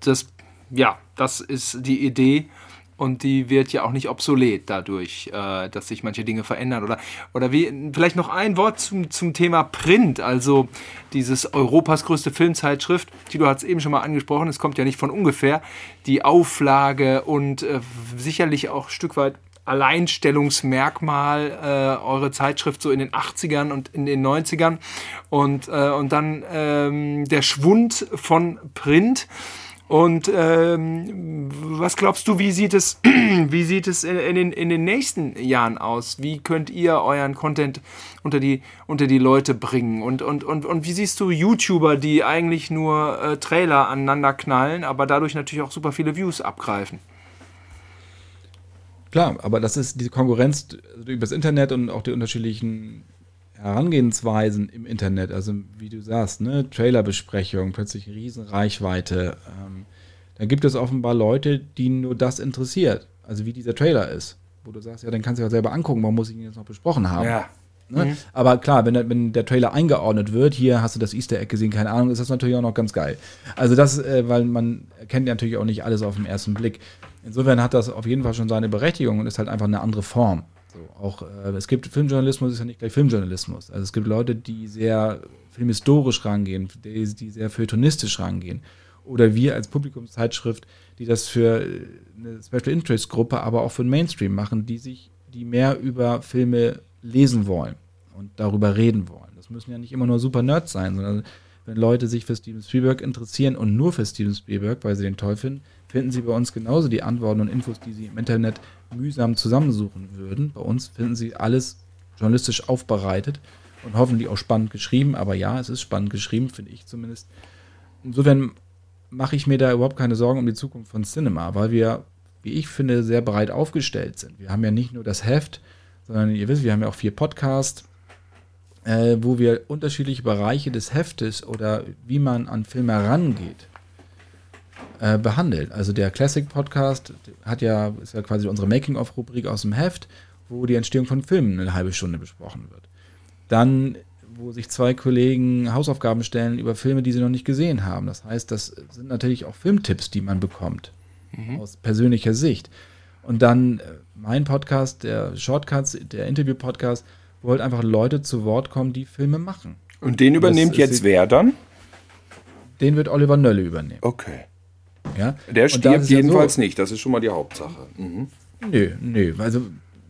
Speaker 1: das, ja, das ist die Idee und die wird ja auch nicht obsolet dadurch, äh, dass sich manche Dinge verändern. Oder, oder wie, vielleicht noch ein Wort zum, zum Thema Print, also dieses Europas größte Filmzeitschrift. Tilo hat es eben schon mal angesprochen, es kommt ja nicht von ungefähr. Die Auflage und äh, sicherlich auch ein Stück weit Alleinstellungsmerkmal äh, eure Zeitschrift so in den 80ern und in den 90ern und, äh, und dann ähm, der Schwund von Print. Und ähm, was glaubst du, wie sieht es, *clears throat* wie sieht es in, in, den, in den nächsten Jahren aus? Wie könnt ihr euren Content unter die, unter die Leute bringen? Und, und, und, und wie siehst du YouTuber, die eigentlich nur äh, Trailer aneinander knallen, aber dadurch natürlich auch super viele Views abgreifen?
Speaker 3: Klar, aber das ist diese Konkurrenz über das Internet und auch die unterschiedlichen Herangehensweisen im Internet, also wie du sagst, ne, Trailerbesprechung, plötzlich Riesenreichweite. Ähm, da gibt es offenbar Leute, die nur das interessiert, also wie dieser Trailer ist. Wo du sagst, ja, dann kannst du ja selber angucken, warum muss ich ihn jetzt noch besprochen haben. Ja. Ne? Mhm. Aber klar, wenn der, wenn der Trailer eingeordnet wird, hier hast du das Easter Egg gesehen, keine Ahnung, ist das natürlich auch noch ganz geil. Also das, äh, weil man erkennt ja natürlich auch nicht alles auf den ersten Blick. Insofern hat das auf jeden Fall schon seine Berechtigung und ist halt einfach eine andere Form. So, auch äh, es gibt Filmjournalismus, ist ja nicht gleich Filmjournalismus. Also es gibt Leute, die sehr filmhistorisch rangehen, die, die sehr feuilletonistisch rangehen. Oder wir als Publikumszeitschrift, die das für eine Special Interest Gruppe, aber auch für den Mainstream machen, die sich, die mehr über Filme lesen wollen und darüber reden wollen. Das müssen ja nicht immer nur super Nerds sein, sondern wenn Leute sich für Steven Spielberg interessieren und nur für Steven Spielberg, weil sie den toll finden, finden Sie bei uns genauso die Antworten und Infos, die Sie im Internet mühsam zusammensuchen würden. Bei uns finden Sie alles journalistisch aufbereitet und hoffentlich auch spannend geschrieben. Aber ja, es ist spannend geschrieben, finde ich zumindest. Insofern mache ich mir da überhaupt keine Sorgen um die Zukunft von Cinema, weil wir, wie ich finde, sehr breit aufgestellt sind. Wir haben ja nicht nur das Heft, sondern ihr wisst, wir haben ja auch vier Podcasts, äh, wo wir unterschiedliche Bereiche des Heftes oder wie man an Filme herangeht, äh, behandelt. Also der Classic Podcast hat ja, ist ja quasi unsere Making-of-Rubrik aus dem Heft, wo die Entstehung von Filmen eine halbe Stunde besprochen wird. Dann, wo sich zwei Kollegen Hausaufgaben stellen über Filme, die sie noch nicht gesehen haben. Das heißt, das sind natürlich auch Filmtipps, die man bekommt, mhm. aus persönlicher Sicht. Und dann äh, mein Podcast, der Shortcuts, der Interview-Podcast, wo halt einfach Leute zu Wort kommen, die Filme machen.
Speaker 2: Und den übernimmt das, jetzt wer dann?
Speaker 3: Den wird Oliver Nölle übernehmen.
Speaker 2: Okay.
Speaker 3: Ja?
Speaker 2: Der stirbt jedenfalls ja so, nicht, das ist schon mal die Hauptsache. Mhm.
Speaker 3: Nö, nö, also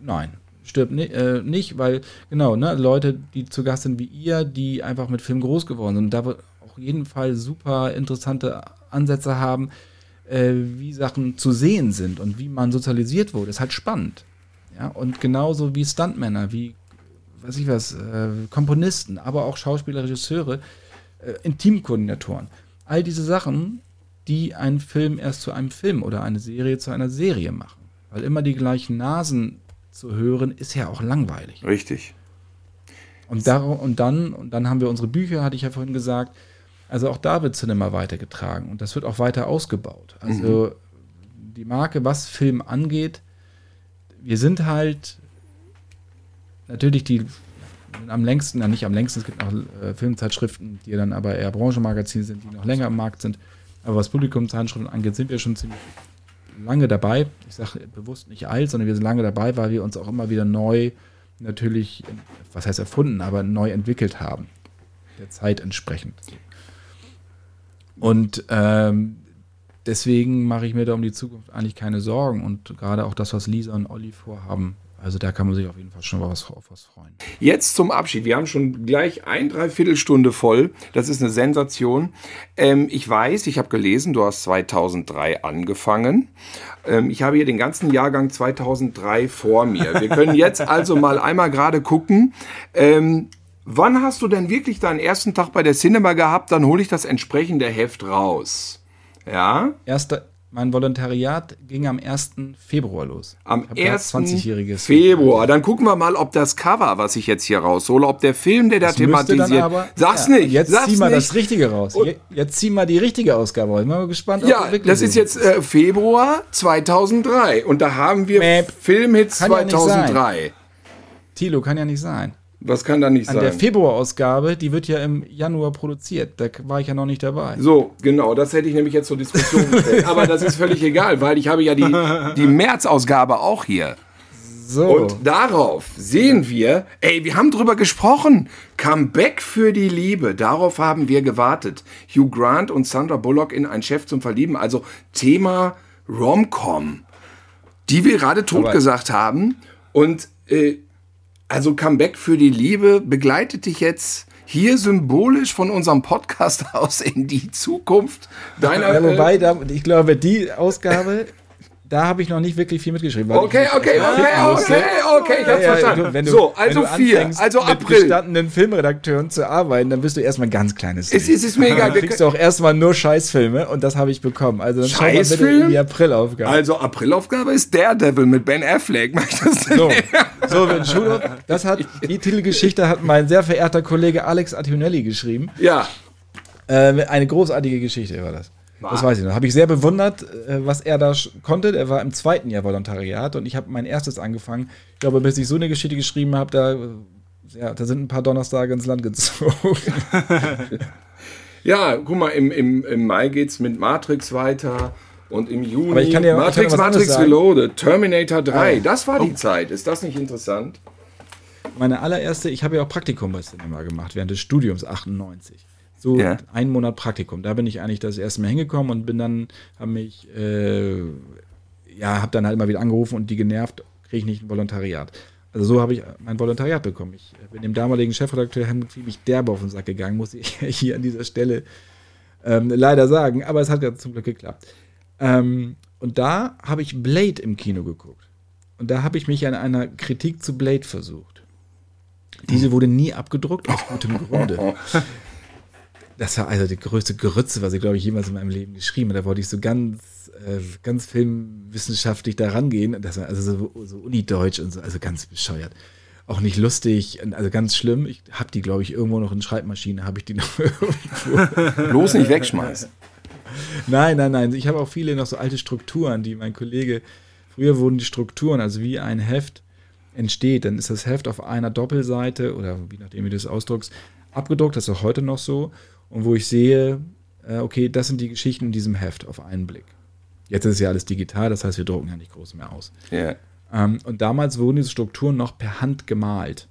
Speaker 3: nein, stirbt ni äh, nicht, weil genau, ne, Leute, die zu Gast sind wie ihr, die einfach mit Film groß geworden sind, da wird auf jeden Fall super interessante Ansätze haben, äh, wie Sachen zu sehen sind und wie man sozialisiert wurde, ist halt spannend. Ja, und genauso wie Stuntmänner, wie, weiß ich was, äh, Komponisten, aber auch Schauspieler, Regisseure, äh, Intimkoordinatoren. All diese Sachen die einen Film erst zu einem Film oder eine Serie zu einer Serie machen. Weil immer die gleichen Nasen zu hören, ist ja auch langweilig.
Speaker 2: Richtig.
Speaker 3: Und, da, und, dann, und dann haben wir unsere Bücher, hatte ich ja vorhin gesagt. Also auch da wird Cinema weitergetragen und das wird auch weiter ausgebaut. Also mhm. die Marke, was Film angeht, wir sind halt natürlich die am längsten, ja nicht am längsten, es gibt noch äh, Filmzeitschriften, die dann aber eher Branchenmagazine sind, die noch länger im Markt sind. Aber was Publikumshandschriften angeht, sind wir schon ziemlich lange dabei. Ich sage bewusst nicht alt, sondern wir sind lange dabei, weil wir uns auch immer wieder neu natürlich, was heißt erfunden, aber neu entwickelt haben. Der Zeit entsprechend. Und ähm, deswegen mache ich mir da um die Zukunft eigentlich keine Sorgen. Und gerade auch das, was Lisa und Olli vorhaben, also da kann man sich auf jeden Fall schon was, auf was freuen.
Speaker 2: Jetzt zum Abschied. Wir haben schon gleich ein Dreiviertelstunde voll. Das ist eine Sensation. Ähm, ich weiß, ich habe gelesen, du hast 2003 angefangen. Ähm, ich habe hier den ganzen Jahrgang 2003 vor mir. Wir können jetzt *laughs* also mal einmal gerade gucken. Ähm, wann hast du denn wirklich deinen ersten Tag bei der Cinema gehabt? Dann hole ich das entsprechende Heft raus. Ja?
Speaker 3: Erster, mein Volontariat ging am 1. Februar los.
Speaker 2: Am 1. Februar. Dann gucken wir mal, ob das Cover, was ich jetzt hier raushole, ob der Film, der da thematisiert.
Speaker 3: Aber, sag's ja, nicht. Jetzt sag's zieh mal nicht. das Richtige raus. Und jetzt zieh mal die richtige Ausgabe. Ich bin mal gespannt.
Speaker 2: Ja, das ist jetzt äh, Februar 2003. Und da haben wir Mäp. Filmhits kann 2003.
Speaker 3: Ja Tilo, kann ja nicht sein.
Speaker 2: Was kann da nicht
Speaker 3: An
Speaker 2: sein?
Speaker 3: der Februarausgabe, die wird ja im Januar produziert. Da war ich ja noch nicht dabei.
Speaker 2: So, genau, das hätte ich nämlich jetzt zur Diskussion gestellt. *laughs* Aber das ist völlig egal, weil ich habe ja die, die März-Ausgabe auch hier.
Speaker 3: So.
Speaker 2: Und darauf sehen wir, ey, wir haben drüber gesprochen. Comeback für die Liebe. Darauf haben wir gewartet. Hugh Grant und Sandra Bullock in Ein Chef zum Verlieben. Also Thema Rom-Com, die wir gerade totgesagt haben. Und äh, also Comeback für die Liebe begleitet dich jetzt hier symbolisch von unserem Podcast *laughs* aus in die Zukunft deiner.
Speaker 3: ja, wobei, da, ich glaube, die Ausgabe, da habe ich noch nicht wirklich viel mitgeschrieben.
Speaker 2: Okay, okay, okay, okay, okay, ich hab's verstanden.
Speaker 3: du- wenn du,
Speaker 2: so, also vier, also
Speaker 3: mit
Speaker 2: April.
Speaker 3: gestandenen Filmredakteuren zu arbeiten, dann bist du erstmal ein ganz kleines.
Speaker 2: Es, es ist mir egal. *laughs*
Speaker 3: Dann kriegst du auch erstmal nur Scheißfilme und das habe ich bekommen. Also dann schau mal bitte
Speaker 2: Scheißfilm?
Speaker 3: in die Aprilaufgabe.
Speaker 2: Also Aprilaufgabe ist Daredevil mit Ben Affleck. *laughs*
Speaker 3: So, so wenn Schulhof, das hat, *laughs* die Titelgeschichte hat mein sehr verehrter Kollege Alex Attinelli geschrieben.
Speaker 2: Ja.
Speaker 3: Äh, eine großartige Geschichte war das. Das weiß ich noch. Habe ich sehr bewundert, äh, was er da konnte. Er war im zweiten Jahr Volontariat und ich habe mein erstes angefangen. Ich glaube, bis ich so eine Geschichte geschrieben habe, da, äh, ja, da sind ein paar Donnerstage ins Land gezogen. *laughs*
Speaker 2: Ja, guck mal, im, im, im Mai geht's mit Matrix weiter. Und im Juni
Speaker 3: Aber ich kann dir- ich kann
Speaker 2: Matrix, Matrix. Reloaded, Terminator 3.
Speaker 3: Ah, ja.
Speaker 2: Das war die Zeit. Ist das nicht interessant?
Speaker 3: Meine allererste, ich habe ja auch Praktikum bei Cinema gemacht, während des Studiums 98. So
Speaker 2: Ja.
Speaker 3: einen Monat Praktikum. Da bin ich eigentlich das erste Mal hingekommen und bin dann, habe mich, äh, ja, habe dann halt mal wieder angerufen und die genervt, kriege ich nicht ein Volontariat. Also so habe ich mein Volontariat bekommen. Ich bin dem damaligen Chefredakteur Helmut ziemlich derbe auf den Sack gegangen, muss ich *laughs* hier an dieser Stelle ähm, leider sagen. Aber es hat ja zum Glück geklappt. Ähm, und da habe ich Blade im Kino geguckt. Und da habe ich mich an einer Kritik zu Blade versucht. Diese wurde nie abgedruckt, aus gutem Grunde. *laughs* Das war also die größte Grütze, was ich, glaube ich, jemals in meinem Leben geschrieben habe. Da wollte ich so ganz, äh, ganz filmwissenschaftlich da rangehen. Das war also so, so Unideutsch und so, also ganz bescheuert. Auch nicht lustig, also ganz schlimm. Ich habe die, glaube ich, irgendwo noch in Schreibmaschine, habe ich die noch *laughs* irgendwo.
Speaker 2: Bloß nicht wegschmeißen.
Speaker 3: Nein, nein, nein. Ich habe auch viele noch so alte Strukturen, die mein Kollege, früher wurden die Strukturen, also wie ein Heft entsteht, dann ist das Heft auf einer Doppelseite oder wie nachdem wie du das ausdruckst, abgedruckt, das ist auch heute noch so. Und wo ich sehe, äh, okay, das sind die Geschichten in diesem Heft auf einen Blick. Jetzt ist ja alles digital, das heißt, wir drucken ja nicht groß mehr aus.
Speaker 2: Ja.
Speaker 3: Ähm, und damals wurden diese Strukturen noch per Hand gemalt.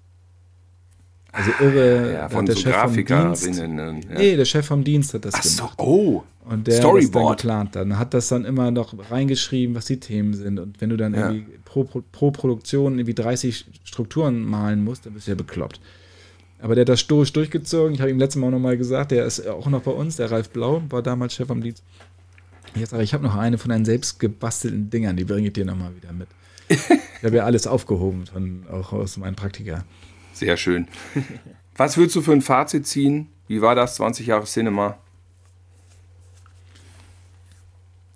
Speaker 3: Also irre.
Speaker 2: Ja, von
Speaker 3: der
Speaker 2: so
Speaker 3: Chef vom Dienst-.
Speaker 2: Ja.
Speaker 3: Nee, der Chef vom Dienst hat das
Speaker 2: Ach so,
Speaker 3: gemacht.
Speaker 2: oh.
Speaker 3: Und der hat das dann
Speaker 2: Storyboard.
Speaker 3: geplant. Dann hat das dann immer noch reingeschrieben, was die Themen sind. Und wenn du dann
Speaker 2: Ja.
Speaker 3: irgendwie pro, pro, pro Produktion irgendwie 30 Strukturen malen musst, dann bist du ja bekloppt. Aber der hat das stoisch durchgezogen. Ich habe ihm letztes Mal auch nochmal gesagt, der ist auch noch bei uns, der Ralf Blau, war damals Chef am Dienst. Jetzt sage ich, ich habe noch eine von deinen selbst gebastelten Dingern, die bringe ich dir nochmal wieder mit. *laughs* Ich habe ja alles aufgehoben, von, auch aus meinen Praktika.
Speaker 2: Sehr schön. Was würdest du für ein Fazit ziehen? Wie war das? 20 Jahre Cinema?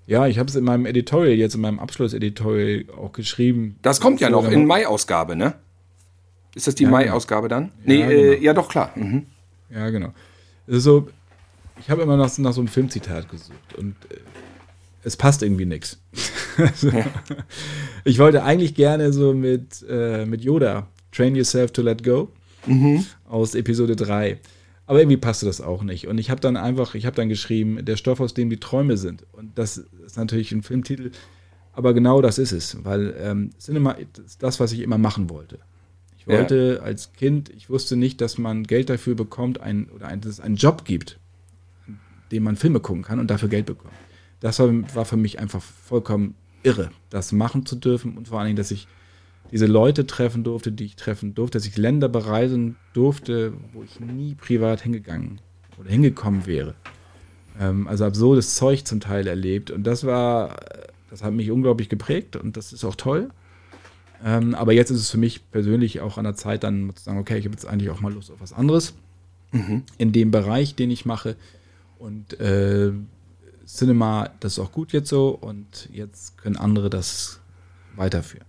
Speaker 3: Ja, ich habe es in meinem Editorial, jetzt in meinem Abschlusseditorial auch geschrieben.
Speaker 2: Das kommt ja noch in Mai-Ausgabe, ne? Ist das die
Speaker 3: Ja,
Speaker 2: Mai-Ausgabe dann? Nee,
Speaker 3: Ja,
Speaker 2: äh,
Speaker 3: genau.
Speaker 2: ja doch, klar. Mhm.
Speaker 3: Ja, genau. Also so, ich habe immer nach, nach so einem Filmzitat gesucht und äh, es passt irgendwie nichts. *laughs* Also, Ich wollte eigentlich gerne so mit, äh, mit Yoda, Train Yourself to Let Go, aus Episode 3. Aber irgendwie passte das auch nicht. Und ich habe dann einfach, ich habe dann geschrieben, der Stoff, aus dem die Träume sind. Und das ist natürlich ein Filmtitel, aber genau das ist es, weil ähm, Cinema ist das, was ich immer machen wollte. Ich
Speaker 2: Ja.
Speaker 3: wollte als Kind, ich wusste nicht, dass man Geld dafür bekommt, ein, oder ein, dass es einen Job gibt, dem man Filme gucken kann und dafür Geld bekommt. Das war, war für mich einfach vollkommen irre, das machen zu dürfen und vor allen Dingen, dass ich diese Leute treffen durfte, die ich treffen durfte, dass ich Länder bereisen durfte, wo ich nie privat hingegangen oder hingekommen wäre. Ähm, also absurdes Zeug zum Teil erlebt und das war, das hat mich unglaublich geprägt und das ist auch toll. Ähm, aber jetzt ist es für mich persönlich auch an der Zeit, dann zu sagen, okay, ich habe jetzt eigentlich auch mal Lust auf was anderes in dem Bereich, den ich mache. Und äh, Cinema, das ist auch gut jetzt so und jetzt können andere das weiterführen.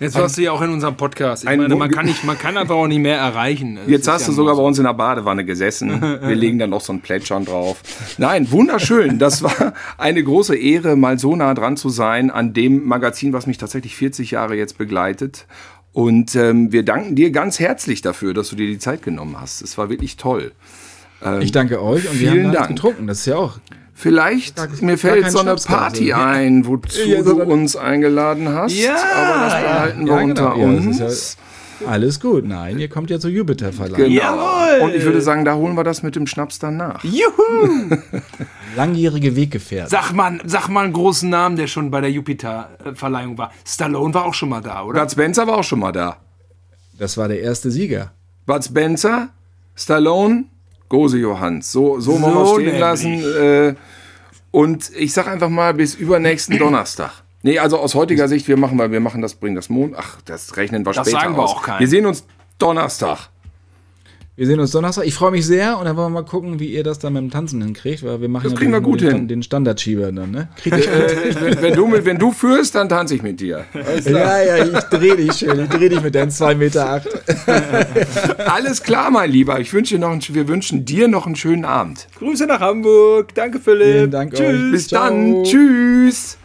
Speaker 1: Jetzt warst du ja auch in unserem Podcast. Ich
Speaker 2: ein
Speaker 1: meine, man kann, nicht, man kann einfach auch nicht mehr erreichen. *laughs* Das
Speaker 2: Jetzt hast
Speaker 1: ja
Speaker 2: du sogar
Speaker 1: so.
Speaker 2: bei uns in der Badewanne gesessen. Wir legen dann noch so ein Plätschern drauf. Nein, wunderschön. Das war eine große Ehre, mal so nah dran zu sein an dem Magazin, was mich tatsächlich 40 Jahre jetzt begleitet. Und ähm, wir danken dir ganz herzlich dafür, dass du dir die Zeit genommen hast. Es war wirklich toll.
Speaker 3: Ich danke euch und wir
Speaker 2: vielen
Speaker 3: haben da
Speaker 2: Dank.
Speaker 3: getrunken. Das ist ja auch.
Speaker 2: Vielleicht,
Speaker 3: Gar-
Speaker 2: mir fällt so eine
Speaker 3: Schnaps.
Speaker 2: Party ein, wozu
Speaker 3: Ja,
Speaker 2: du uns eingeladen hast.
Speaker 1: Ja,
Speaker 2: aber das behalten wir
Speaker 3: Ja,
Speaker 2: unter
Speaker 3: genau. Ja, das
Speaker 2: uns.
Speaker 3: ist ja alles gut. Nein, ihr kommt ja zur Jupiter-Verleihung.
Speaker 2: Genau.
Speaker 1: Jawohl.
Speaker 2: Und ich würde sagen, da holen wir das mit dem Schnaps dann nach.
Speaker 1: Juhu! *laughs*
Speaker 3: Langjährige Weggefährten.
Speaker 1: Sag mal, sag mal einen großen Namen, der schon bei der Jupiter-Verleihung war. Stallone war auch schon mal da, oder?
Speaker 2: Bud Spencer war auch schon mal da.
Speaker 3: Das war der erste Sieger.
Speaker 2: Bud Spencer, Stallone, Gose Johanns. So, so, wollen wir
Speaker 1: So
Speaker 2: stehen
Speaker 1: nämlich.
Speaker 2: lassen. Äh, und ich sag einfach mal bis übernächsten *clears throat* Donnerstag. Nee, also aus heutiger Sicht, wir machen, weil wir machen das, bringen das Mond. Ach, das rechnen wir
Speaker 1: Das
Speaker 2: später
Speaker 1: sagen wir
Speaker 2: aus.
Speaker 1: auch keinem.
Speaker 2: Wir sehen uns Donnerstag.
Speaker 3: Wir sehen uns Donnerstag. Ich freue mich sehr und dann wollen wir mal gucken, wie ihr das dann mit dem Tanzen hinkriegt, weil wir machen
Speaker 2: Das
Speaker 3: ja
Speaker 2: kriegen wir gut
Speaker 3: den,
Speaker 2: hin.
Speaker 3: den Standardschieber dann, ne? Krieg ich,
Speaker 2: Äh, wenn, wenn, du mit, wenn du führst, dann tanze ich mit dir. Alles klar.
Speaker 3: ja, ja, ich dreh dich schön. Ich dreh dich mit deinen 2,8 Meter. Acht. *laughs*
Speaker 2: Alles klar, mein Lieber. Ich wünsche dir noch einen, wir wünschen dir noch einen schönen Abend.
Speaker 1: Grüße nach Hamburg. Danke, Philipp.
Speaker 3: Vielen Dank
Speaker 1: Tschüss.
Speaker 3: euch.
Speaker 2: Bis
Speaker 3: Ciao.
Speaker 2: dann. Tschüss.